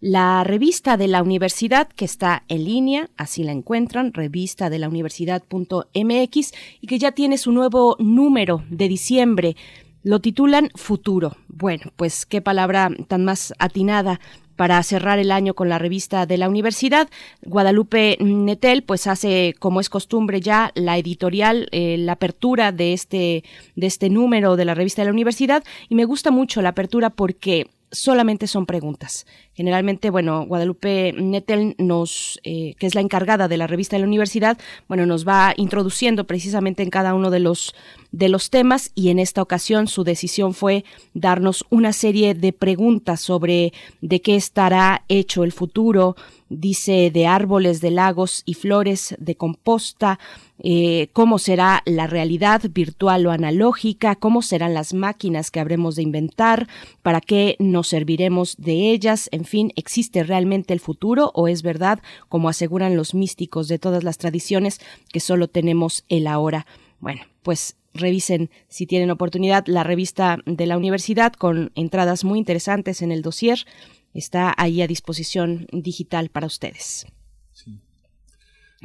la revista de la universidad que está en línea, así la encuentran, revista de la universidad.mx y que ya tiene su nuevo número de diciembre. Lo titulan Futuro. Bueno, pues qué palabra tan más atinada para cerrar el año con la revista de la universidad. Guadalupe Netel, pues hace, como es costumbre ya, la editorial, eh, la apertura de este, de este número de la revista de la universidad. Y me gusta mucho la apertura porque solamente son preguntas. Generalmente, bueno, Guadalupe Nettel nos, eh, que es la encargada de la revista de la universidad, bueno, nos va introduciendo precisamente en cada uno de los de los temas y en esta ocasión su decisión fue darnos una serie de preguntas sobre de qué estará hecho el futuro, dice de árboles, de lagos y flores, de composta, eh, cómo será la realidad virtual o analógica, cómo serán las máquinas que habremos de inventar, para qué nos serviremos de ellas, en fin, ¿existe realmente el futuro o es verdad, como aseguran los místicos de todas las tradiciones, que solo tenemos el ahora? Bueno, pues revisen si tienen oportunidad la revista de la universidad con entradas muy interesantes en el dossier. Está ahí a disposición digital para ustedes.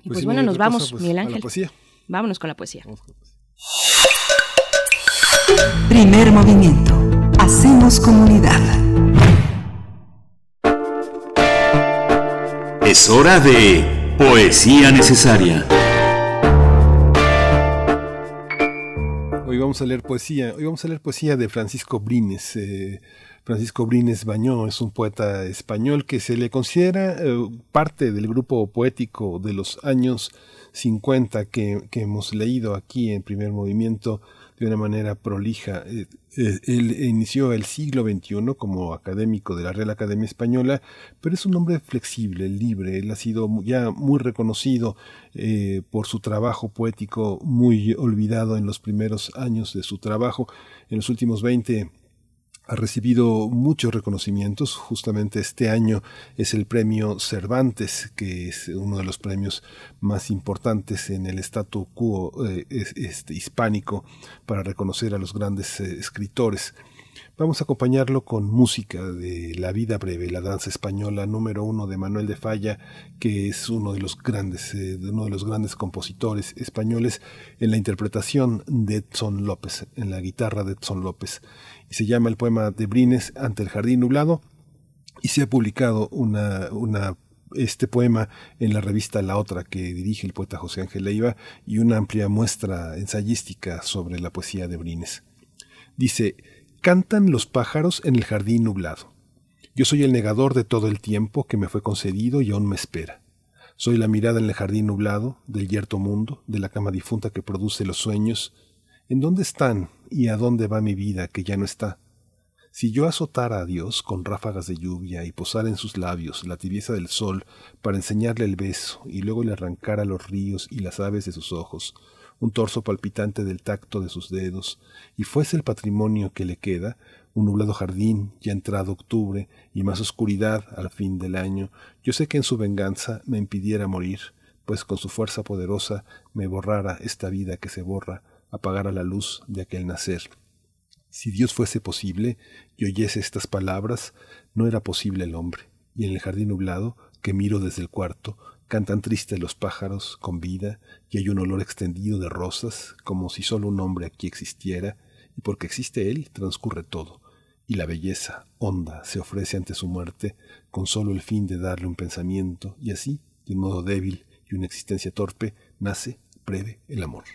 Y pues, si bueno, nos vamos, cosa, pues, Miguel a la Ángel. poesía. Vámonos con la poesía. Primer movimiento. Hacemos comunidad. Es hora de Poesía Necesaria. Hoy vamos a leer poesía. Hoy vamos a leer poesía de Francisco Brines. Eh, Francisco Brines Bañó es un poeta español que se le considera eh, parte del grupo poético de los años 50 que, hemos leído aquí en primer movimiento de una manera prolija. Eh, eh, él inició el siglo XXI como académico de la Real Academia Española, pero es un hombre flexible, libre. Él ha sido ya muy reconocido por su trabajo poético, muy olvidado en los primeros años de su trabajo. En los últimos 20 ha recibido muchos reconocimientos. Justamente este año es el premio Cervantes, que es uno de los premios más importantes en el statu quo eh, es- este, hispánico para reconocer a los grandes eh, escritores. Vamos a acompañarlo con música de La vida breve, la danza española número uno de Manuel de Falla, que es uno de los grandes, eh, uno de los grandes compositores españoles en la interpretación de Edson López, en la guitarra de Edson López. Y se llama el poema de Brines ante el jardín nublado y se ha publicado este poema en la revista La Otra que dirige el poeta José Ángel Leiva y una amplia muestra ensayística sobre la poesía de Brines. Dice, cantan los pájaros en el jardín nublado. Yo soy el negador de todo el tiempo que me fue concedido y aún me espera. Soy la mirada en el jardín nublado, del yerto mundo, de la cama difunta que produce los sueños. ¿En dónde están y a dónde va mi vida que ya no está? Si yo azotara a Dios con ráfagas de lluvia y posara en sus labios la tibieza del sol para enseñarle el beso y luego le arrancara los ríos y las aves de sus ojos, un torso palpitante del tacto de sus dedos, y fuese el patrimonio que le queda, un nublado jardín, ya entrado octubre, y más oscuridad al fin del año, yo sé que en su venganza me impidiera morir, pues con su fuerza poderosa me borrara esta vida que se borra, apagara la luz de aquel nacer. Si Dios fuese posible y oyese estas palabras, no era posible el hombre, y en el jardín nublado, que miro desde el cuarto, cantan tristes los pájaros con vida, y hay un olor extendido de rosas, como si solo un hombre aquí existiera, y porque existe él, transcurre todo, y la belleza, honda, se ofrece ante su muerte, con solo el fin de darle un pensamiento, y así, de un modo débil y una existencia torpe, nace breve el amor.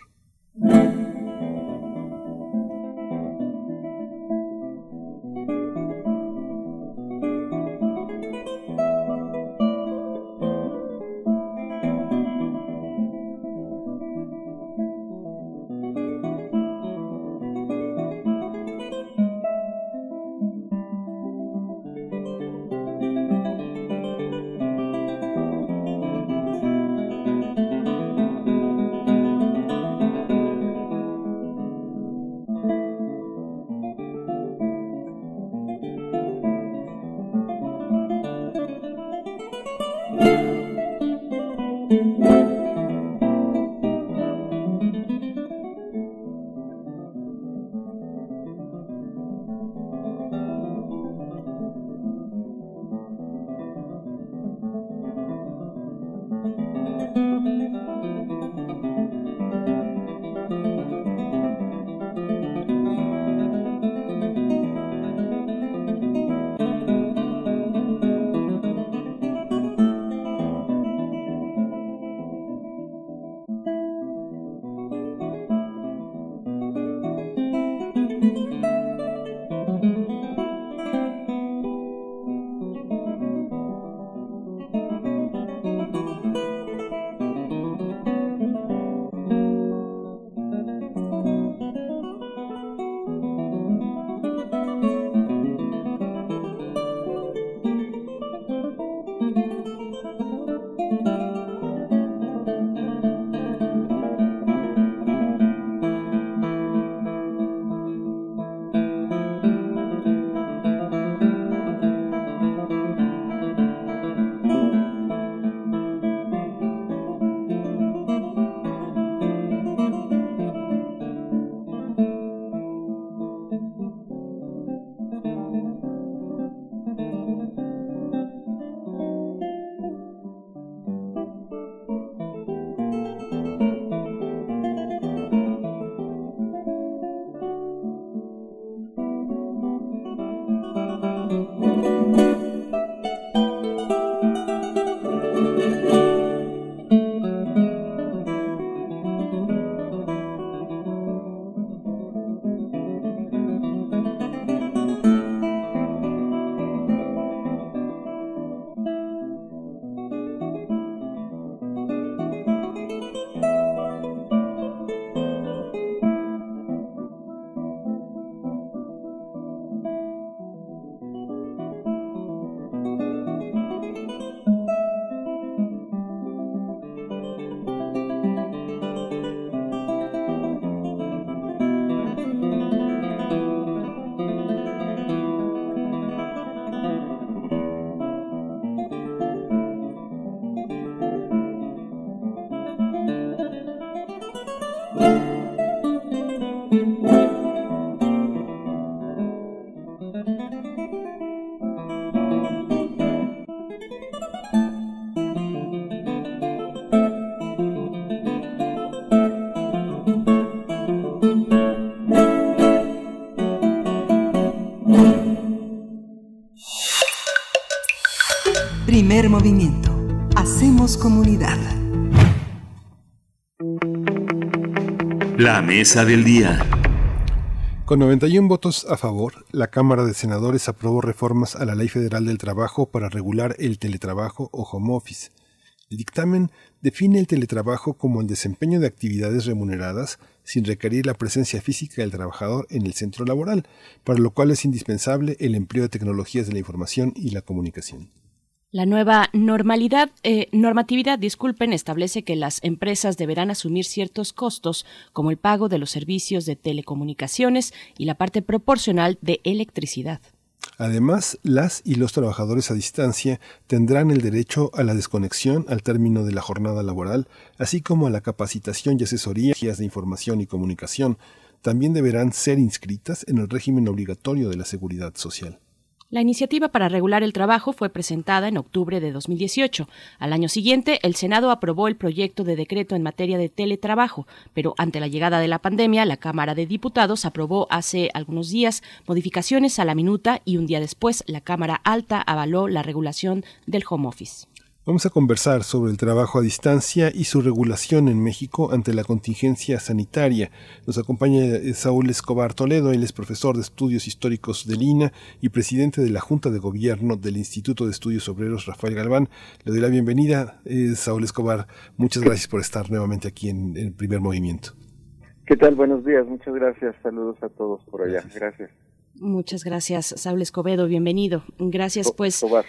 Mesa del día. Con 91 votos a favor, la Cámara de Senadores aprobó reformas a la Ley Federal del Trabajo para regular el teletrabajo o home office. El dictamen define el teletrabajo como el desempeño de actividades remuneradas sin requerir la presencia física del trabajador en el centro laboral, para lo cual es indispensable el empleo de tecnologías de la información y la comunicación. La nueva normalidad, eh, normatividad, disculpen, establece que las empresas deberán asumir ciertos costos, como el pago de los servicios de telecomunicaciones y la parte proporcional de electricidad. Además, las y los trabajadores a distancia tendrán el derecho a la desconexión al término de la jornada laboral, así como a la capacitación y asesoría de información y comunicación. También deberán ser inscritas en el régimen obligatorio de la seguridad social. La iniciativa para regular el trabajo fue presentada en octubre de 2018. Al año siguiente, el Senado aprobó el proyecto de decreto en materia de teletrabajo, pero ante la llegada de la pandemia, la Cámara de Diputados aprobó hace algunos días modificaciones a la minuta y un día después la Cámara Alta avaló la regulación del home office. Vamos a conversar sobre el trabajo a distancia y su regulación en México ante la contingencia sanitaria. Nos acompaña eh, Saúl Escobar Toledo, él es profesor de estudios históricos de Lina y presidente de la Junta de Gobierno del Instituto de Estudios Obreros Rafael Galván. Le doy la bienvenida, eh, Saúl Escobar. Muchas gracias por estar nuevamente aquí en el primer movimiento. ¿Qué tal? Buenos días, muchas gracias. Saludos a todos por allá. Gracias. Muchas gracias, Saúl Escobedo, bienvenido. Gracias, pues. Escobar.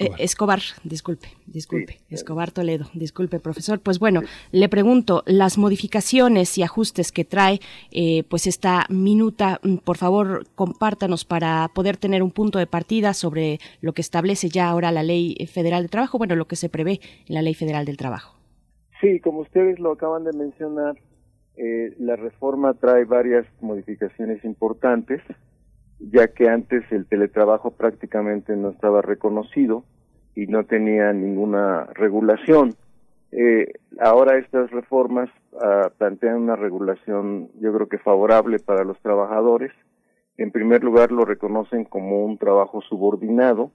Eh, Escobar, disculpe, disculpe, Escobar Toledo, disculpe, profesor. Pues bueno, le pregunto, las modificaciones y ajustes que trae eh, pues esta minuta, mm, por favor, compártanos para poder tener un punto de partida sobre lo que establece ya ahora la Ley Federal del Trabajo, bueno, lo que se prevé en la Ley Federal del Trabajo. Sí, como ustedes lo acaban de mencionar, eh, la reforma trae varias modificaciones importantes ya que antes el teletrabajo prácticamente no estaba reconocido y no tenía ninguna regulación. Eh, ahora estas reformas ah, plantean una regulación, yo creo que favorable para los trabajadores. En primer lugar, lo reconocen como un trabajo subordinado,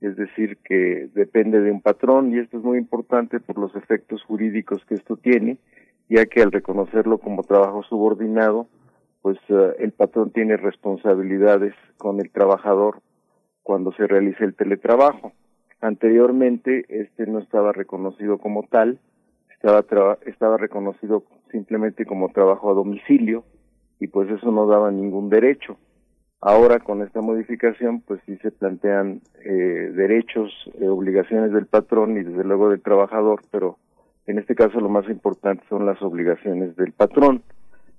es decir, que depende de un patrón, y esto es muy importante por los efectos jurídicos que esto tiene, ya que al reconocerlo como trabajo subordinado, pues eh, el patrón tiene responsabilidades con el trabajador cuando se realiza el teletrabajo. Anteriormente este no estaba reconocido como tal, estaba estaba reconocido simplemente como trabajo a domicilio y pues eso no daba ningún derecho. Ahora con esta modificación pues sí se plantean eh, derechos, eh, obligaciones del patrón y desde luego del trabajador, pero en este caso lo más importante son las obligaciones del patrón.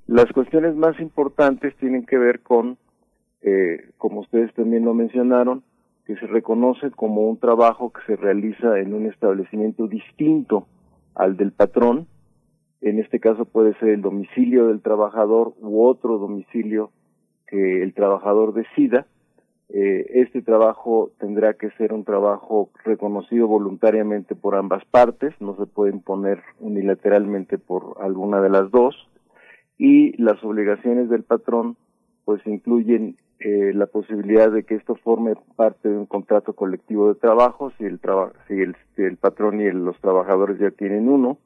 Las cuestiones más importantes tienen que ver con, eh, como ustedes también lo mencionaron, que se reconoce como un trabajo que se realiza en un establecimiento distinto al del patrón. En este caso puede ser el domicilio del trabajador u otro domicilio que el trabajador decida. Eh, este trabajo tendrá que ser un trabajo reconocido voluntariamente por ambas partes, no se puede imponer unilateralmente por alguna de las dos y las obligaciones del patrón pues incluyen eh, la posibilidad de que esto forme parte de un contrato colectivo de trabajo si el patrón y los trabajadores ya tienen uno.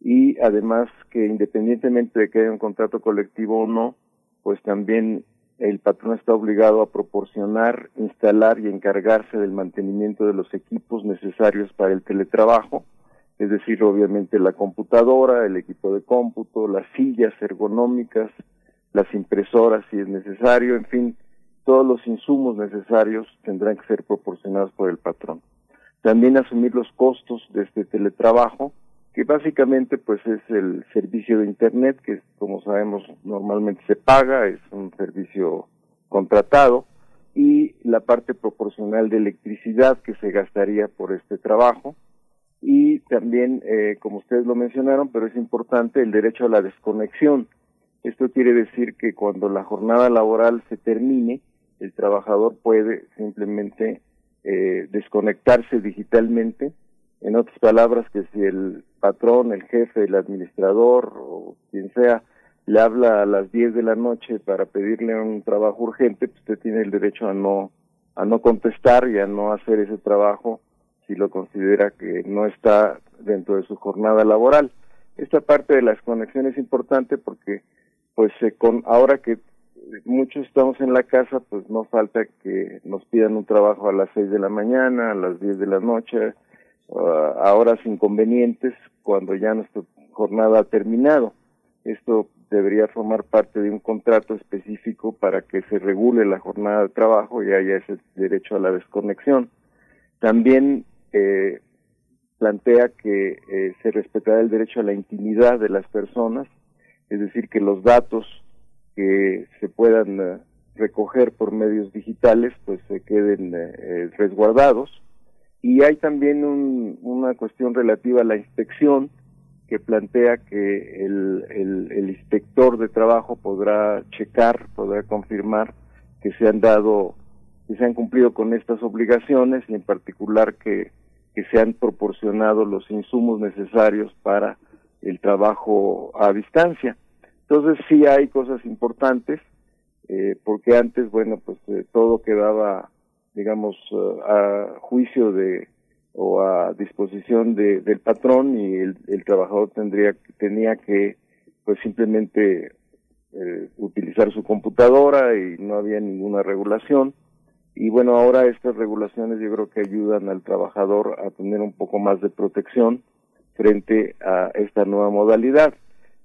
Y además que independientemente de que haya un contrato colectivo o no pues también el patrón está obligado a proporcionar, instalar y encargarse del mantenimiento de los equipos necesarios para el teletrabajo es decir, obviamente la computadora, el equipo de cómputo, las sillas ergonómicas, las impresoras si es necesario, en fin, todos los insumos necesarios tendrán que ser proporcionados por el patrón. También asumir los costos de este teletrabajo, que básicamente pues es el servicio de internet, que como sabemos normalmente se paga, es un servicio contratado, y la parte proporcional de electricidad que se gastaría por este trabajo, y también, eh, como ustedes lo mencionaron, pero es importante el derecho a la desconexión. Esto quiere decir que cuando la jornada laboral se termine, el trabajador puede simplemente eh, desconectarse digitalmente. En otras palabras, que si el patrón, el jefe, el administrador o quien sea le habla a las 10 de la noche para pedirle un trabajo urgente, pues usted tiene el derecho a no a no contestar y a no hacer ese trabajo si lo considera que no está dentro de su jornada laboral. Esta parte de las conexiones es importante porque pues con ahora que muchos estamos en la casa, pues no falta que nos pidan un trabajo a las seis de la mañana, a las diez de la noche, a horas inconvenientes, cuando ya nuestra jornada ha terminado. Esto debería formar parte de un contrato específico para que se regule la jornada de trabajo y haya ese derecho a la desconexión. También plantea que eh, se respetará el derecho a la intimidad de las personas, es decir, que los datos que se puedan eh, recoger por medios digitales pues se queden eh, resguardados. Y hay también una cuestión relativa a la inspección que plantea que el, el, inspector de trabajo podrá checar, podrá confirmar que se han dado, que se han cumplido con estas obligaciones y en particular que, que se han proporcionado los insumos necesarios para el trabajo a distancia. Entonces sí hay cosas importantes, eh, porque antes, bueno, pues eh, todo quedaba, digamos, eh, a juicio de o a disposición de, del patrón y el, el, trabajador tendría tenía que pues simplemente utilizar su computadora y no había ninguna regulación y bueno ahora estas regulaciones yo creo que ayudan al trabajador a tener un poco más de protección frente a esta nueva modalidad.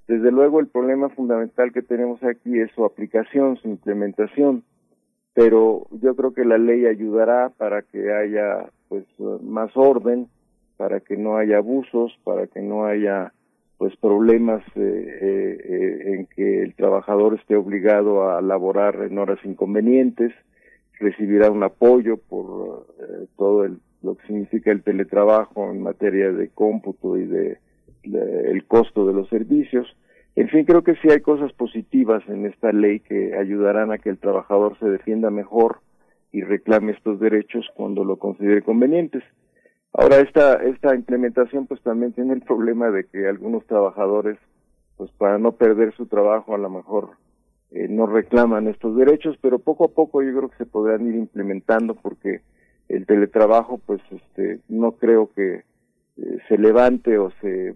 Desde luego el problema fundamental que tenemos aquí es su aplicación, su implementación, pero yo creo que la ley ayudará para que haya pues más orden, para que no haya abusos, para que no haya pues problemas eh, eh, eh, en que el trabajador esté obligado a laborar en horas inconvenientes, recibirá un apoyo por todo lo que significa el teletrabajo en materia de cómputo y de el costo de los servicios. En fin, creo que sí hay cosas positivas en esta ley que ayudarán a que el trabajador se defienda mejor y reclame estos derechos cuando lo considere convenientes. Ahora esta esta implementación pues también tiene el problema de que algunos trabajadores pues para no perder su trabajo a lo mejor eh, no reclaman estos derechos, pero poco a poco yo creo que se podrán ir implementando porque el teletrabajo pues este no creo que eh, se levante o se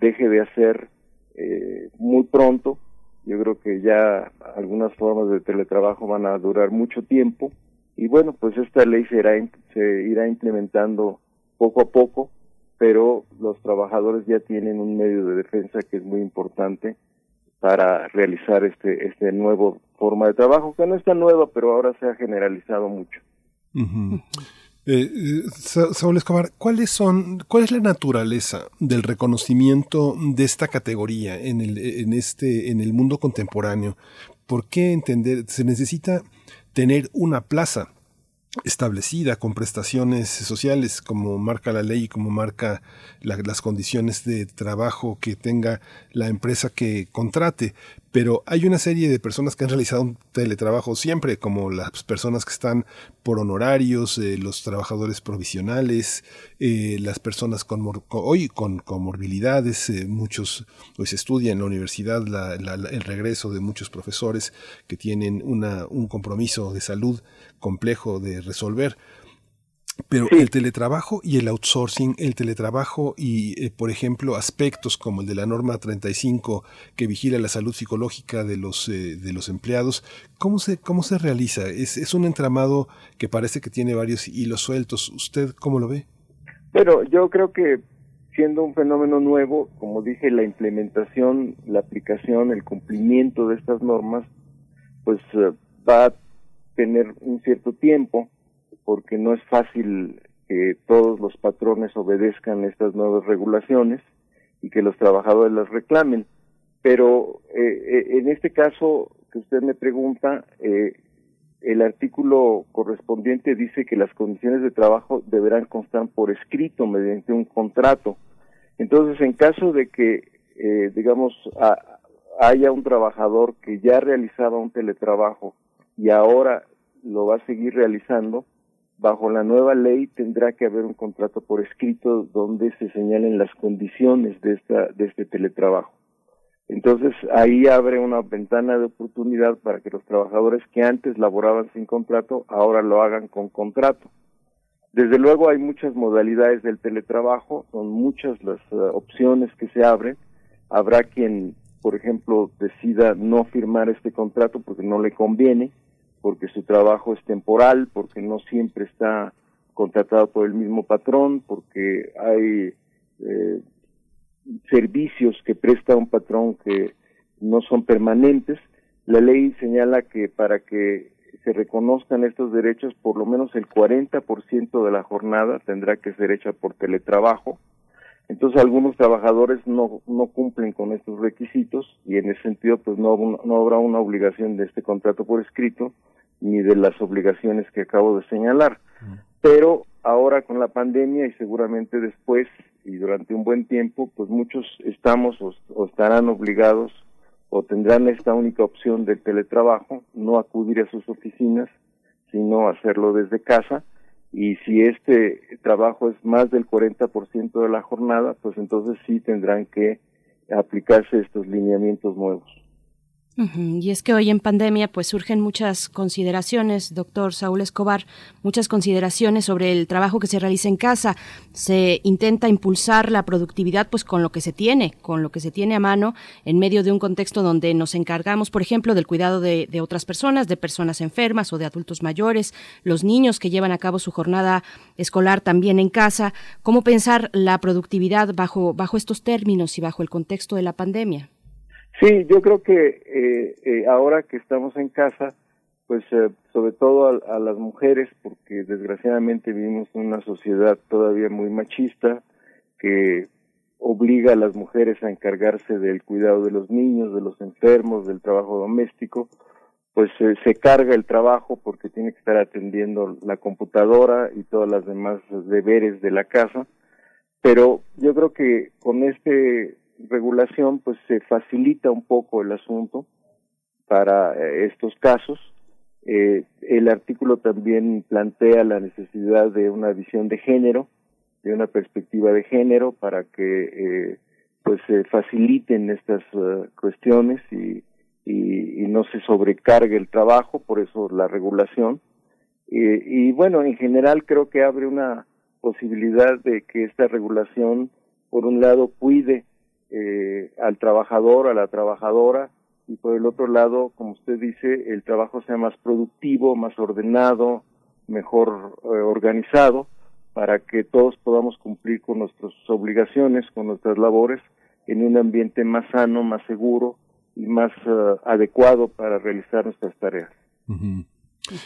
deje de hacer eh, muy pronto. Yo creo que ya algunas formas de teletrabajo van a durar mucho tiempo y bueno, pues esta ley se irá implementando poco a poco, pero los trabajadores ya tienen un medio de defensa que es muy importante para realizar este este nuevo forma de trabajo que no está nueva pero ahora se ha generalizado mucho eh, Saúl Escobar, ¿cuáles son, ¿cuál es la naturaleza del reconocimiento de esta categoría en el, en este, en el mundo contemporáneo? ¿Por qué entender, se necesita tener una plaza establecida con prestaciones sociales como marca la ley y como marca las condiciones de trabajo que tenga la empresa que contrate. Pero hay una serie de personas que han realizado un teletrabajo siempre, como las personas que están por honorarios, eh, los trabajadores provisionales, eh, las personas con hoy con comorbilidades, eh, muchos pues estudia en la universidad el regreso de muchos profesores que tienen una, un compromiso de salud complejo de resolver. Pero el teletrabajo y el outsourcing, el teletrabajo y, eh, por ejemplo, aspectos como el de la norma 35 que vigila la salud psicológica de los, eh, de los empleados, ¿cómo se, cómo se realiza? Es, es un entramado que parece que tiene varios hilos sueltos. ¿Usted cómo lo ve? Bueno, yo creo que siendo un fenómeno nuevo, como dije, la implementación, la aplicación, el cumplimiento de estas normas, pues eh, va a tener un cierto tiempo, porque no es fácil que todos los patrones obedezcan estas nuevas regulaciones y que los trabajadores las reclamen. Pero eh, eh, en este caso que usted me pregunta, eh, el artículo correspondiente dice que las condiciones de trabajo deberán constar por escrito mediante un contrato. Entonces, en caso de que, digamos, haya un trabajador que ya realizaba un teletrabajo y ahora lo va a seguir realizando, bajo la nueva ley tendrá que haber un contrato por escrito donde se señalen las condiciones de esta este teletrabajo. Entonces ahí abre una ventana de oportunidad para que los trabajadores que antes laboraban sin contrato ahora lo hagan con contrato. Desde luego hay muchas modalidades del teletrabajo, son muchas las eh, opciones que se abren. Habrá quien, por ejemplo, decida no firmar este contrato porque no le conviene, porque su trabajo es temporal, porque no siempre está contratado por el mismo patrón, porque hay eh, servicios que presta un patrón que no son permanentes. La ley señala que para que se reconozcan estos derechos, por lo menos el 40% de la jornada tendrá que ser hecha por teletrabajo. Entonces algunos trabajadores no, no cumplen con estos requisitos y en ese sentido pues no, no habrá una obligación de este contrato por escrito ni de las obligaciones que acabo de señalar. Pero ahora con la pandemia y seguramente después y durante un buen tiempo, pues muchos estamos o, o estarán obligados o tendrán esta única opción del teletrabajo, no acudir a sus oficinas, sino hacerlo desde casa. Y si este trabajo es más del 40% de la jornada, pues entonces sí tendrán que aplicarse estos lineamientos nuevos. Y es que hoy en pandemia pues surgen muchas consideraciones, doctor Saúl Escobar, muchas consideraciones sobre el trabajo que se realiza en casa. Se intenta impulsar la productividad pues con lo que se tiene, con lo que se tiene a mano en medio de un contexto donde nos encargamos, por ejemplo, del cuidado de, de otras personas, de personas enfermas o de adultos mayores, los niños que llevan a cabo su jornada escolar también en casa. ¿Cómo pensar la productividad bajo, bajo estos términos y bajo el contexto de la pandemia? Sí, yo creo que eh, eh, ahora que estamos en casa, pues eh, sobre todo a, a, las mujeres, porque desgraciadamente vivimos en una sociedad todavía muy machista que obliga a las mujeres a encargarse del cuidado de los niños, de los enfermos, del trabajo doméstico, pues se carga el trabajo porque tiene que estar atendiendo la computadora y todas las demás deberes de la casa. Pero yo creo que con este regulación pues se facilita un poco el asunto para eh, estos casos. Eh, el artículo también plantea la necesidad de una visión de género, de una perspectiva de género para que eh, pues se faciliten estas uh, cuestiones y, y, no se sobrecargue el trabajo, por eso la regulación. y bueno, en general creo que abre una posibilidad de que esta regulación, por un lado, cuide eh, al trabajador, a la trabajadora, y por el otro lado, como usted dice, el trabajo sea más productivo, más ordenado, mejor eh, organizado, para que todos podamos cumplir con nuestras obligaciones, con nuestras labores, en un ambiente más sano, más seguro y más uh, adecuado para realizar nuestras tareas.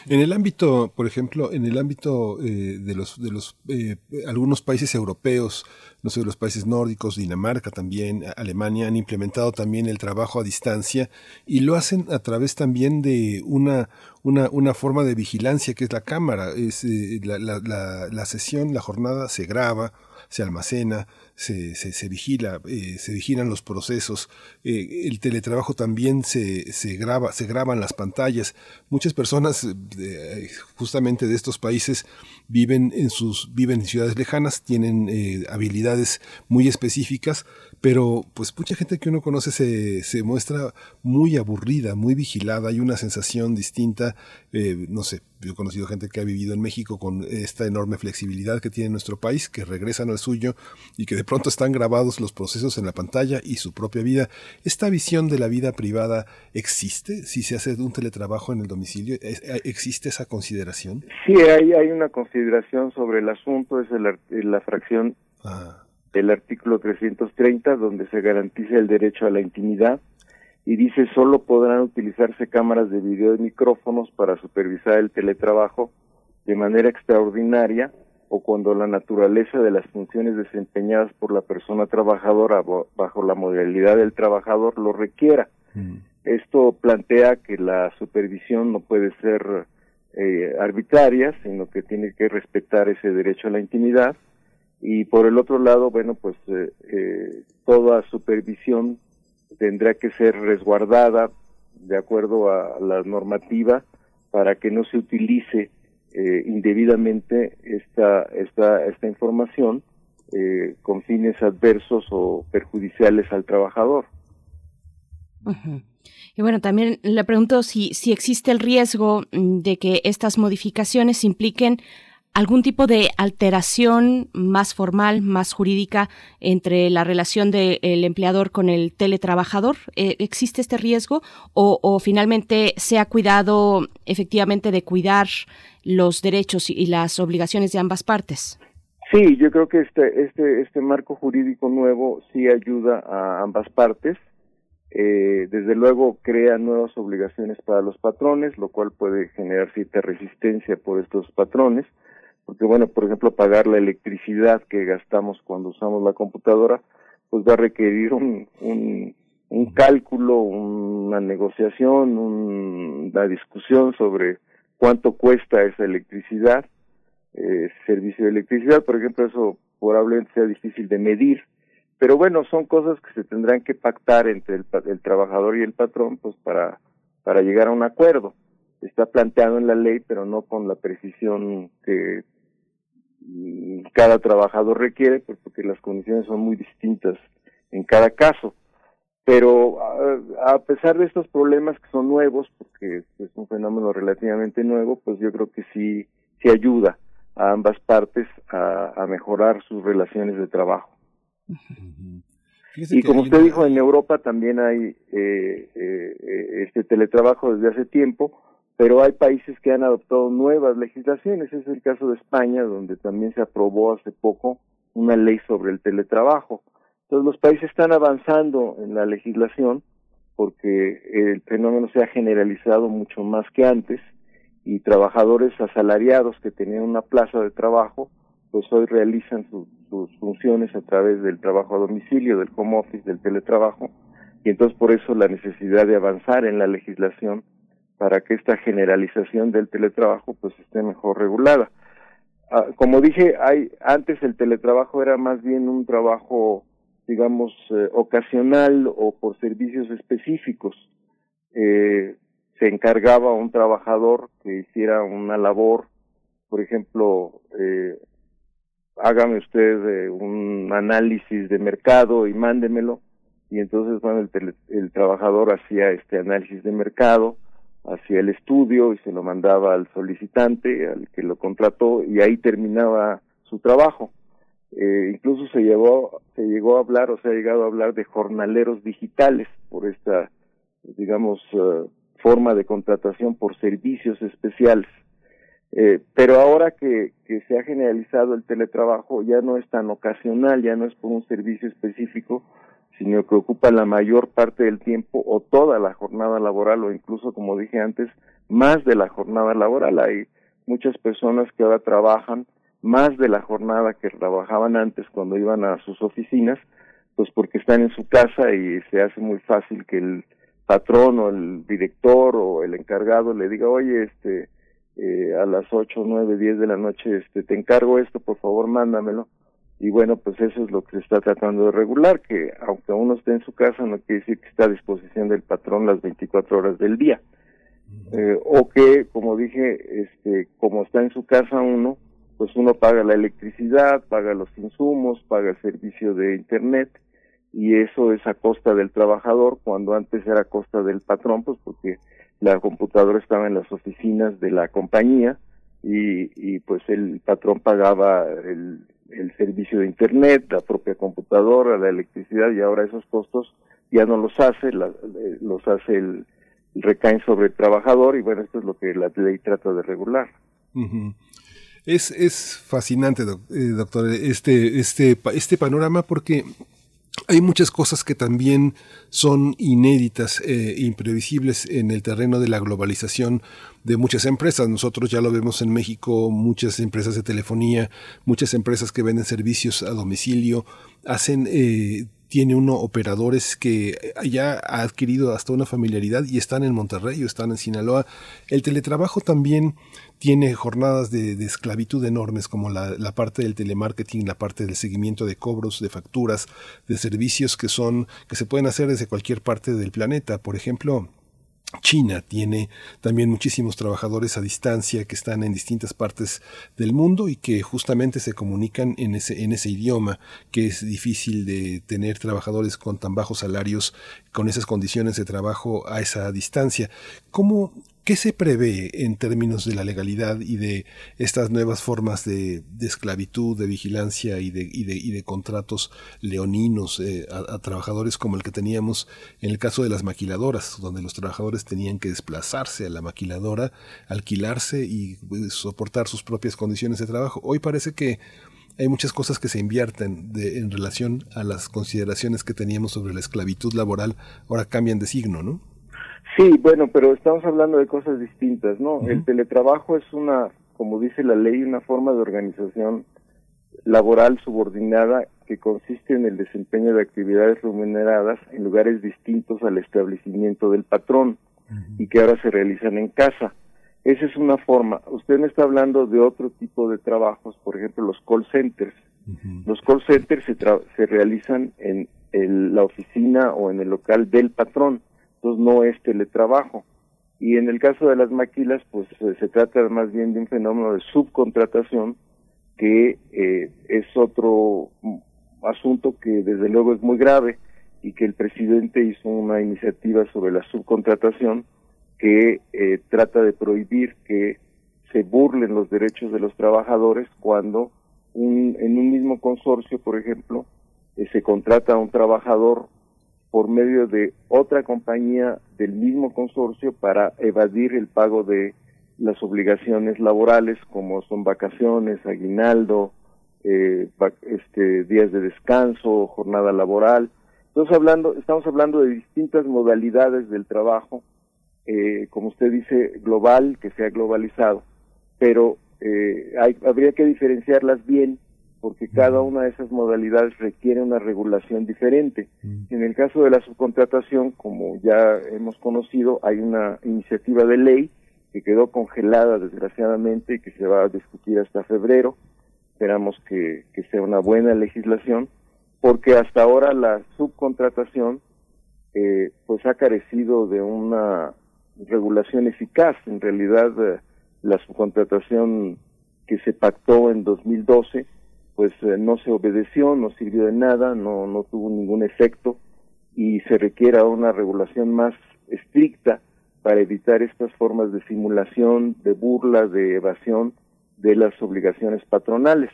En el ámbito, por ejemplo, en el ámbito eh, de los de los eh, algunos países europeos, no sé, los países nórdicos, Dinamarca también, Alemania han implementado también el trabajo a distancia y lo hacen a través también de una una, una forma de vigilancia que es la cámara, es eh, la, la, la, la sesión, la jornada se graba, se almacena, se, se, se vigila, eh, se vigilan los procesos. Eh, el teletrabajo también se, se graba, se graban las pantallas. Muchas personas eh, justamente de estos países viven en sus, viven en ciudades lejanas, tienen habilidades muy específicas, pero pues mucha gente que uno conoce se, se muestra muy aburrida, muy vigilada, hay una sensación distinta, no sé, yo he conocido gente que ha vivido en México con esta enorme flexibilidad que tiene nuestro país, que regresan al suyo y que de pronto están grabados los procesos en la pantalla y su propia vida. ¿Esta visión de la vida privada existe si se hace un teletrabajo en el domicilio? ¿Existe esa consideración? Sí, hay, hay una consideración sobre el asunto, es el, la fracción ah. del artículo 330, donde se garantiza el derecho a la intimidad y dice solo podrán utilizarse cámaras de video y micrófonos para supervisar el teletrabajo de manera extraordinaria o cuando la naturaleza de las funciones desempeñadas por la persona trabajadora bajo la modalidad del trabajador lo requiera. Mm. Esto plantea que la supervisión no puede ser eh, arbitraria, sino que tiene que respetar ese derecho a la intimidad. Y por el otro lado, bueno, pues eh, eh, toda supervisión tendrá que ser resguardada de acuerdo a la normativa para que no se utilice eh, indebidamente esta, esta, esta información eh, con fines adversos o perjudiciales al trabajador. Y bueno, también le pregunto si, si existe el riesgo de que estas modificaciones impliquen algún tipo de alteración más formal, más jurídica entre la relación del empleador con el teletrabajador? Eh, ¿Existe este riesgo o, o, finalmente se ha cuidado efectivamente de cuidar los derechos y las obligaciones de ambas partes? Sí, yo creo que este, este, este marco jurídico nuevo sí ayuda a ambas partes. Eh, desde luego crea nuevas obligaciones para los patrones, lo cual puede generar cierta resistencia por estos patrones porque bueno, por ejemplo, pagar la electricidad que gastamos cuando usamos la computadora, pues va a requerir un, un, un cálculo, una negociación, una discusión sobre cuánto cuesta esa electricidad, eh, servicio de electricidad, por ejemplo, eso probablemente sea difícil de medir, pero bueno, son cosas que se tendrán que pactar entre el, el trabajador y el patrón, pues para, para llegar a un acuerdo. Está planteado en la ley, pero no con la precisión que cada trabajador requiere, pues, porque las condiciones son muy distintas en cada caso. Pero a, pesar de estos problemas que son nuevos, porque es un fenómeno relativamente nuevo, pues yo creo que sí, sí ayuda a ambas partes a, a mejorar sus relaciones de trabajo. y como usted dijo, en Europa también hay eh, eh, este teletrabajo desde hace tiempo, pero hay países que han adoptado nuevas legislaciones. Es el caso de España, donde también se aprobó hace poco una ley sobre el teletrabajo. Entonces los países están avanzando en la legislación porque el fenómeno se ha generalizado mucho más que antes y trabajadores asalariados que tenían una plaza de trabajo, pues hoy realizan sus funciones a través del trabajo a domicilio, del home office, del teletrabajo, y entonces por eso la necesidad de avanzar en la legislación para que esta generalización del teletrabajo pues esté mejor regulada. Ah, como dije, hay antes el teletrabajo era más bien un trabajo digamos eh, ocasional o por servicios específicos. Eh, se encargaba un trabajador que hiciera una labor, por ejemplo, eh, hágame usted un análisis de mercado y mándemelo y entonces el trabajador hacía este análisis de mercado hacía el estudio y se lo mandaba al solicitante, al que lo contrató, y ahí terminaba su trabajo. Eh, incluso se llevó, se llegó a hablar, o se ha llegado a hablar de jornaleros digitales por esta, digamos, eh, forma de contratación por servicios especiales. Eh, pero ahora que, que se ha generalizado el teletrabajo, ya no es tan ocasional, ya no es por un servicio específico, sino que ocupa la mayor parte del tiempo o toda la jornada laboral o incluso, como dije antes, más de la jornada laboral. Hay muchas personas que ahora trabajan más de la jornada que trabajaban antes cuando iban a sus oficinas, pues porque están en su casa y se hace muy fácil que el patrón o el director o el encargado le diga, oye, este, eh, a las ocho, nueve, diez de la noche, este, te encargo esto, por favor, mándamelo y bueno, pues eso es lo que se está tratando de regular, que aunque uno esté en su casa, no quiere decir que está a disposición del patrón las 24 horas del día. Eh, o que, como dije, este, como está en su casa uno, pues uno paga la electricidad, paga los insumos, paga el servicio de Internet, y eso es a costa del trabajador, cuando antes era a costa del patrón, pues porque la computadora estaba en las oficinas de la compañía, y, y pues el patrón pagaba el, el servicio de internet, la propia computadora, la electricidad y ahora esos costos ya no los hace, eh, los hace el, recaen sobre el trabajador y bueno, esto es lo que la ley trata de regular. Es, es fascinante, eh, doctor, este, este, este panorama porque hay muchas cosas que también son inéditas e imprevisibles en el terreno de la globalización de muchas empresas. Nosotros ya lo vemos en México, muchas empresas de telefonía, muchas empresas que venden servicios a domicilio, hacen... Eh, tiene uno operadores que ya ha adquirido hasta una familiaridad y están en Monterrey o están en Sinaloa. El teletrabajo también tiene jornadas de, esclavitud enormes como la, la, parte del telemarketing, la parte del seguimiento de cobros, de facturas, de servicios que son, que se pueden hacer desde cualquier parte del planeta. Por ejemplo, China tiene también muchísimos trabajadores a distancia que están en distintas partes del mundo y que justamente se comunican en ese, en ese idioma, que es difícil de tener trabajadores con tan bajos salarios, con esas condiciones de trabajo a esa distancia. ¿Cómo, ¿Qué se prevé en términos de la legalidad y de estas nuevas formas de, esclavitud, de vigilancia y de, y de, contratos leoninos eh, a, trabajadores como el que teníamos en el caso de las maquiladoras, donde los trabajadores tenían que desplazarse a la maquiladora, alquilarse y pues, soportar sus propias condiciones de trabajo? Hoy parece que hay muchas cosas que se invierten de, en relación a las consideraciones que teníamos sobre la esclavitud laboral, ahora cambian de signo, ¿no? Sí, bueno, pero estamos hablando de cosas distintas, ¿no? El teletrabajo es una, como dice la ley, una forma de organización laboral subordinada que consiste en el desempeño de actividades remuneradas en lugares distintos al establecimiento del patrón y que ahora se realizan en casa. Esa es una forma. Usted me está hablando de otro tipo de trabajos, por ejemplo, los call centers. Los call centers se, se realizan en la oficina o en el local del patrón entonces no es teletrabajo. Y en el caso de las maquilas, pues eh, se trata más bien de un fenómeno de subcontratación que eh, es otro asunto que desde luego es muy grave y que el presidente hizo una iniciativa sobre la subcontratación que eh, trata de prohibir que se burlen los derechos de los trabajadores cuando un, en un mismo consorcio, por ejemplo, se contrata a un trabajador por medio de otra compañía del mismo consorcio para evadir el pago de las obligaciones laborales como son vacaciones, aguinaldo, eh, este, días de descanso, jornada laboral. Entonces hablando, estamos hablando de distintas modalidades del trabajo, eh, como usted dice, global, que sea globalizado, pero eh, hay, habría que diferenciarlas bien porque cada una de esas modalidades requiere una regulación diferente. En el caso de la subcontratación, como ya hemos conocido, hay una iniciativa de ley que quedó congelada desgraciadamente y que se va a discutir hasta febrero. Esperamos que, sea una buena legislación, porque hasta ahora la subcontratación eh, pues ha carecido de una regulación eficaz. En realidad, eh, la subcontratación que se pactó en 2012 pues eh, no se obedeció, no sirvió de nada, no, no tuvo ningún efecto y se requiere una regulación más estricta para evitar estas formas de simulación, de burla, de evasión de las obligaciones patronales.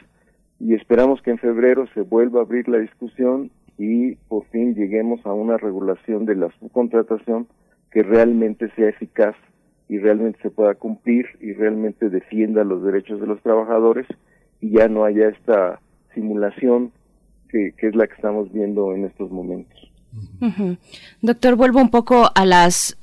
Y esperamos que en febrero se vuelva a abrir la discusión y por fin lleguemos a una regulación de la subcontratación que realmente sea eficaz y realmente se pueda cumplir y realmente defienda los derechos de los trabajadores y ya no haya esta simulación que, es la que estamos viendo en estos momentos. Doctor, vuelvo un poco a las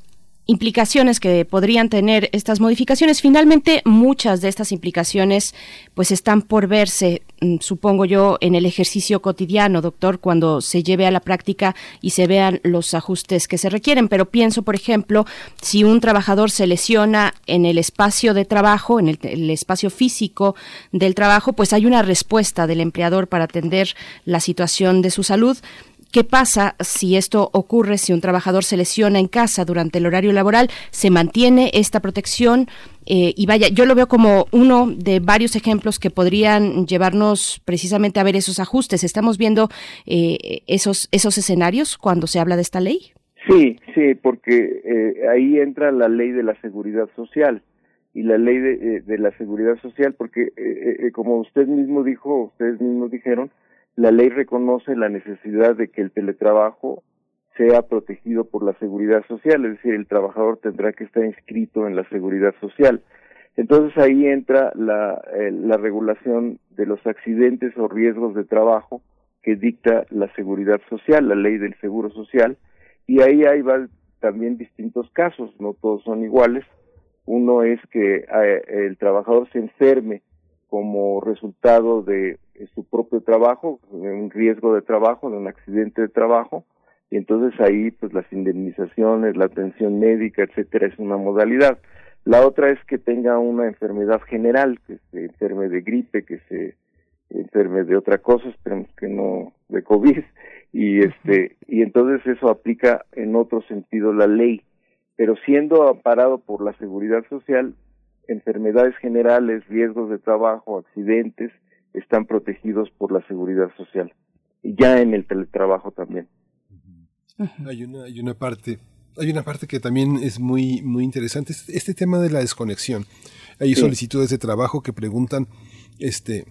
implicaciones que podrían tener estas modificaciones. Finalmente, muchas de estas implicaciones pues están por verse, supongo yo, en el ejercicio cotidiano, doctor, cuando se lleve a la práctica y se vean los ajustes que se requieren. Pero pienso, por ejemplo, si un trabajador se lesiona en el espacio de trabajo, en el, el espacio físico del trabajo, pues hay una respuesta del empleador para atender la situación de su salud ¿Qué pasa si esto ocurre, si un trabajador se lesiona en casa durante el horario laboral? ¿Se mantiene esta protección? Eh, y vaya, yo lo veo como uno de varios ejemplos que podrían llevarnos precisamente a ver esos ajustes. ¿Estamos viendo eh, esos, esos escenarios cuando se habla de esta ley? Sí, sí, porque eh, ahí entra la ley de la seguridad social y la ley de, de la seguridad social, porque como usted mismo dijo, ustedes mismos dijeron, la ley reconoce la necesidad de que el teletrabajo sea protegido por la seguridad social, es decir, el trabajador tendrá que estar inscrito en la seguridad social. Entonces ahí entra la, eh, la regulación de los accidentes o riesgos de trabajo que dicta la seguridad social, la ley del seguro social, y ahí hay también distintos casos, no todos son iguales. Uno es que eh, el trabajador se enferme como resultado de su propio trabajo, de un riesgo de trabajo, de un accidente de trabajo, y entonces ahí pues las indemnizaciones, la atención médica, etcétera, es una modalidad. La otra es que tenga una enfermedad general, que se enferme de gripe, que se enferme de otra cosa, esperemos que no de COVID, y este, y entonces eso aplica en otro sentido la ley, pero siendo amparado por la seguridad social, enfermedades generales, riesgos de trabajo, accidentes, están protegidos por la seguridad social. Y ya en el teletrabajo también. Hay una, hay una parte hay una parte que también es muy, muy interesante, este tema de la desconexión. Hay solicitudes de trabajo que preguntan, este,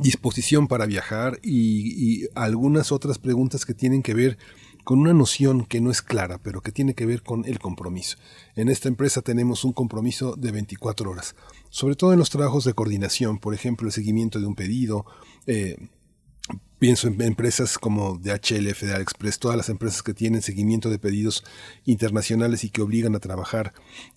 disposición para viajar y, algunas otras preguntas que tienen que ver con una noción que no es clara, pero que tiene que ver con el compromiso. En esta empresa tenemos un compromiso de 24 horas, sobre todo en los trabajos de coordinación, por ejemplo, el seguimiento de un pedido, eh, Pienso en empresas como DHL, Federal Express, todas las empresas que tienen seguimiento de pedidos internacionales y que obligan a trabajar,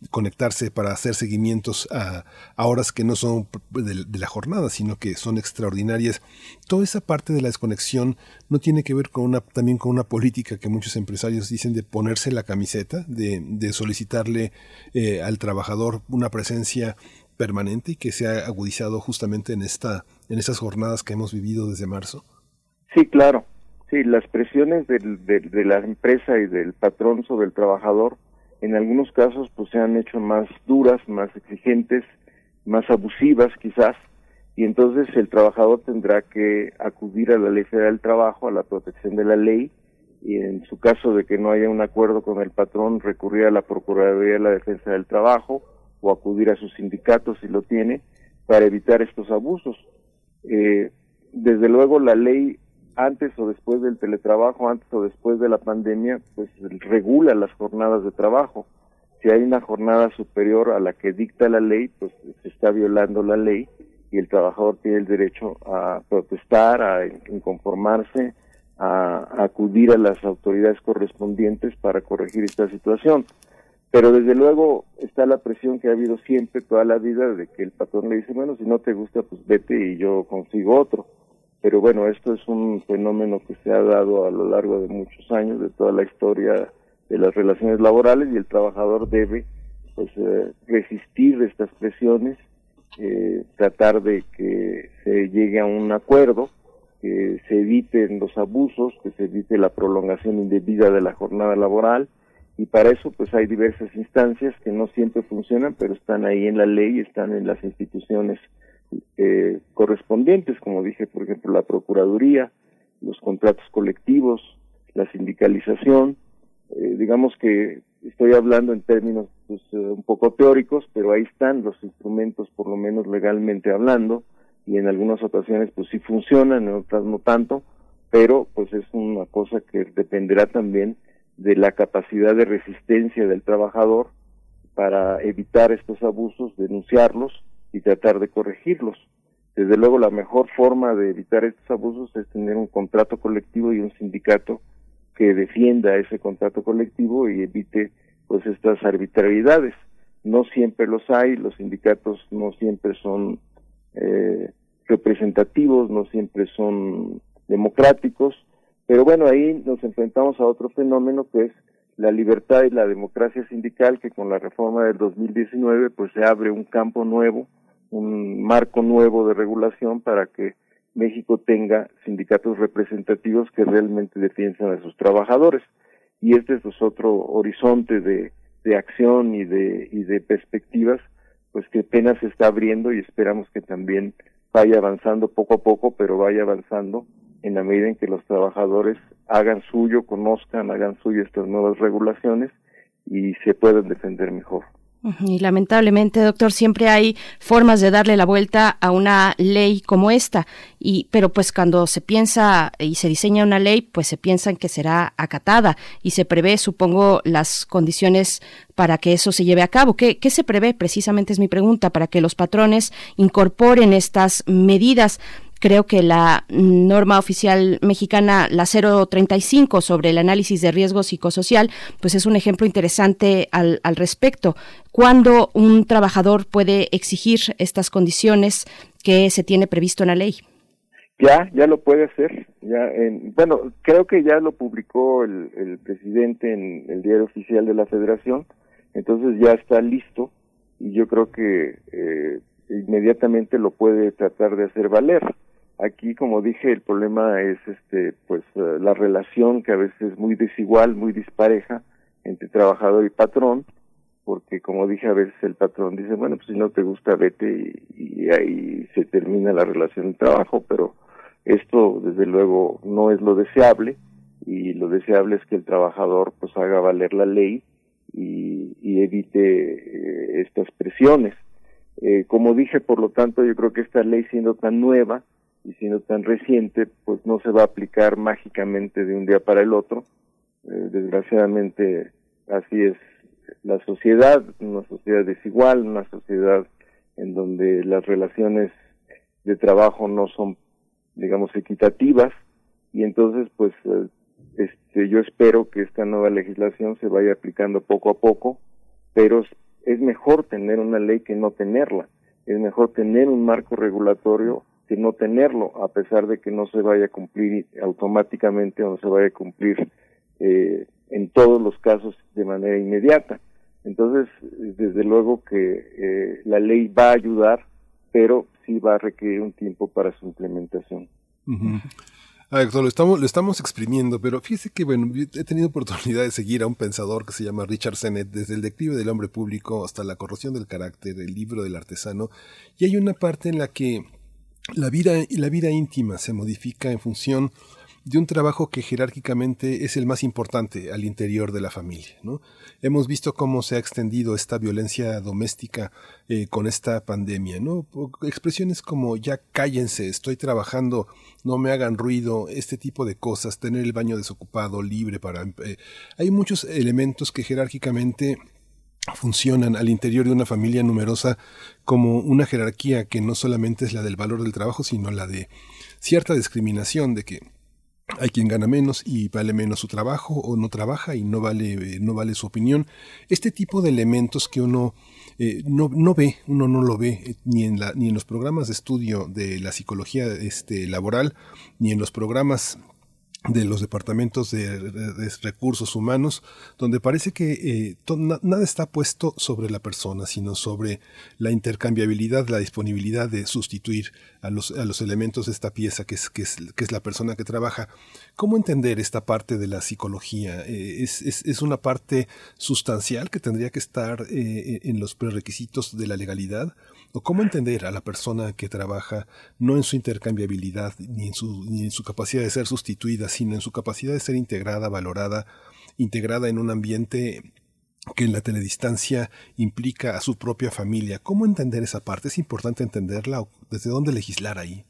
conectarse para hacer seguimientos a, horas que no son de, la jornada, sino que son extraordinarias. Toda esa parte de la desconexión no tiene que ver con una, también con una política que muchos empresarios dicen de ponerse la camiseta, de, solicitarle eh, al trabajador una presencia permanente y que se ha agudizado justamente en esta en estas jornadas que hemos vivido desde marzo. Sí, claro. Sí, las presiones de la empresa y del patrón sobre el trabajador, en algunos casos, pues se han hecho más duras, más exigentes, más abusivas, quizás, y entonces el trabajador tendrá que acudir a la ley federal del trabajo, a la protección de la ley, y en su caso de que no haya un acuerdo con el patrón, recurrir a la Procuraduría de la Defensa del Trabajo o acudir a sus sindicatos si lo tiene, para evitar estos abusos. Eh, desde luego la ley antes o después del teletrabajo, antes o después de la pandemia, pues regula las jornadas de trabajo. Si hay una jornada superior a la que dicta la ley, pues se está violando la ley y el trabajador tiene el derecho a protestar, a inconformarse, a, acudir a las autoridades correspondientes para corregir esta situación. Pero desde luego está la presión que ha habido siempre toda la vida de que el patrón le dice, bueno, si no te gusta, pues vete y yo consigo otro pero bueno, esto es un fenómeno que se ha dado a lo largo de muchos años, de toda la historia de las relaciones laborales y el trabajador debe pues eh, resistir estas presiones, eh, tratar de que se llegue a un acuerdo, que se eviten los abusos, que se evite la prolongación indebida de la jornada laboral y para eso pues hay diversas instancias que no siempre funcionan, pero están ahí en la ley, están en las instituciones eh, correspondientes, como dije, por ejemplo, la Procuraduría, los contratos colectivos, la sindicalización. Eh, digamos que estoy hablando en términos pues, eh, un poco teóricos, pero ahí están los instrumentos, por lo menos legalmente hablando, y en algunas ocasiones pues sí funcionan, en otras no tanto, pero pues es una cosa que dependerá también de la capacidad de resistencia del trabajador para evitar estos abusos, denunciarlos y tratar de corregirlos. Desde luego la mejor forma de evitar estos abusos es tener un contrato colectivo y un sindicato que defienda ese contrato colectivo y evite pues estas arbitrariedades. No siempre los hay, los sindicatos no siempre son eh, representativos, no siempre son democráticos, pero bueno, ahí nos enfrentamos a otro fenómeno que es la libertad y la democracia sindical que con la reforma del 2019 pues se abre un campo nuevo un marco nuevo de regulación para que México tenga sindicatos representativos que realmente defiendan a sus trabajadores. Y este es pues, otro horizonte de, de acción y de, y de perspectivas, pues que apenas se está abriendo y esperamos que también vaya avanzando poco a poco, pero vaya avanzando en la medida en que los trabajadores hagan suyo, conozcan, hagan suyo estas nuevas regulaciones y se puedan defender mejor. Y lamentablemente, doctor, siempre hay formas de darle la vuelta a una ley como esta. Y, pero pues cuando se piensa y se diseña una ley, pues se piensa en que será acatada y se prevé, supongo, las condiciones para que eso se lleve a cabo. ¿Qué, qué se prevé? Precisamente es mi pregunta, para que los patrones incorporen estas medidas creo que la norma oficial mexicana, la 035 sobre el análisis de riesgo psicosocial, pues es un ejemplo interesante al, al respecto. ¿Cuándo un trabajador puede exigir estas condiciones que se tiene previsto en la ley? Ya, ya lo puede hacer. Ya, en, bueno, creo que ya lo publicó el, presidente en el diario oficial de la Federación, entonces ya está listo y yo creo que eh, inmediatamente lo puede tratar de hacer valer. Aquí, como dije, el problema es este, pues eh, la relación que a veces es muy desigual, muy dispareja entre trabajador y patrón, porque como dije a veces el patrón dice, bueno, pues si no te gusta vete y, ahí se termina la relación de trabajo, pero esto desde luego no es lo deseable y lo deseable es que el trabajador pues haga valer la ley y, y evite eh, estas presiones. Eh, como dije, por lo tanto, yo creo que esta ley siendo tan nueva y siendo tan reciente, pues no se va a aplicar mágicamente de un día para el otro. Eh, desgraciadamente así es la sociedad, una sociedad desigual, una sociedad en donde las relaciones de trabajo no son, digamos, equitativas y entonces, pues, eh, este, yo espero que esta nueva legislación se vaya aplicando poco a poco, pero es mejor tener una ley que no tenerla, es mejor tener un marco regulatorio que no tenerlo, a pesar de que no se vaya a cumplir automáticamente o no se vaya a cumplir eh, en todos los casos de manera inmediata. Entonces, desde luego que eh, la ley va a ayudar, pero sí va a requerir un tiempo para su implementación. Ah, doctor, lo estamos, lo estamos exprimiendo, pero fíjese que, bueno, he tenido oportunidad de seguir a un pensador que se llama Richard Sennett, desde el declive del hombre público hasta la corrosión del carácter, el libro del artesano, y hay una parte en la que la vida, la vida íntima se modifica en función de un trabajo que jerárquicamente es el más importante al interior de la familia. ¿no? Hemos visto cómo se ha extendido esta violencia doméstica eh, con esta pandemia. ¿no? Expresiones como ya cállense, estoy trabajando, no me hagan ruido, este tipo de cosas, tener el baño desocupado, libre para... Eh, hay muchos elementos que jerárquicamente funcionan al interior de una familia numerosa como una jerarquía que no solamente es la del valor del trabajo, sino la de cierta discriminación de que hay quien gana menos y vale menos su trabajo o no trabaja y no vale, no vale su opinión. Este tipo de elementos que uno eh, no, no, ve, uno no lo ve eh, ni, en la, ni en los programas de estudio de la psicología este, laboral, ni en los programas de los departamentos de, recursos humanos, donde parece que eh, nada está puesto sobre la persona, sino sobre la intercambiabilidad, la disponibilidad de sustituir a los, a los elementos de esta pieza que es, que, es, que es la persona que trabaja. ¿Cómo entender esta parte de la psicología? Eh, es, es, es, una parte sustancial que tendría que estar eh, en los prerequisitos de la legalidad? ¿O cómo entender a la persona que trabaja no en su intercambiabilidad ni en su, ni en su capacidad de ser sustituida, sino en su capacidad de ser integrada, valorada, integrada en un ambiente que en la teledistancia implica a su propia familia. ¿Cómo entender esa parte? ¿Es importante entenderla o desde dónde legislar ahí?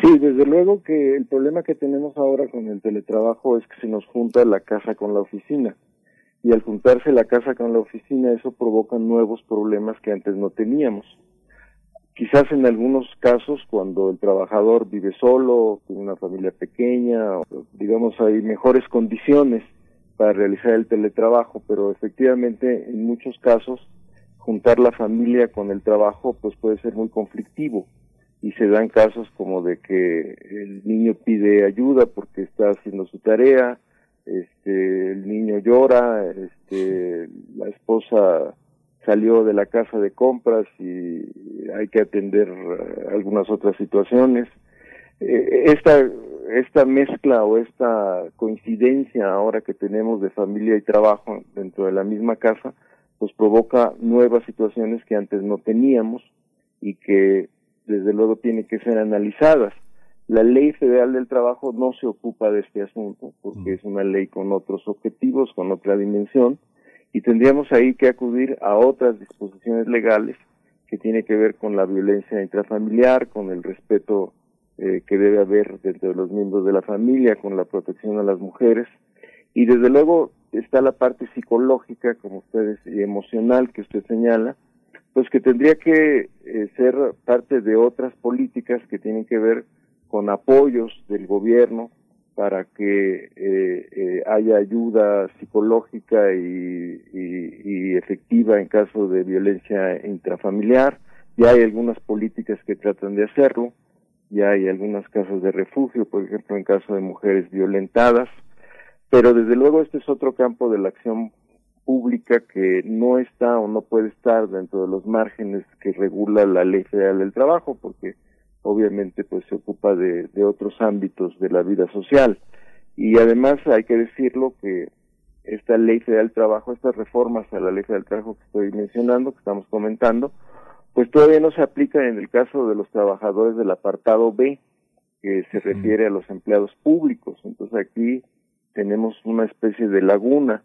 Sí, desde luego que el problema que tenemos ahora con el teletrabajo es que se nos junta la casa con la oficina. Y al juntarse la casa con la oficina, eso provoca nuevos problemas que antes no teníamos. Quizás en algunos casos, cuando el trabajador vive solo, tiene una familia pequeña, digamos, hay mejores condiciones para realizar el teletrabajo, pero efectivamente en muchos casos juntar la familia con el trabajo pues puede ser muy conflictivo. Y se dan casos como de que el niño pide ayuda porque está haciendo su tarea, este el niño llora, este la esposa salió de la casa de compras y hay que atender eh, algunas otras situaciones. Eh, esta, esta mezcla o esta coincidencia ahora que tenemos de familia y trabajo dentro de la misma casa, pues provoca nuevas situaciones que antes no teníamos y que desde luego tienen que ser analizadas. La ley federal del trabajo no se ocupa de este asunto porque es una ley con otros objetivos, con otra dimensión, y tendríamos ahí que acudir a otras disposiciones legales que tiene que ver con la violencia intrafamiliar, con el respeto eh, que debe haber dentro de los miembros de la familia, con la protección a las mujeres. Y desde luego está la parte psicológica, como ustedes, y emocional que usted señala, pues que tendría que eh, ser parte de otras políticas que tienen que ver con apoyos del gobierno para que eh, eh, haya ayuda psicológica y, efectiva en caso de violencia intrafamiliar. Ya hay algunas políticas que tratan de hacerlo, ya hay algunas casas de refugio, por ejemplo, en caso de mujeres violentadas, pero desde luego este es otro campo de la acción pública que no está o no puede estar dentro de los márgenes que regula la Ley Federal del Trabajo, porque obviamente pues se ocupa de, de otros ámbitos de la vida social. Y además hay que decirlo que esta ley federal del trabajo, estas reformas a la ley federal del trabajo que estoy mencionando, que estamos comentando, pues todavía no se aplican en el caso de los trabajadores del apartado B, que se refiere a los empleados públicos. Entonces aquí tenemos una especie de laguna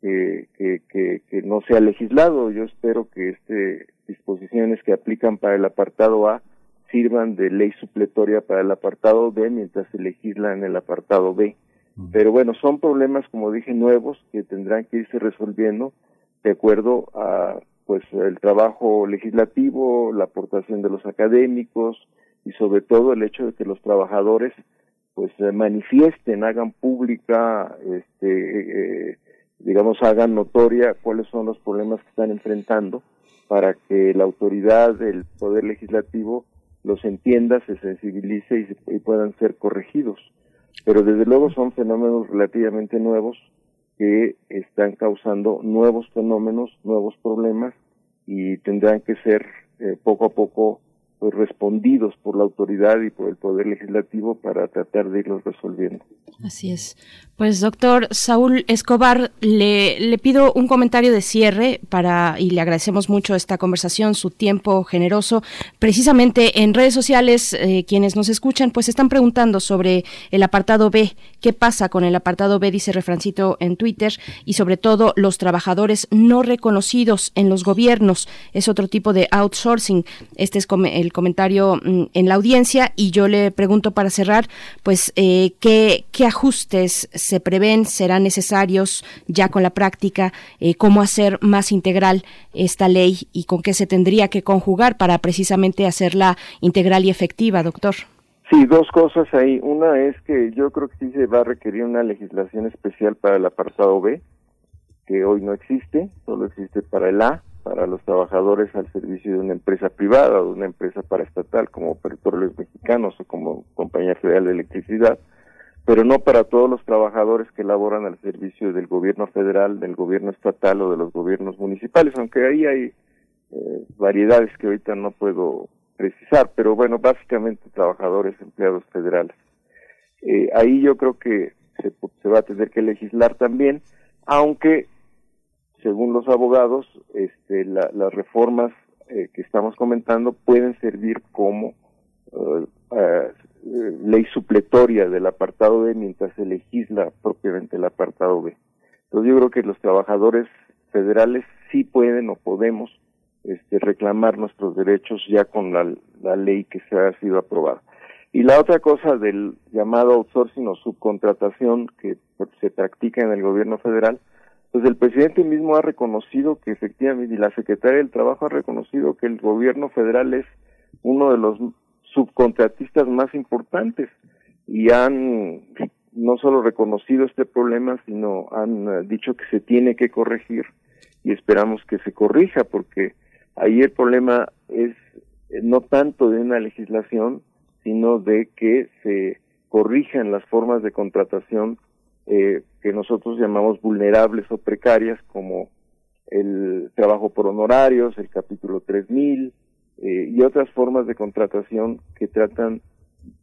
que, que, que, no se ha legislado. Yo espero que este disposiciones que aplican para el apartado A sirvan de ley supletoria para el apartado B mientras se legisla en el apartado B. Pero bueno, son problemas, como dije, nuevos que tendrán que irse resolviendo de acuerdo a pues el trabajo legislativo, la aportación de los académicos y sobre todo el hecho de que los trabajadores pues manifiesten, hagan pública, este, eh, digamos, hagan notoria cuáles son los problemas que están enfrentando para que la autoridad del poder legislativo los entienda, se sensibilice y, puedan ser corregidos. Pero desde luego son fenómenos relativamente nuevos que están causando nuevos fenómenos, nuevos problemas y tendrán que ser eh, poco a poco pues, respondidos por la autoridad y por el poder legislativo para tratar de irlos resolviendo. Así es. Pues doctor Saúl Escobar, le, le pido un comentario de cierre para y le agradecemos mucho esta conversación, su tiempo generoso. Precisamente en redes sociales, eh, quienes nos escuchan, pues están preguntando sobre el apartado B. ¿Qué pasa con el apartado B? Dice Refrancito en Twitter y sobre todo los trabajadores no reconocidos en los gobiernos. Es otro tipo de outsourcing. Este es el comentario mm, en la audiencia y yo le pregunto para cerrar, pues, eh, ¿qué, ¿qué, ajustes se prevén, serán necesarios ya con la práctica, eh, cómo hacer más integral esta ley y con qué se tendría que conjugar para precisamente hacerla integral y efectiva, doctor? Sí, dos cosas ahí. Una es que yo creo que sí se va a requerir una legislación especial para el apartado B, que hoy no existe, solo existe para el A para los trabajadores al servicio de una empresa privada o de una empresa paraestatal como Petróleos Mexicanos o como Compañía Federal de Electricidad, pero no para todos los trabajadores que laboran al servicio del gobierno federal, del gobierno estatal o de los gobiernos municipales, aunque ahí hay eh, variedades que ahorita no puedo precisar, pero bueno, básicamente trabajadores empleados federales. Eh, ahí yo creo que se, se va a tener que legislar también, aunque según los abogados, este, las reformas eh, que estamos comentando pueden servir como eh, ley supletoria del apartado B mientras se legisla propiamente el apartado B. Entonces yo creo que los trabajadores federales sí pueden o podemos este, reclamar nuestros derechos ya con la, la ley que se ha sido aprobada. Y la otra cosa del llamado outsourcing o subcontratación que se practica en el gobierno federal, pues el presidente mismo ha reconocido que efectivamente, y la secretaria del Trabajo ha reconocido que el gobierno federal es uno de los subcontratistas más importantes y han no solo reconocido este problema, sino han eh, dicho que se tiene que corregir y esperamos que se corrija porque ahí el problema es eh, no tanto de una legislación, sino de que se corrijan las formas de contratación eh, que nosotros llamamos vulnerables o precarias, como el trabajo por honorarios, el capítulo 3000 eh, y otras formas de contratación que tratan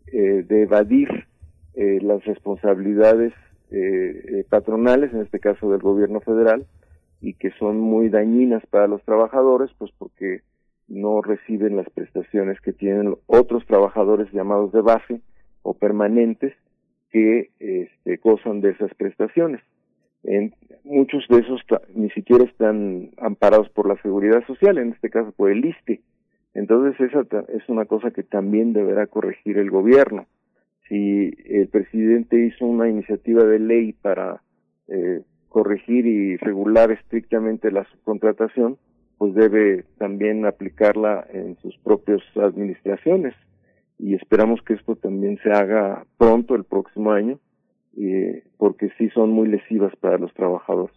eh, de evadir eh, las responsabilidades eh, patronales, en este caso del gobierno federal, y que son muy dañinas para los trabajadores, pues porque no reciben las prestaciones que tienen otros trabajadores llamados de base o permanentes que este, gozan de esas prestaciones. En, muchos de esos ni siquiera están amparados por la seguridad social, en este caso por el ISTE. Entonces esa es una cosa que también deberá corregir el gobierno. Si el presidente hizo una iniciativa de ley para eh, corregir y regular estrictamente la subcontratación, pues debe también aplicarla en sus propias administraciones y esperamos que esto también se haga pronto el próximo año eh, porque sí son muy lesivas para los trabajadores.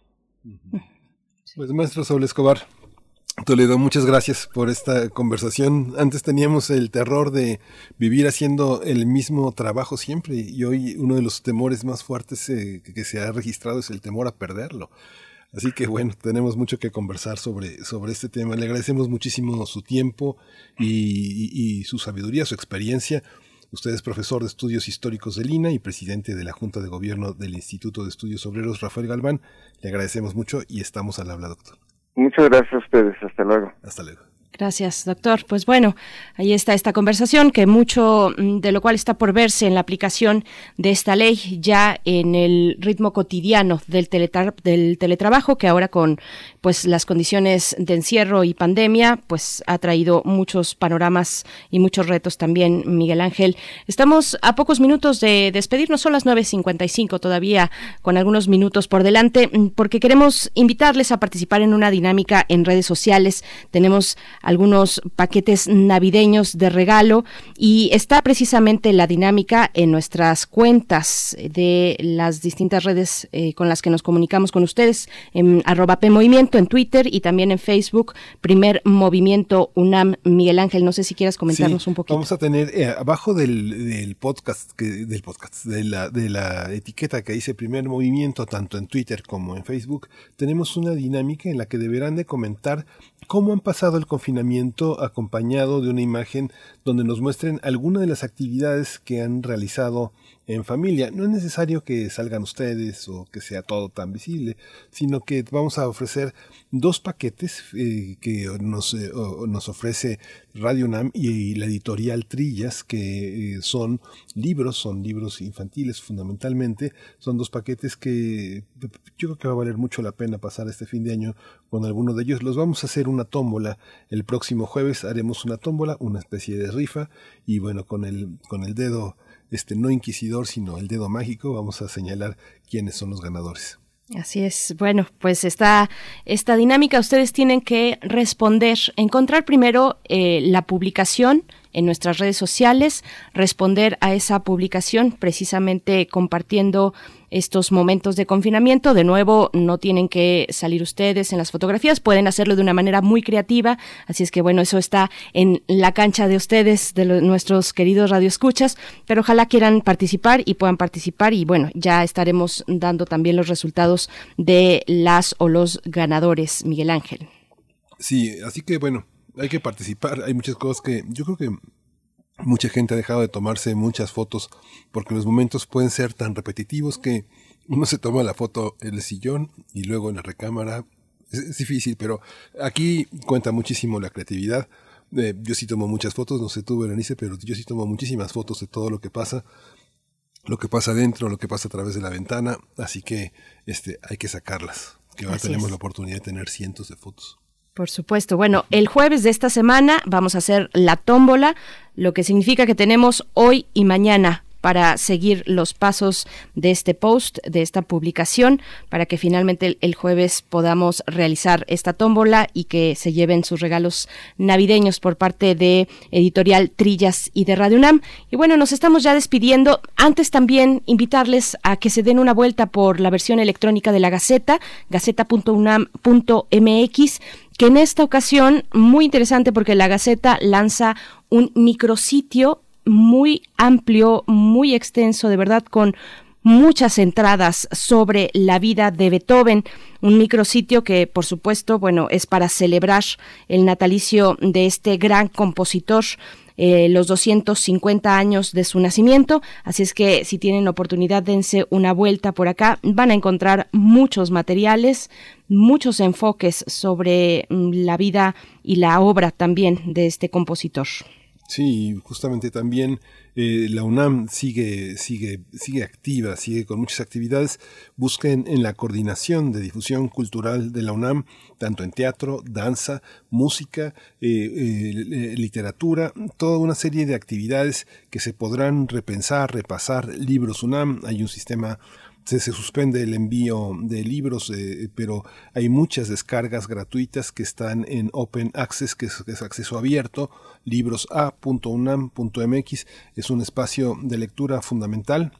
Pues maestro Saúl Escobar, Toledo, muchas gracias por esta conversación. Antes teníamos el terror de vivir haciendo el mismo trabajo siempre y hoy uno de los temores más fuertes eh, que se ha registrado es el temor a perderlo. Así que bueno, tenemos mucho que conversar sobre, sobre este tema. Le agradecemos muchísimo su tiempo y, su sabiduría, su experiencia. Usted es profesor de estudios históricos de Lina y presidente de la Junta de Gobierno del Instituto de Estudios Obreros Rafael Galván. Le agradecemos mucho y estamos al habla, doctor. Muchas gracias a ustedes. Hasta luego. Hasta luego. Gracias, doctor. Pues bueno, ahí está esta conversación que mucho mm, de lo cual está por verse en la aplicación de esta ley ya en el ritmo cotidiano del, del teletrabajo que ahora con pues las condiciones de encierro y pandemia pues ha traído muchos panoramas y muchos retos también, Miguel Ángel. Estamos a pocos minutos de despedirnos, son las 9.55 todavía con algunos minutos por delante mm, porque queremos invitarles a participar en una dinámica en redes sociales. Tenemos algunos paquetes navideños de regalo y está precisamente la dinámica en nuestras cuentas de las distintas redes eh, con las que nos comunicamos con ustedes en arroba PMovimiento en Twitter y también en Facebook, Primer Movimiento UNAM. Miguel Ángel, no sé si quieras comentarnos un poquito. Vamos a tener eh, abajo del, podcast, que, del podcast, de la, de la etiqueta que dice Primer Movimiento, tanto en Twitter como en Facebook, tenemos una dinámica en la que deberán de comentar cómo han pasado el confinamiento acompañado de una imagen donde nos muestren alguna de las actividades que han realizado en familia. No es necesario que salgan ustedes o que sea todo tan visible, sino que vamos a ofrecer dos paquetes eh, que nos, eh, nos, ofrece Radio Nam y, la editorial Trillas, que eh, son libros, son libros infantiles fundamentalmente. Son dos paquetes que yo creo que va a valer mucho la pena pasar este fin de año con alguno de ellos. Los vamos a hacer una tómbola el próximo jueves. Haremos una tómbola, una especie de rifa y bueno, con el, con el dedo este no inquisidor, sino el dedo mágico, vamos a señalar quiénes son los ganadores. Así es. Bueno, pues esta, esta dinámica ustedes tienen que responder, encontrar primero eh, la publicación en nuestras redes sociales, responder a esa publicación precisamente compartiendo estos momentos de confinamiento. De nuevo, no tienen que salir ustedes en las fotografías, pueden hacerlo de una manera muy creativa. Así es que bueno, eso está en la cancha de ustedes, de nuestros queridos radioescuchas, pero ojalá quieran participar y puedan participar y bueno, ya estaremos dando también los resultados de las o los ganadores, Miguel Ángel. Sí, así que bueno, hay que participar. Hay muchas cosas que yo creo que mucha gente ha dejado de tomarse muchas fotos porque los momentos pueden ser tan repetitivos que uno se toma la foto en el sillón y luego en la recámara. Es, difícil, pero aquí cuenta muchísimo la creatividad. Eh, yo sí tomo muchas fotos, no sé tú, Berenice, pero yo sí tomo muchísimas fotos de todo lo que pasa, lo que pasa dentro, lo que pasa a través de la ventana, así que este, hay que sacarlas, que ahora tenemos la oportunidad de tener cientos de fotos. Por supuesto. Bueno, el jueves de esta semana vamos a hacer la tómbola, lo que significa que tenemos hoy y mañana para seguir los pasos de este post, de esta publicación, para que finalmente el, jueves podamos realizar esta tómbola y que se lleven sus regalos navideños por parte de Editorial Trillas y de Radio UNAM. Y bueno, nos estamos ya despidiendo. Antes también invitarles a que se den una vuelta por la versión electrónica de la Gaceta, gaceta.unam.mx que en esta ocasión, muy interesante porque la Gaceta lanza un micrositio muy amplio, muy extenso, de verdad, con muchas entradas sobre la vida de Beethoven, un micrositio que por supuesto, bueno, es para celebrar el natalicio de este gran compositor eh, los 250 años de su nacimiento. Así es que si tienen oportunidad, dense una vuelta por acá. Van a encontrar muchos materiales, muchos enfoques sobre mm, la vida y la obra también de este compositor. Sí, justamente también eh, la UNAM sigue, sigue, sigue activa, sigue con muchas actividades. Busquen en la coordinación de difusión cultural de la UNAM, tanto en teatro, danza, música, eh, eh, literatura, toda una serie de actividades que se podrán repensar, repasar. Libros UNAM, hay un sistema se, suspende el envío de libros, eh, pero hay muchas descargas gratuitas que están en Open Access, que es, que es acceso abierto. Librosa.unam.mx es un espacio de lectura fundamental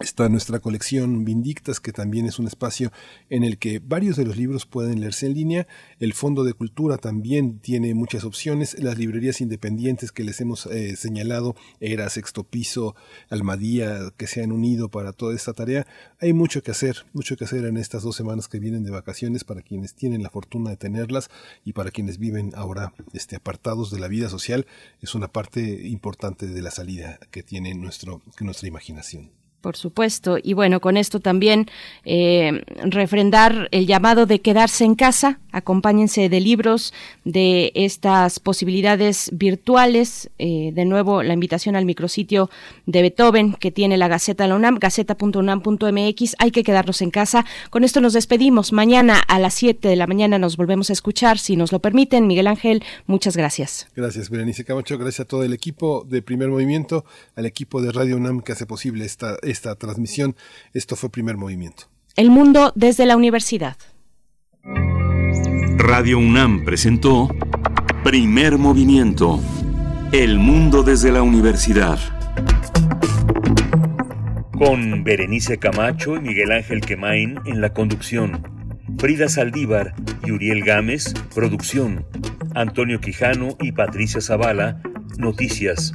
Está nuestra colección Vindictas, que también es un espacio en el que varios de los libros pueden leerse en línea. El Fondo de Cultura también tiene muchas opciones. Las librerías independientes que les hemos eh, señalado, Era, Sexto Piso, Almadía, que se han unido para toda esta tarea. Hay mucho que hacer, mucho que hacer en estas dos semanas que vienen de vacaciones para quienes tienen la fortuna de tenerlas y para quienes viven ahora este, apartados de la vida social. Es una parte importante de la salida que tiene nuestro, nuestra imaginación. Por supuesto. Y bueno, con esto también eh, refrendar el llamado de quedarse en casa. Acompáñense de libros, de estas posibilidades virtuales. Eh, de nuevo, la invitación al micrositio de Beethoven que tiene la Gaceta de la UNAM, gaceta.unam.mx. Hay que quedarnos en casa. Con esto nos despedimos. Mañana a las 7 de la mañana nos volvemos a escuchar, si nos lo permiten. Miguel Ángel, muchas gracias. Gracias, Berenice Camacho. Gracias a todo el equipo de Primer Movimiento, al equipo de Radio UNAM que hace posible esta esta transmisión. Esto fue Primer Movimiento. El mundo desde la universidad. Radio UNAM presentó Primer Movimiento. El mundo desde la universidad. Con Berenice Camacho y Miguel Ángel Quemain en la conducción. Frida Saldívar y Uriel Gámez, producción. Antonio Quijano y Patricia Zavala, noticias.